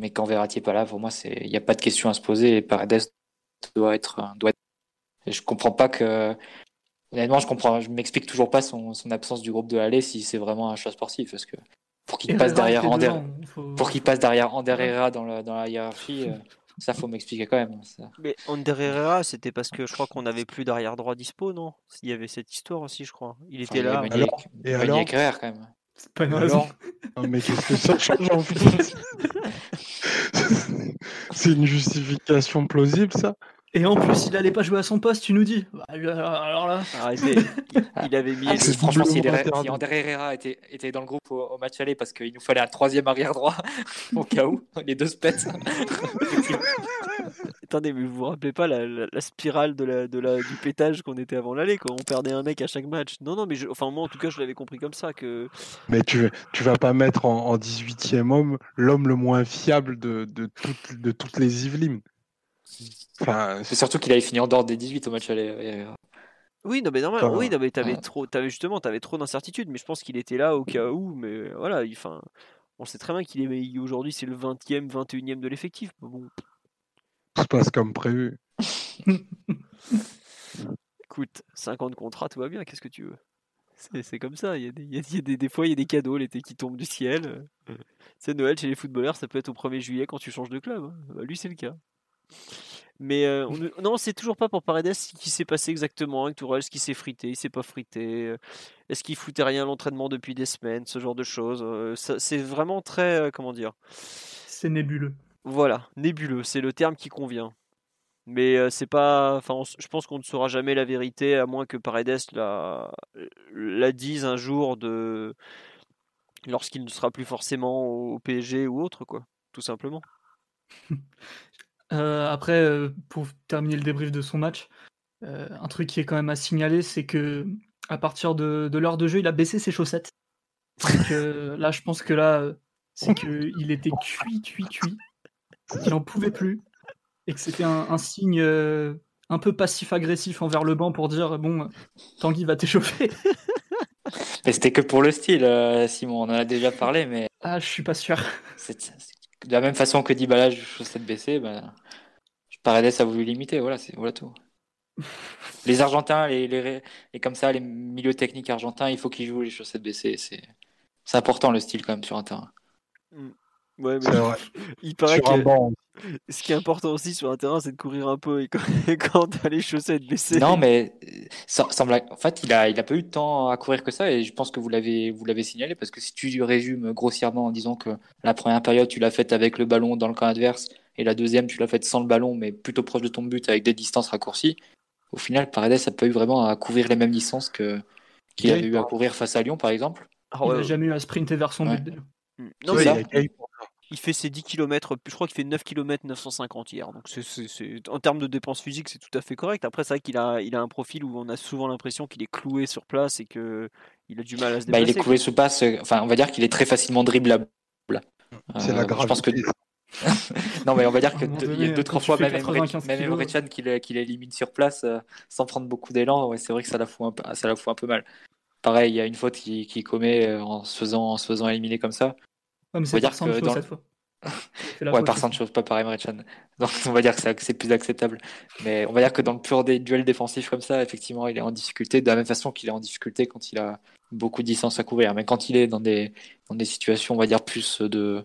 mais quand Verratti est pas là, pour moi, il n'y a pas de question à se poser. Et Paredes doit être, doit être. Et je comprends pas que. Honnêtement, je comprends, je m'explique toujours pas son, son, absence du groupe de Halle si c'est vraiment un choix sportif, parce que pour qu'il passe derrière Ander, faut... pour qu'il passe derrière Ander Herrera dans la, dans la hiérarchie. Euh, ça, faut m'expliquer quand même. Ça. Mais Ander Herrera, c'était parce que je crois qu'on n'avait plus d'arrière droit dispo, non? Il y avait cette histoire aussi, je crois. Il était là. Il alors, et alors? Herrera, quand même. C'est pas une raison. Non, mais qu'est-ce que ça change en fait C'est une justification plausible, ça? Et en plus, il allait pas jouer à son poste, tu nous dis. Bah, alors là. Arrêtez. Il avait mis. Ah, franchement, si, Herrera était, était, dans le groupe au, match aller parce qu'il nous fallait un troisième arrière droit au cas où les deux se pètent. Attendez, mais vous vous rappelez pas la, la, spirale de la, de la, du pétage qu'on était avant l'aller, quand on perdait un mec à chaque match. Non, non, mais je, enfin moi en tout cas, je l'avais compris comme ça que. Mais tu, tu vas pas mettre en, en 18e homme l'homme le moins fiable de, de, toutes, de toutes les Yvelines. Enfin, c'est surtout qu'il avait fini en dehors des 18 au match aller. Oui, non, mais normal. oui, non, mais t'avais trop, avais justement, t'avais trop d'incertitudes. Mais je pense qu'il était là au cas où. Mais voilà, enfin, on sait très bien qu'il est aujourd'hui, c'est le 20e, 21e de l'effectif. Bon. Tout se passe comme prévu. Écoute, 50 contrats, tout va bien. Qu'est-ce que tu veux? C'est comme ça. Il y a des, il y a des, des fois, il y a des cadeaux l'été qui tombent du ciel. C'est Noël chez les footballeurs, ça peut être au 1er juillet quand tu changes de club. Hein. Bah, lui, c'est le cas. Mais euh, on, non, c'est toujours pas pour Paredes ce qui s'est passé exactement avec Tourelle, ce qui s'est frité, il s'est pas frité, euh, est-ce qu'il foutait rien à l'entraînement depuis des semaines, ce genre de choses. Euh, c'est vraiment très, comment dire? C'est nébuleux. Voilà, nébuleux, c'est le terme qui convient. Mais c'est pas, enfin, je pense qu'on ne saura jamais la vérité à moins que Paredes la, la dise un jour de lorsqu'il ne sera plus forcément au PSG ou autre, quoi, tout simplement. Euh, après, euh, pour terminer le débrief de son match, euh, un truc qui est quand même à signaler, c'est que à partir de, l'heure de jeu, il a baissé ses chaussettes. Donc là, je pense que là, c'est qu'il était cuit, cuit, cuit, qu'il n'en pouvait plus, et que c'était un, signe un peu passif-agressif envers le banc pour dire bon, Tanguy va t'échauffer. Mais c'était que pour le style, Simon, on en a déjà parlé, mais. Ah, je suis pas sûr de la même façon que Dybala chaussettes baissées, ben, Paredes a voulu limiter. Voilà, c'est voilà tout. les Argentins, les, les, les, comme ça, les milieux techniques argentins, il faut qu'ils jouent les chaussettes baissées. C'est c'est important le style quand même sur un terrain. Ouais, mais vrai. il paraît que ce qui est important aussi sur un terrain, c'est de courir un peu et quand, quand t'as les chaussettes baissées. Non, mais ça semble. En fait, il a, il a pas eu de temps à courir que ça et je pense que vous l'avez, vous l'avez signalé parce que si tu résumes grossièrement en disant que la première période tu l'as faite avec le ballon dans le camp adverse et la deuxième tu l'as faite sans le ballon mais plutôt proche de ton but avec des distances raccourcies, au final, Paredes n'a pas eu vraiment à couvrir les mêmes distances que qu'il avait eu à courir face à Lyon par exemple. Ah il n'a jamais eu à sprinter vers son but. Non, mais il fait ses 10 km, je crois qu'il fait 9 km 950 hier. Donc c'est, en termes de dépenses physiques, c'est tout à fait correct. Après, c'est vrai qu'il a, il a un profil où on a souvent l'impression qu'il est cloué sur place et que il a du mal à se déplacer. Bah, il est cloué sur place, euh, enfin, on va dire qu'il est très facilement dribblable. C'est la grave. Je pense que... non, mais on va dire que il y a deux, trois fois, même Emre Can qui l'élimine sur place euh, sans prendre beaucoup d'élan. Ouais, c'est vrai que ça la, fout un peu, ça la fout un peu mal. Pareil, il y a une faute qu'il qui commet euh, en se faisant, en se faisant éliminer comme ça. Ouais, mais c'est par Sancho dans... cette fois. ouais, par Sancho, pas par Emre. Donc on va dire que c'est plus acceptable. Mais on va dire que dans le pur des duels défensifs comme ça, effectivement, il est en difficulté de la même façon qu'il est en difficulté quand il a beaucoup de distance à couvrir. Mais quand il est dans des, dans des situations, on va dire, plus de,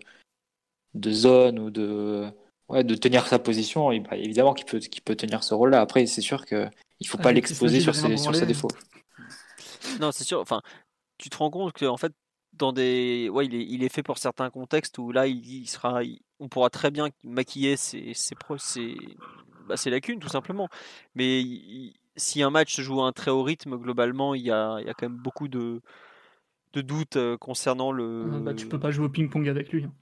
de zone ou de, ouais, de tenir sa position, bah, évidemment qu'il peut, qu'il peut tenir ce rôle-là. Après, c'est sûr qu'il ne faut ah, pas l'exposer sur, ses, sur ses défauts. Non, c'est sûr. Enfin, tu te rends compte que en fait, dans des, ouais, il est, il est fait pour certains contextes où là, il, sera, on pourra très bien maquiller ses, ses, ses, bah, ses lacunes tout simplement. Mais si un match se joue à un très haut rythme, globalement, il y a, il y a quand même beaucoup de, de doutes euh, concernant le. Ah, bah, tu peux pas jouer au ping-pong avec lui. Hein.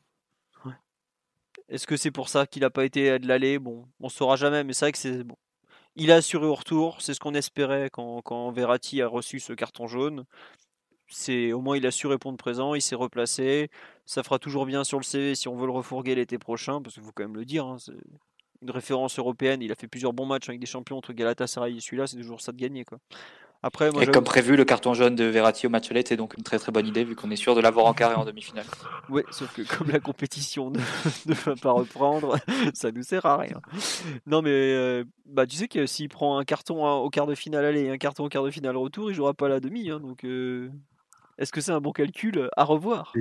Est-ce que c'est pour ça qu'il n'a pas été de l'aller? Bon, on saura jamais, mais c'est vrai que c'est bon. Il a assuré au retour, c'est ce qu'on espérait quand, quand Verratti a reçu ce carton jaune c'est au moins il a su répondre présent, il s'est replacé. Ça fera toujours bien sur le CV si on veut le refourguer l'été prochain, parce qu'il faut quand même le dire. Hein, une référence européenne. Il a fait plusieurs bons matchs avec des champions entre Galatasaray et celui-là. C'est toujours ça de gagner. Quoi. Après, moi, et comme prévu, le carton jaune de Verratti au match aller, c'est donc une très très bonne idée vu qu'on est sûr de l'avoir en carré en demi-finale. Oui, sauf que comme la compétition ne, va pas reprendre, ça nous sert à rien. Non, mais euh, bah, tu sais que s'il prend un carton au quart de finale aller et un carton au quart de finale retour, il jouera pas la demi. Hein, donc, euh, est-ce que c'est un bon calcul à revoir?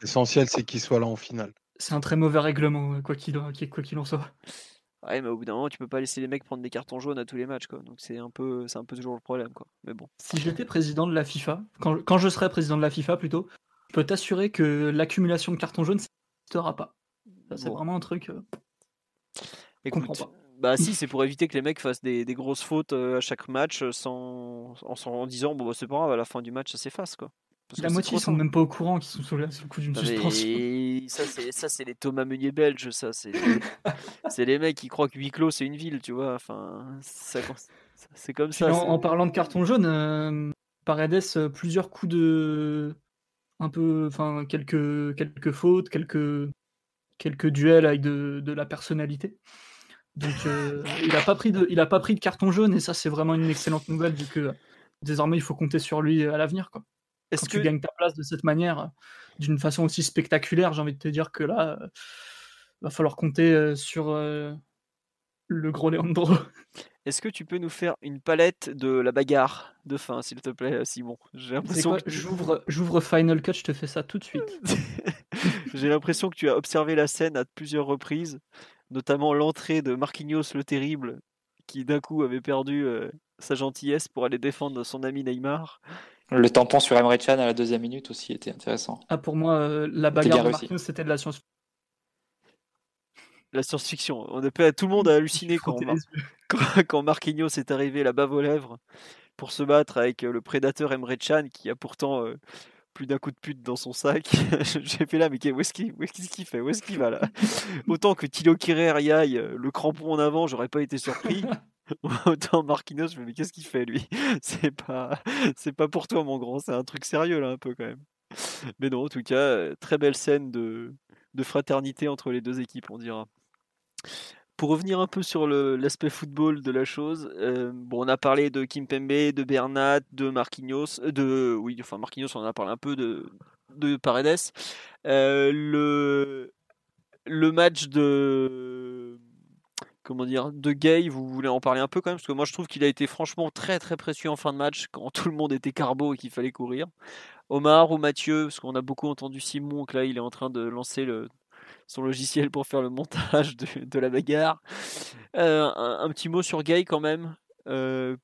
L'essentiel, c'est qu'il soit là en finale. C'est un très mauvais règlement, quoi qu'il en soit. Ouais, mais au bout d'un moment, tu peux pas laisser les mecs prendre des cartons jaunes à tous les matchs, quoi. Donc c'est un peu, c'est un peu toujours le problème, quoi. Mais bon. Si j'étais président de la FIFA, quand, quand je serais président de la FIFA plutôt, je peux t'assurer que l'accumulation de cartons jaunes n'existera pas. c'est vraiment un truc. Euh... Écoute, pas. Bah si, c'est pour éviter que les mecs fassent des, des grosses fautes à chaque match sans, en, en disant bon bah, c'est pas grave, à la fin du match ça s'efface quoi la moitié ils sont même pas au courant qu'ils sont sous le, coup d'une suspension. Ça c'est les Thomas Meunier belges, ça c'est les... les mecs qui croient que huis clos c'est une ville, tu vois. Enfin, c'est comme ça. En, parlant de carton jaune, euh, Paredes euh, plusieurs coups de un peu, enfin quelques quelques fautes, quelques quelques duels avec de, de la personnalité. Donc euh, il a pas pris de il a pas pris de carton jaune et ça c'est vraiment une excellente nouvelle vu que désormais il faut compter sur lui à l'avenir quoi. Est-ce que tu gagnes ta place de cette manière, d'une façon aussi spectaculaire, j'ai envie de te dire que là, il euh, va falloir compter euh, sur euh, le gros Leandro. Est-ce que tu peux nous faire une palette de la bagarre de fin, s'il te plaît, Simon? J'ai l'impression que... j'ouvre, j'ouvre Final Cut, je te fais ça tout de suite. J'ai l'impression que tu as observé la scène à plusieurs reprises, notamment l'entrée de Marquinhos le terrible, qui d'un coup avait perdu sa gentillesse pour aller défendre son ami Neymar. Le tampon sur Emre Can à la deuxième minute aussi était intéressant. Ah, pour moi, euh, la bagarre de Marquinhos, c'était de la science La science-fiction. On tout le monde a halluciné quand, quand, Marquinhos est arrivé la bave aux lèvres pour se battre avec euh, le prédateur Emre Can qui a pourtant euh, plus d'un coup de pute dans son sac. J'ai fait là, mais où est-ce qu'il fait? Où est-ce qu'il va là? Autant que Thilo Kirer y aille, le crampon en avant, j'aurais pas été surpris. Autant Marquinhos, mais qu'est-ce qu'il fait lui? C'est pas, c'est pas pour toi mon grand, c'est un truc sérieux là un peu quand même. Mais non, en tout cas, très belle scène de, de fraternité entre les deux équipes, on dira. Pour revenir un peu sur l'aspect football de la chose, euh, bon, on a parlé de Kimpembe, de Bernat, de Marquinhos, euh, de oui, enfin Marquinhos, on a parlé un peu de de Paredes. Euh, le le match de comment dire, de Gay, vous voulez en parler un peu quand même Parce que moi je trouve qu'il a été franchement très très précieux en fin de match quand tout le monde était carbo et qu'il fallait courir. Omar ou Mathieu, parce qu'on a beaucoup entendu Simon, que là il est en train de lancer son logiciel pour faire le montage de, la bagarre. Euh, un, petit mot sur Gay quand même. Euh,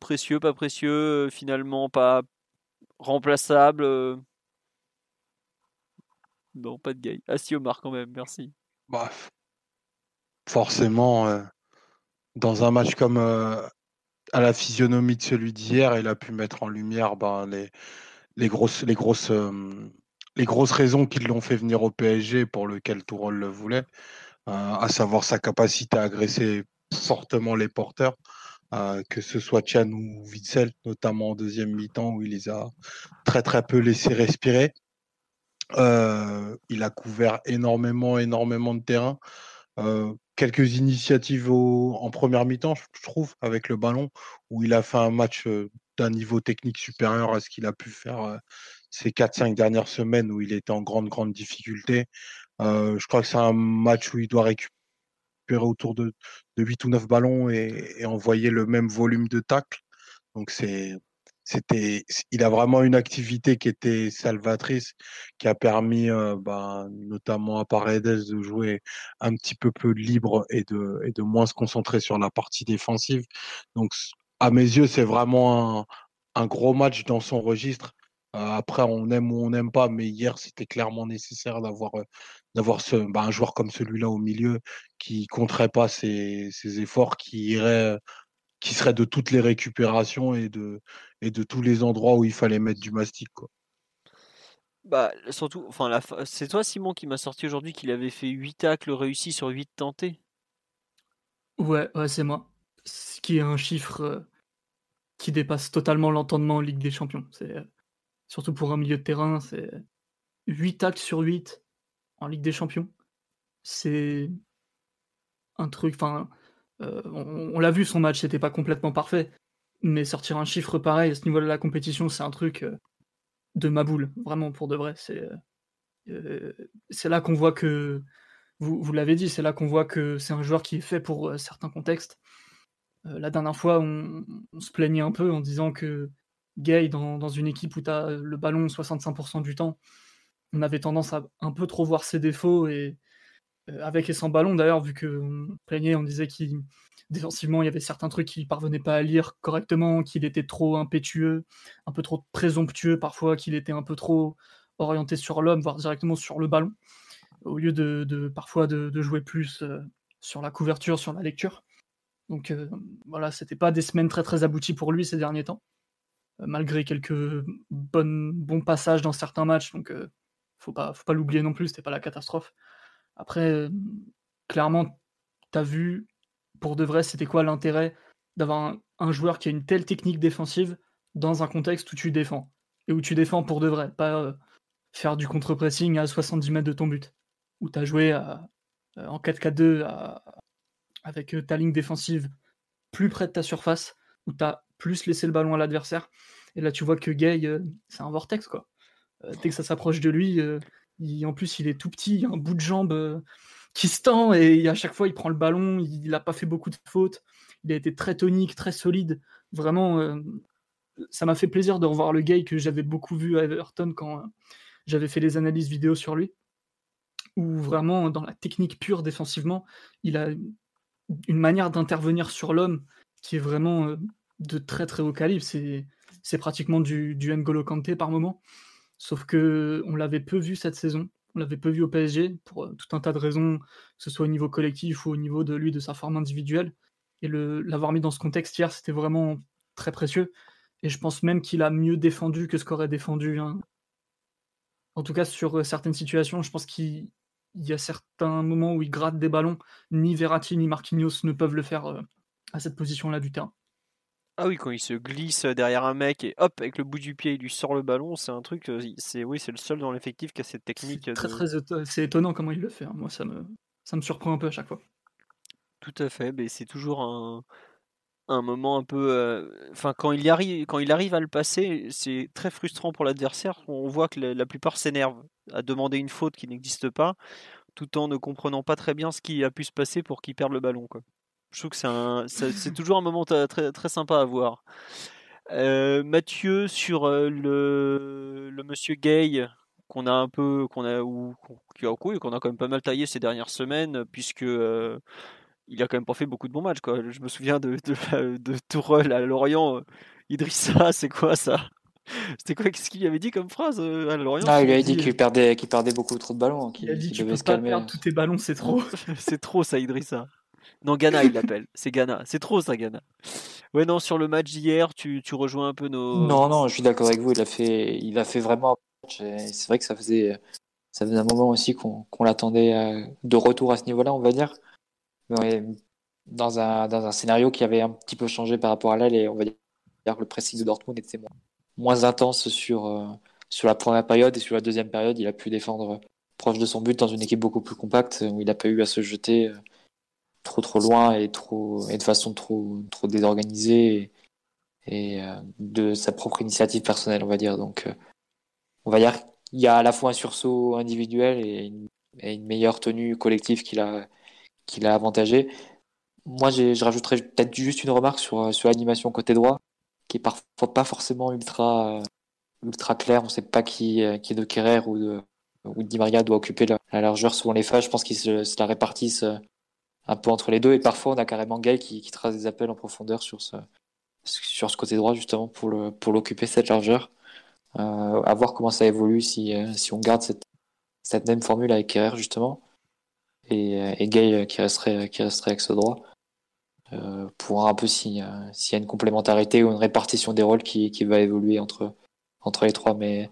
précieux, pas précieux, finalement pas remplaçable. Euh. Non, pas de Gay. Ah si Omar quand même, merci. Bah, forcément, euh, dans un match comme euh, à la physionomie de celui d'hier, il a pu mettre en lumière ben, les, grosses, euh, raisons qui l'ont fait venir au PSG pour lequel Tourol le voulait, à savoir sa capacité à agresser fortement les porteurs. que ce soit Chan ou Witzel, notamment en deuxième mi-temps où il les a très très peu laissés respirer. il a couvert énormément, énormément de terrain quelques initiatives en première mi-temps, je trouve, avec le ballon, où il a fait un match d'un niveau technique supérieur à ce qu'il a pu faire ces 4-5 dernières semaines où il était en grande, grande difficulté. je crois que c'est un match où il doit récupérer autour de, 8 ou 9 ballons et, et envoyer le même volume de tacles. Donc c'est c'était, il a vraiment une activité qui était salvatrice, qui a permis bah, notamment à Paredes de jouer un petit peu plus libre et de, et de moins se concentrer sur la partie défensive. Donc, à mes yeux, c'est vraiment un, un, gros match dans son registre. Après, on aime ou on n'aime pas, mais hier, c'était clairement nécessaire d'avoir d'avoir ce, bah, un joueur comme celui-là au milieu qui compterait pas ses, ses efforts, qui irait qui serait de toutes les récupérations et de, et de tous les endroits où il fallait mettre du mastic. Quoi. Bah, surtout, enfin, c'est toi, Simon, qui m'a sorti aujourd'hui qu'il avait fait 8 tacles réussis sur 8 tentés. Ouais, ouais c'est moi. Ce qui est un chiffre euh, qui dépasse totalement l'entendement en Ligue des Champions. C'est euh, surtout pour un milieu de terrain, c'est 8 tacles sur 8 en Ligue des Champions. C'est un truc. Enfin, on, l'a vu, son match n'était pas complètement parfait, mais sortir un chiffre pareil à ce niveau de la compétition, c'est un truc de ma boule, vraiment pour de vrai. C'est c'est là qu'on voit que vous, vous l'avez dit, c'est là qu'on voit que c'est un joueur qui est fait pour certains contextes. la dernière fois, on, se plaignait un peu en disant que Gay, dans, une équipe où tu as le ballon 65% du temps, on avait tendance à un peu trop voir ses défauts et euh, avec et sans ballon d'ailleurs, vu qu'on plaignait, on disait qu'il défensivement il y avait certains trucs qu'il parvenait pas à lire correctement, qu'il était trop impétueux, un peu trop présomptueux parfois, qu'il était un peu trop orienté sur l'homme, voire directement sur le ballon, au lieu de, parfois de, jouer plus euh, sur la couverture, sur la lecture. Donc euh, voilà, c'était pas des semaines très très abouties pour lui ces derniers temps. Euh, malgré quelques bons passages dans certains matchs. Donc, euh, faut pas, faut pas l'oublier non plus, c'était pas la catastrophe. Après, euh, clairement, tu as vu, pour de vrai, c'était quoi l'intérêt d'avoir un, joueur qui a une telle technique défensive dans un contexte où tu défends et où tu défends pour de vrai, pas faire du contre-pressing à 70 mètres de ton but, où tu as joué en 4-4-2 avec ta ligne défensive plus près de ta surface, où tu as plus laisser le ballon à l'adversaire. Et là, tu vois que Gay, euh, c'est un vortex, quoi. Euh, dès que ça s'approche de lui, euh, en plus, il est tout petit, il a un bout de jambe qui se tend et à chaque fois, il prend le ballon. Il n'a pas fait beaucoup de fautes. Il a été très tonique, très solide. Vraiment, ça m'a fait plaisir de revoir le Gay que j'avais beaucoup vu à Everton quand j'avais fait les analyses vidéo sur lui. Où vraiment, dans la technique pure défensivement, il a une manière d'intervenir sur l'homme qui est vraiment de très très haut calibre. C'est, c'est pratiquement du, du N'Golo Kanté par moment. Sauf que on l'avait peu vu cette saison. On l'avait peu vu au PSG pour euh, tout un tas de raisons, que ce soit au niveau collectif ou au niveau de lui, de sa forme individuelle. Et l'avoir mis dans ce contexte hier, c'était vraiment très précieux. Et je pense même qu'il a mieux défendu que ce qu'aurait défendu. En tout cas, sur euh, certaines situations, je pense qu'il y a certains moments où il gratte des ballons. Ni Verratti ni Marquinhos ne peuvent le faire euh, à cette position-là du terrain. Ah oui, quand il se glisse derrière un mec et hop, avec le bout du pied, il lui sort le ballon, c'est un truc, euh, c'est oui, c'est le seul dans l'effectif qui a cette technique. Très, très c'est étonnant comment il le fait. Hein. Moi, ça me, ça me surprend un peu à chaque fois. Tout à fait, mais c'est toujours un, un moment un peu. Euh, enfin, quand il arrive, quand il arrive à le passer, c'est très frustrant pour l'adversaire. On voit que la, plupart s'énervent à demander une faute qui n'existe pas, tout en ne comprenant pas très bien ce qui a pu se passer pour qu'il perde le ballon, quoi. Je trouve que c'est toujours un moment très, très sympa à voir. Euh, Mathieu sur euh, le, le, monsieur Gay qu'on a un peu qu'on a ou qui a qu'on a quand même pas mal taillé ces dernières semaines puisque euh, il a quand même pas fait beaucoup de bons matchs quoi. Je me souviens de de, de Tourelle à Lorient Idrissa, c'est quoi ça? C'était quoi Qu'est-ce qu'il avait dit comme phrase à Lorient? Ah, il avait dit qu'il perdait, qu'il perdait beaucoup trop de ballons. il a dit tu peux pas perdre tous tes ballons, c'est trop. c'est trop ça, Idrissa. Non, Ghana, il l'appelle. C'est Ghana. C'est trop ça, Ghana. Ouais, non, sur le match d'hier, tu, tu, rejoins un peu nos. Non, non, je suis d'accord avec vous. Il a fait, il a fait vraiment. C'est vrai que ça faisait, ça faisait un moment aussi qu'on l'attendait euh, de retour à ce niveau-là, on va dire. dans, un, dans un scénario qui avait un petit peu changé par rapport à là, on va dire que le pressing de Dortmund était moins, moins intense sur, euh, sur la première période et sur la deuxième période, il a pu défendre proche de son but dans une équipe beaucoup plus compacte où il n'a pas eu à se jeter euh, trop trop loin et trop et de façon trop trop désorganisée et, euh, de sa propre initiative personnelle on va dire. Donc euh, on va dire qu'il y a à la fois un sursaut individuel et une, une meilleure tenue collective qu'il a qu'il a avantagé moi je rajouterais peut-être juste une remarque sur sur l'animation côté droit qui est parfois pas forcément ultra ultra claire. On sait pas qui qui est de Kerrer ou de ou Di Maria doit occuper la, largeur selon les phases. Je pense qu'ils se, se la répartissent un peu entre les deux. Et parfois, on a carrément Gay qui, trace des appels en profondeur sur ce, sur ce côté droit, justement, pour le, pour l'occuper cette largeur. Euh, à voir comment ça évolue si, euh, si on garde cette, cette même formule avec Kerrer, justement. Et, euh, et Gay qui resterait, qui resterait avec ce droit. Euh, pour voir un peu s'il y a une complémentarité ou une répartition des rôles qui, qui va évoluer entre, entre les trois. Mais,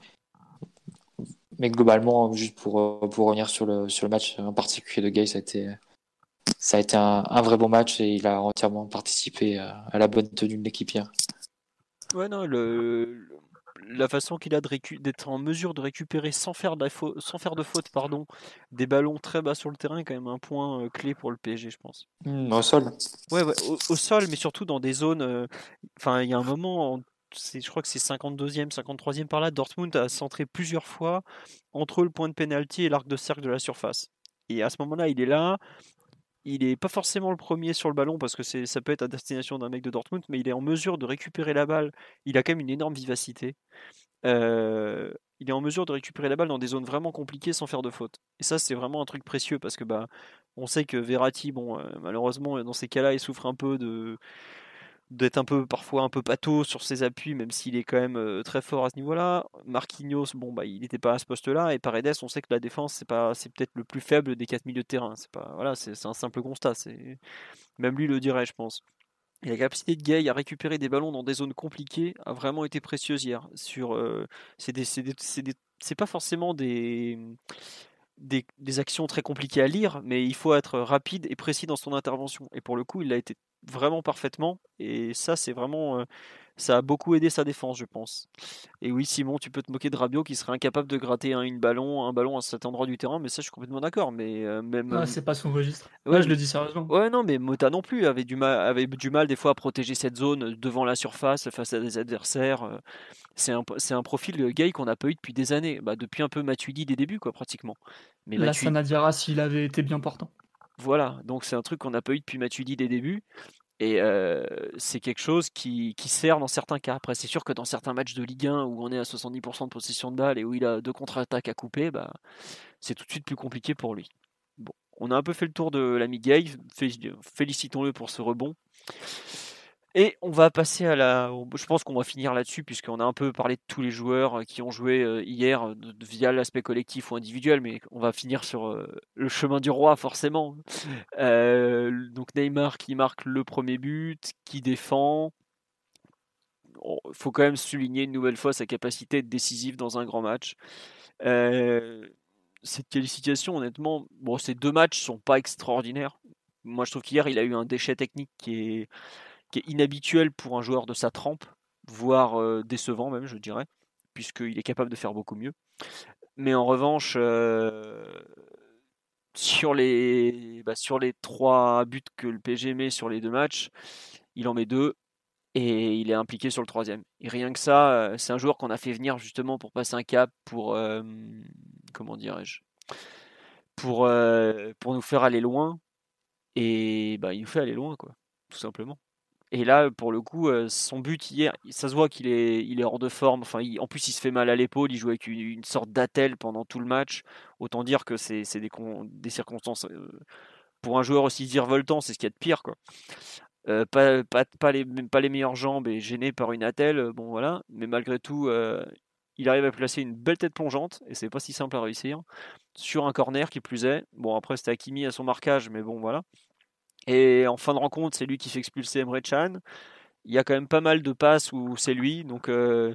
mais globalement, juste pour, pour revenir sur le, sur le match en particulier de Gay, ça a été, ça a été un, vrai bon match et il a entièrement participé à, la bonne tenue de l'équipe hier. Ouais, non, le, la façon qu'il a d'être en mesure de récupérer sans faire de, sans faire de faute pardon, des ballons très bas sur le terrain est quand même un point euh, clé pour le PSG, je pense. Mmh, au sol Ouais, au, sol, mais surtout dans des zones. Euh, enfin, il y a un moment, je crois que c'est 52e, 53e par là, Dortmund a centré plusieurs fois entre le point de pénalty et l'arc de cercle de la surface. Et à ce moment-là, il est là, il n'est pas forcément le premier sur le ballon parce que ça peut être à destination d'un mec de Dortmund, mais il est en mesure de récupérer la balle. Il a quand même une énorme vivacité. Euh, il est en mesure de récupérer la balle dans des zones vraiment compliquées sans faire de faute. Et ça, c'est vraiment un truc précieux parce que bah, on sait que Verratti, bon, euh, malheureusement, dans ces cas-là, il souffre un peu de, d'être un peu parfois un peu pâteau sur ses appuis, même s'il est quand même euh, très fort à ce niveau-là. Marquinhos, bon bah il n'était pas à ce poste-là, et Paredes, on sait que la défense c'est pas c'est peut-être le plus faible des quatre milieux de terrain. C'est pas voilà, c'est un simple constat. C'est même lui le dirait, je pense. Et la capacité de Gay à récupérer des ballons dans des zones compliquées a vraiment été précieuse hier. Sur euh, c'est pas forcément des des, des, actions très compliquées à lire, mais il faut être rapide et précis dans son intervention. Et pour le coup, il a été vraiment parfaitement. Et ça, c'est vraiment. Euh, ça a beaucoup aidé sa défense, je pense. Et oui, Simon, tu peux te moquer de Rabiot qui serait incapable de gratter un, une ballon, un ballon à cet endroit du terrain, mais ça, je suis complètement d'accord. Mais euh, même. Ah, c'est pas son registre. Ouais, je le dis sérieusement. Ouais, non, mais Mota non plus avait du mal, avait du mal des fois à protéger cette zone devant la surface face à des adversaires. Euh, c'est un, c'est un profil gay qu'on n'a pas eu depuis des années, bah, depuis un peu Matuidi des débuts, quoi, pratiquement. Mais Là, Matuidi... s'il avait été bien portant. Voilà, donc c'est un truc qu'on n'a pas eu depuis Matuidi des débuts. Et c'est quelque chose qui, sert dans certains cas. Après, c'est sûr que dans certains matchs de Ligue 1 où on est à 70% de possession de balle et où il a deux contre-attaques à couper, bah, c'est tout de suite plus compliqué pour lui. Bon, on a un peu fait le tour de l'ami Gay. Félicitons-le pour ce rebond. Et on va passer à la. Je pense qu'on va finir là-dessus, puisqu'on a un peu parlé de tous les joueurs euh, qui ont joué euh, hier euh, via l'aspect collectif ou individuel, mais on va finir sur le chemin du roi, forcément. donc Neymar qui marque le premier but, qui défend. Il faut quand même souligner une nouvelle fois sa capacité décisive dans un grand match. cette qualification, honnêtement, bon, ces deux matchs sont pas extraordinaires. Moi, je trouve qu'hier, il a eu un déchet technique qui est qui est inhabituel pour un joueur de sa trempe, voire euh, décevant même, je dirais, puisqu'il est capable de faire beaucoup mieux. Mais en revanche, euh, sur, les, bah, sur les trois buts que le PSG met sur les deux matchs, il en met deux et il est impliqué sur le troisième. Et rien que ça, euh, c'est un joueur qu'on a fait venir justement pour passer un cap, pour comment dirais-je, pour pour nous faire aller loin. Et bah, il nous fait aller loin, quoi, tout simplement. Et là, pour le coup, euh, son but hier, ça se voit qu'il est, hors de forme. En plus, il se fait mal à l'épaule. Il joue avec une, sorte d'attelle pendant tout le match. Autant dire que c'est des, des, circonstances. Euh, pour un joueur aussi virevoltant, c'est ce qu'il y a de pire. Euh, pas les meilleures jambes et gêné par une attelle. Bon, voilà. Mais malgré tout, il arrive à placer une belle tête plongeante. Et c'est pas si simple à réussir. Sur un corner qui plus est. Bon, après, c'était Hakimi à son marquage. Mais bon, voilà. Et en fin de rencontre, c'est lui qui fait expulser Emre Chan. Il y a quand même pas mal de passes où c'est lui. Donc euh,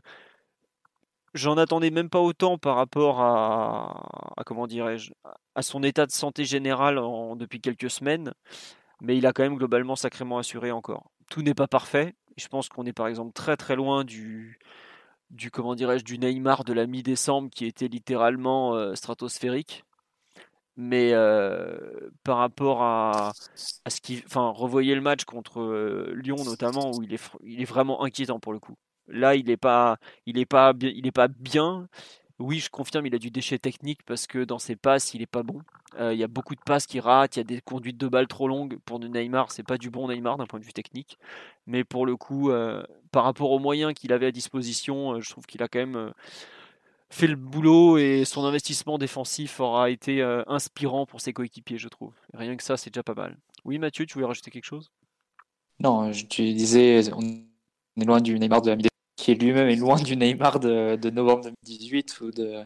j'en attendais même pas autant par rapport à, comment dirais-je à son état de santé général depuis quelques semaines. Mais il a quand même globalement sacrément assuré encore. Tout n'est pas parfait. Je pense qu'on est par exemple très très loin du, du comment dirais-je du Neymar de la mi-décembre qui était littéralement euh, stratosphérique mais par rapport à, ce qui, enfin, revoyez le match contre Lyon notamment où il est, il est vraiment inquiétant pour le coup. Là, il n'est pas, il est pas, il est pas bien. Oui, je confirme, il a du déchet technique parce que dans ses passes, il est pas bon. il y a beaucoup de passes qui ratent, il y a des conduites de balles trop longues pour Neymar. C'est pas du bon Neymar d'un point de vue technique, mais pour le coup, par rapport aux moyens qu'il avait à disposition, je trouve qu'il a quand même fait le boulot et son investissement défensif aura été euh, inspirant pour ses coéquipiers, je trouve. Rien que ça, c'est déjà pas mal. Oui, Mathieu, tu voulais rajouter quelque chose? Non, tu disais, on est loin du Neymar de la qui lui-même est loin du Neymar de, novembre 2018 ou de,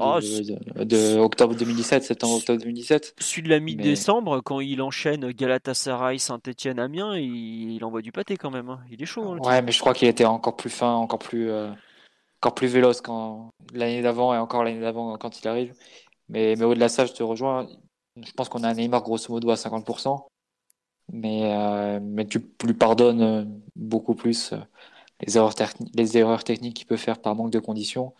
ah, de, octobre 2017, septembre octobre 2017. Celui de la mi-décembre, quand il enchaîne Galatasaray, Saint-Etienne, Amiens, il, envoie du pâté quand même. Hein. Il est chaud. Hein, ouais, mais je crois qu'il était encore plus fin, encore plus. Euh, encore plus véloce quand l'année d'avant et encore l'année d'avant quand il arrive. Mais, au-delà de ça, je te rejoins. Je pense qu'on a un Neymar grosso modo à 50%. Mais, euh, mais tu lui pardonnes beaucoup plus les erreurs, les erreurs techniques qu'il peut faire par manque de conditions.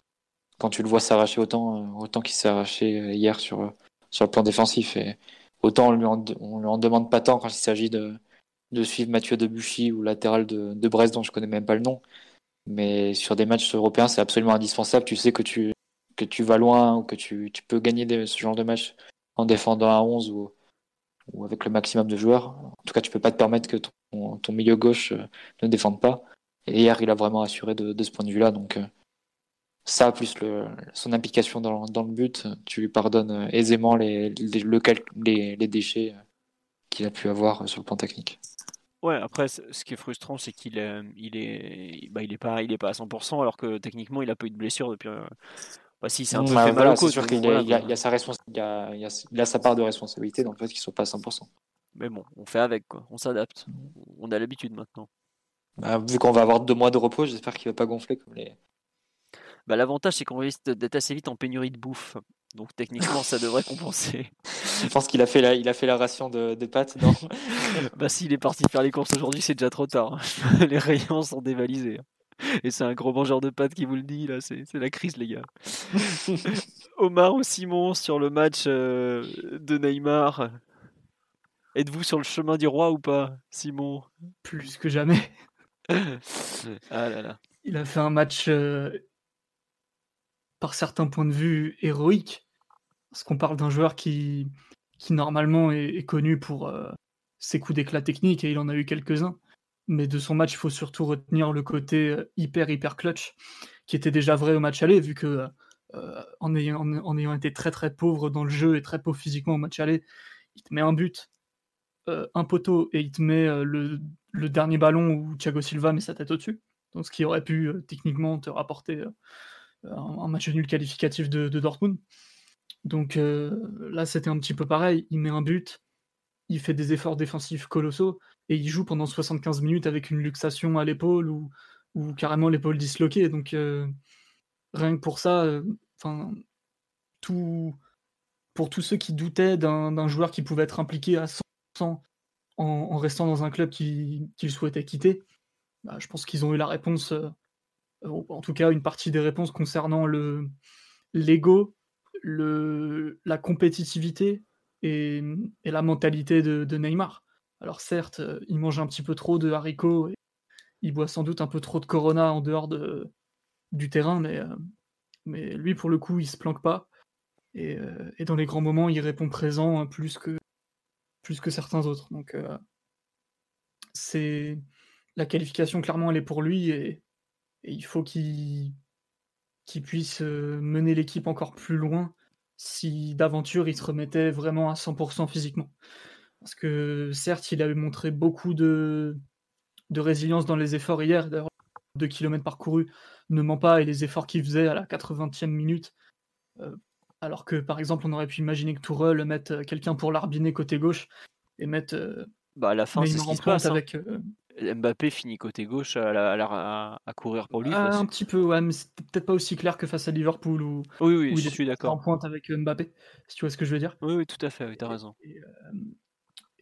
Quand tu le vois s'arracher autant, autant qu'il s'est arraché hier sur, sur le plan défensif. Et autant on lui on lui en demande pas tant quand il s'agit de, de suivre Mathieu Debuchy ou latéral de, de Brest dont je connais même pas le nom. Mais sur des matchs européens, c'est absolument indispensable. Tu sais que tu, que tu vas loin ou que tu, tu peux gagner ce genre de match en défendant à 11 ou, ou avec le maximum de joueurs. En tout cas, tu peux pas te permettre que ton, ton milieu gauche euh, ne défende pas. Et hier, il a vraiment assuré de, de ce point de vue-là. Donc, euh, ça, plus le, son implication dans, dans, le but, tu lui pardonnes euh, aisément les, les, les, les déchets qu'il a pu avoir sur le plan technique. Ouais, après, ce qui est frustrant, c'est qu'il est, il est, bah, il est pas, il est pas à 100%, alors que techniquement, il a pas eu de blessure depuis. Bah, si c'est un peu fait mal C'est sûr qu'il a, il a, sa il a, il a, sa part de responsabilité dans le fait qu'il soit pas à 100%. Mais bon, on fait avec, quoi. On s'adapte. On a l'habitude maintenant. Bah, vu qu'on va avoir deux mois de repos, j'espère qu'il va pas gonfler comme les. Bah, l'avantage, c'est qu'on risque d'être assez vite en pénurie de bouffe. Donc techniquement, ça devrait compenser. Je pense qu'il a fait la, il a fait la ration de, de pâtes, non Bah s'il est parti faire les courses aujourd'hui, c'est déjà trop tard. Hein. les rayons sont dévalisés. Hein. Et c'est un gros mangeur de pâtes qui vous le dit, là, c'est la crise, les gars. Omar ou Simon sur le match euh, de Neymar. Êtes-vous sur le chemin du roi ou pas, Simon? Plus que jamais. ah là là. Il a fait un match euh, par certains points de vue héroïque. Parce qu'on parle d'un joueur qui, qui normalement est, connu pour euh, ses coups d'éclat techniques et il en a eu quelques-uns. Mais de son match, il faut surtout retenir le côté euh, hyper, hyper clutch, qui était déjà vrai au match aller, vu que euh, en, ayant, en, ayant, été très, très pauvre dans le jeu et très pauvre physiquement au match aller, il te met un but, un poteau, et il te met le, le, dernier ballon où Thiago Silva met sa tête au-dessus. Donc, ce qui aurait pu techniquement te rapporter un, match nul qualificatif de, Dortmund. Donc euh, là, c'était un petit peu pareil. Il met un but, il fait des efforts défensifs colossaux et il joue pendant 75 minutes avec une luxation à l'épaule ou, carrément l'épaule disloquée. Donc euh, rien que pour ça, euh, tout pour tous ceux qui doutaient d'un joueur qui pouvait être impliqué à 100% en, restant dans un club qu'il souhaitait quitter, bah, je pense qu'ils ont eu la réponse en tout cas une partie des réponses concernant le l'ego, le, la compétitivité et, la mentalité de, Neymar. Alors certes, euh, il mange un petit peu trop de haricots, et il boit sans doute un peu trop de Corona en dehors de, du terrain, mais, euh, mais lui pour le coup il se planque pas. Et, et, dans les grands moments, il répond présent plus que, plus que certains autres. Donc c'est la qualification clairement elle est pour lui et, et il faut qu'il puisse euh, mener l'équipe encore plus loin si d'aventure il se remettait vraiment à 100% physiquement. Parce que certes, il avait montré beaucoup de, de résilience dans les efforts hier. D'ailleurs, 2 km parcourus ne ment pas et les efforts qu'il faisait à la 80e minute. Euh, alors que par exemple, on aurait pu imaginer que Tourelle mette euh, quelqu'un pour l'arbiner côté gauche et mettre. bah à la fin, c'est ce qui se passe. Hein. Avec, Mbappé finit côté gauche à, à, courir pour lui. Ah, un petit peu, ouais, mais c'est peut-être pas aussi clair que face à Liverpool où, oui, oui, où je suis d'accord. En pointe avec Mbappé, si tu vois ce que je veux dire. Oui, oui, tout à fait, tu as raison.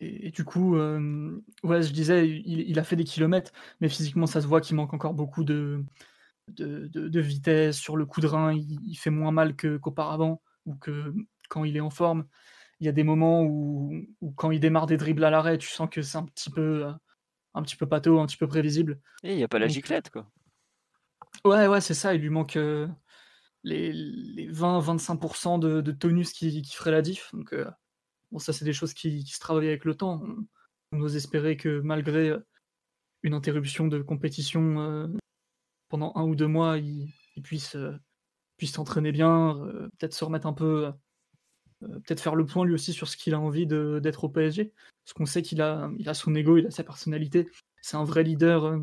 Et, et, du coup, euh, ouais, je disais, il, a fait des kilomètres, mais physiquement, ça se voit qu'il manque encore beaucoup de, de, de, vitesse sur le coup de rein. Il, fait moins mal qu'auparavant ou que quand il est en forme. Il y a des moments où, où quand il démarre des dribbles à l'arrêt, tu sens que c'est un petit peu euh, un petit peu pâteau, un petit peu prévisible. Et il n'y a pas la giclette, quoi. Ouais, ouais, c'est ça. Il lui manque euh, les, les 20-25% de, de, tonus qui, qui ferait la diff. Donc, euh, bon, ça, c'est des choses qui, se travaillent avec le temps. On, ose espérer que malgré euh, une interruption de compétition pendant un ou deux mois, il, il puisse, puisse s'entraîner bien, peut-être se remettre un peu peut-être faire le point lui aussi sur ce qu'il a envie d'être au PSG. Parce qu'on sait qu'il a, il a son ego, il a sa personnalité. C'est un vrai leader euh,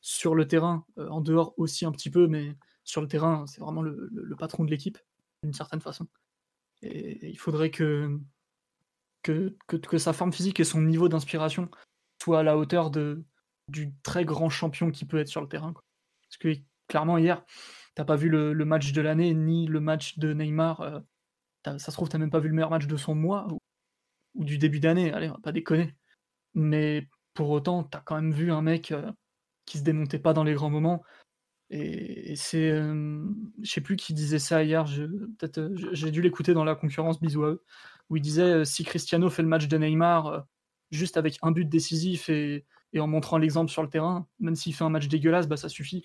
sur le terrain, euh, en dehors aussi un petit peu, mais sur le terrain, c'est vraiment le, patron de l'équipe, d'une certaine façon. Et, il faudrait que que, que, sa forme physique et son niveau d'inspiration soient à la hauteur de, du très grand champion qui peut être sur le terrain. Parce que clairement, hier, t'as pas vu le, match de l'année, ni le match de Neymar ça se trouve, t'as même pas vu le meilleur match de son mois ou, du début d'année, allez, on va pas déconner. Mais pour autant, t'as quand même vu un mec euh, qui se démontait pas dans les grands moments. Et, c'est, euh, je sais plus qui disait ça hier. peut-être, euh, j'ai dû l'écouter dans la concurrence. Bisous à eux, où il disait euh, si Cristiano fait le match de Neymar juste avec un but décisif et, en montrant l'exemple sur le terrain, même s'il fait un match dégueulasse, bah ça suffit.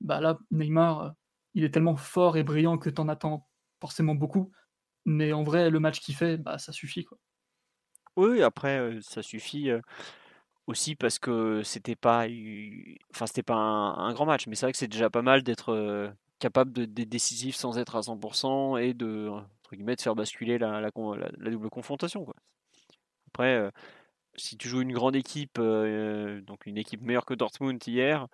Bah là, Neymar, il est tellement fort et brillant que t'en attends forcément beaucoup. Mais en vrai, le match qu'il fait, bah ça suffit quoi. Oui, après, ça suffit aussi parce que c'était pas, enfin c'était pas un, grand match, mais c'est vrai que c'est déjà pas mal d'être capable d'être décisif sans être à 100% et de entre guillemets de faire basculer la, double confrontation. Quoi. Après, si tu joues une grande équipe, donc une équipe meilleure que Dortmund hier,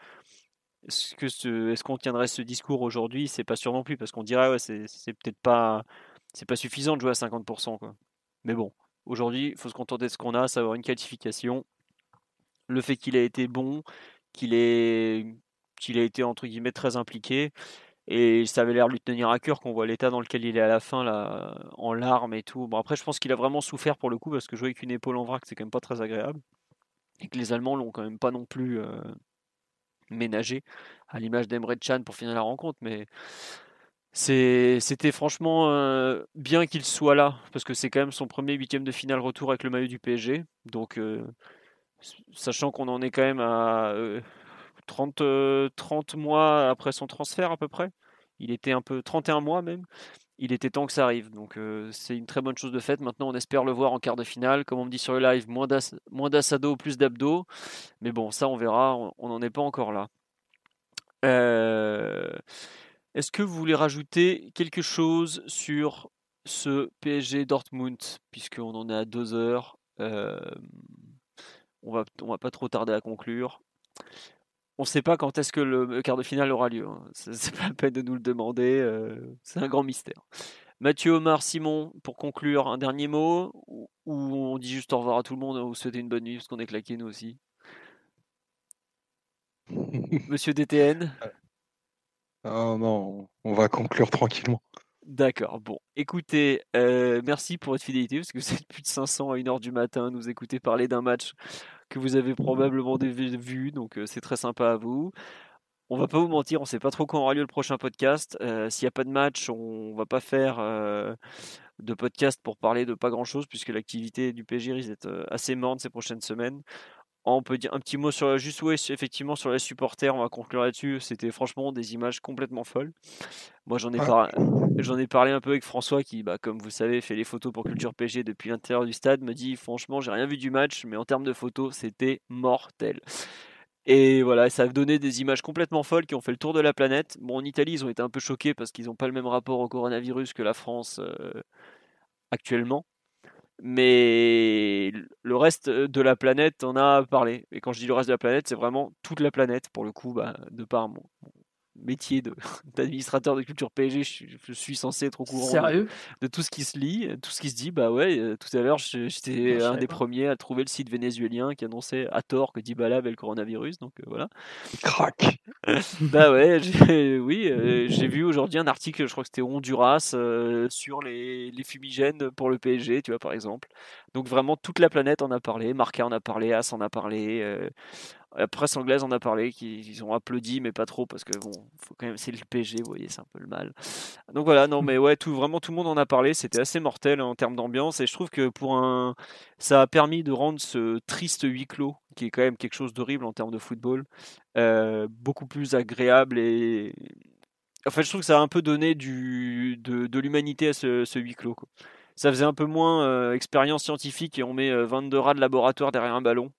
est-ce que ce, est-ce qu'on tiendrait ce discours aujourd'hui? C'est pas sûr non plus parce qu'on dirait ouais, c'est peut-être pas, c'est pas suffisant de jouer à 50%. Quoi. Mais bon, aujourd'hui, il faut se contenter de ce qu'on a, savoir une qualification le fait qu'il a été bon, qu'il ait, qu'il a été entre guillemets très impliqué. Et ça avait l'air de lui tenir à cœur qu'on voit l'état dans lequel il est à la fin, là, en larmes et tout. Bon, après, je pense qu'il a vraiment souffert pour le coup, parce que jouer avec une épaule en vrac, c'est quand même pas très agréable. Et que les Allemands l'ont quand même pas non plus euh, ménagé, à l'image d'Emre Chan pour finir la rencontre. Mais c'était franchement euh, bien qu'il soit là, parce que c'est quand même son premier huitième de finale retour avec le maillot du PSG. Donc, euh, sachant qu'on en est quand même à 30, euh, 30 euh, mois après son transfert à peu près. Il était un peu 31 mois même. Il était temps que ça arrive. Donc euh, c'est une très bonne chose de fait. Maintenant on espère le voir en quart de finale. Comme on me dit sur le live, moins d'assado, plus d'abdos. Mais bon, ça on verra. On n'en est pas encore là. Est-ce que vous voulez rajouter quelque chose sur ce PSG Dortmund? Puisqu'on en est à deux heures. On va, on va pas trop tarder à conclure. On ne sait pas quand est-ce que le quart de finale aura lieu. Hein. C'est pas la peine de nous le demander. Euh, c'est un grand mystère. Mathieu, Omar, Simon, pour conclure, un dernier mot? Ou on dit juste au revoir à tout le monde ou souhaiter une bonne nuit parce qu'on est claqué nous aussi? Monsieur DTN Oh non, on va conclure tranquillement. D'accord, bon. Écoutez, euh, merci pour votre fidélité, parce que vous plus de 500 à 1h du matin nous écouter parler d'un match que vous avez probablement vu, donc euh, c'est très sympa à vous. On va pas vous mentir, on sait pas trop quand aura lieu le prochain podcast. Euh, s'il n'y a pas de match, on va pas faire de podcast pour parler de pas grand chose, puisque l'activité du PG risque d'être assez morne ces prochaines semaines. On peut dire un petit mot sur juste ouais, effectivement sur les supporters, on va conclure là-dessus. C'était franchement des images complètement folles. Moi j'en ai, j'en ai parlé un peu avec François qui, bah, comme vous savez, fait les photos pour Culture PG depuis l'intérieur du stade, me dit franchement j'ai rien vu du match, mais en termes de photos c'était mortel. Et voilà, ça a donné des images complètement folles qui ont fait le tour de la planète. Bon, en Italie, ils ont été un peu choqués parce qu'ils n'ont pas le même rapport au coronavirus que la France euh, actuellement mais le reste de la planète en a parlé. Et quand je dis le reste de la planète, c'est vraiment toute la planète, pour le coup, bah, de par mon, métier d'administrateur de, culture PSG, je, suis censé être au courant de, tout ce qui se lit, tout ce qui se dit. Bah ouais, euh, tout à l'heure, j'étais un des premiers à trouver le site vénézuélien qui annonçait à tort que Dybala avait le coronavirus. Donc euh, voilà. Crac. bah ouais, oui, euh, j'ai vu aujourd'hui un article, je crois que c'était Honduras, sur les, les, fumigènes pour le PSG, tu vois, par exemple. Donc vraiment, toute la planète en a parlé. Marca en a parlé, As en a parlé. La presse anglaise en a parlé, qu'ils ont applaudi, mais pas trop, parce que bon, faut quand même, c'est le PG, vous voyez, c'est un peu le mal. Donc voilà, non, mais ouais, tout, vraiment tout le monde en a parlé, c'était assez mortel en termes d'ambiance, et je trouve que pour un, ça a permis de rendre ce triste huis clos, qui est quand même quelque chose d'horrible en termes de football, euh, beaucoup plus agréable et, en fait, je trouve que ça a un peu donné du, de, l'humanité à ce, huis clos. Ça faisait un peu moins euh, expérience scientifique et on met 22 euh, rats de laboratoire derrière un ballon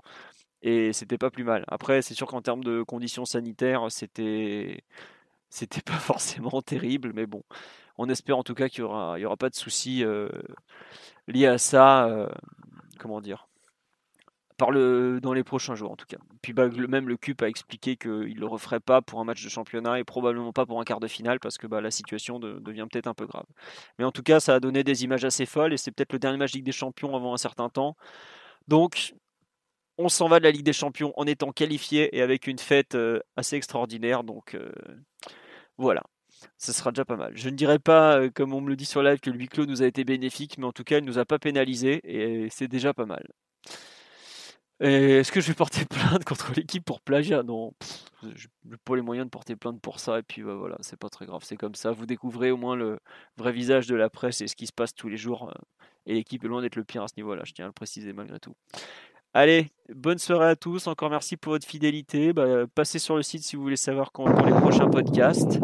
et c'était pas plus mal. Après, c'est sûr qu'en termes de conditions sanitaires, c'était c'était pas forcément terrible, mais bon, on espère en tout cas qu'il y aura il y aura pas de soucis euh, liés à ça. Euh, comment dire par le, dans les prochains jours en tout cas. Puis bah, même le CUP a expliqué qu'il ne le referait pas pour un match de championnat et probablement pas pour un quart de finale parce que bah, la situation devient peut-être un peu grave. Mais en tout cas, ça a donné des images assez folles et c'est peut-être le dernier match des Champions avant un certain temps. Donc on s'en va de la Ligue des Champions en étant qualifié et avec une fête euh, assez extraordinaire. Donc euh, voilà, ce sera déjà pas mal. Je ne dirais pas, euh, comme on me le dit sur live, que le huis clos nous a été bénéfique, mais en tout cas, il ne nous a pas pénalisé et c'est déjà pas mal. Est-ce que je vais porter plainte contre l'équipe pour plagiat? Non, je n'ai pas les moyens de porter plainte pour ça. Et puis bah, voilà, c'est pas très grave, c'est comme ça. Vous découvrez au moins le vrai visage de la presse et ce qui se passe tous les jours. Et l'équipe est loin d'être le pire à ce niveau-là, je tiens à le préciser malgré tout. Allez, bonne soirée à tous. Encore merci pour votre fidélité. Bah, passez sur le site si vous voulez savoir quand on les prochains podcasts.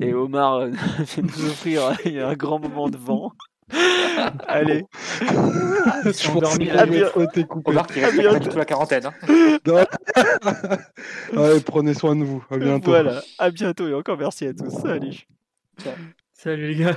Et Omar euh, vient nous offrir un grand moment de vent. Allez. Je suis endormi à Omar qui reste la quarantaine. Hein. Allez, prenez soin de vous. À bientôt. Voilà, à bientôt et encore merci à tous. Salut. Salut les gars.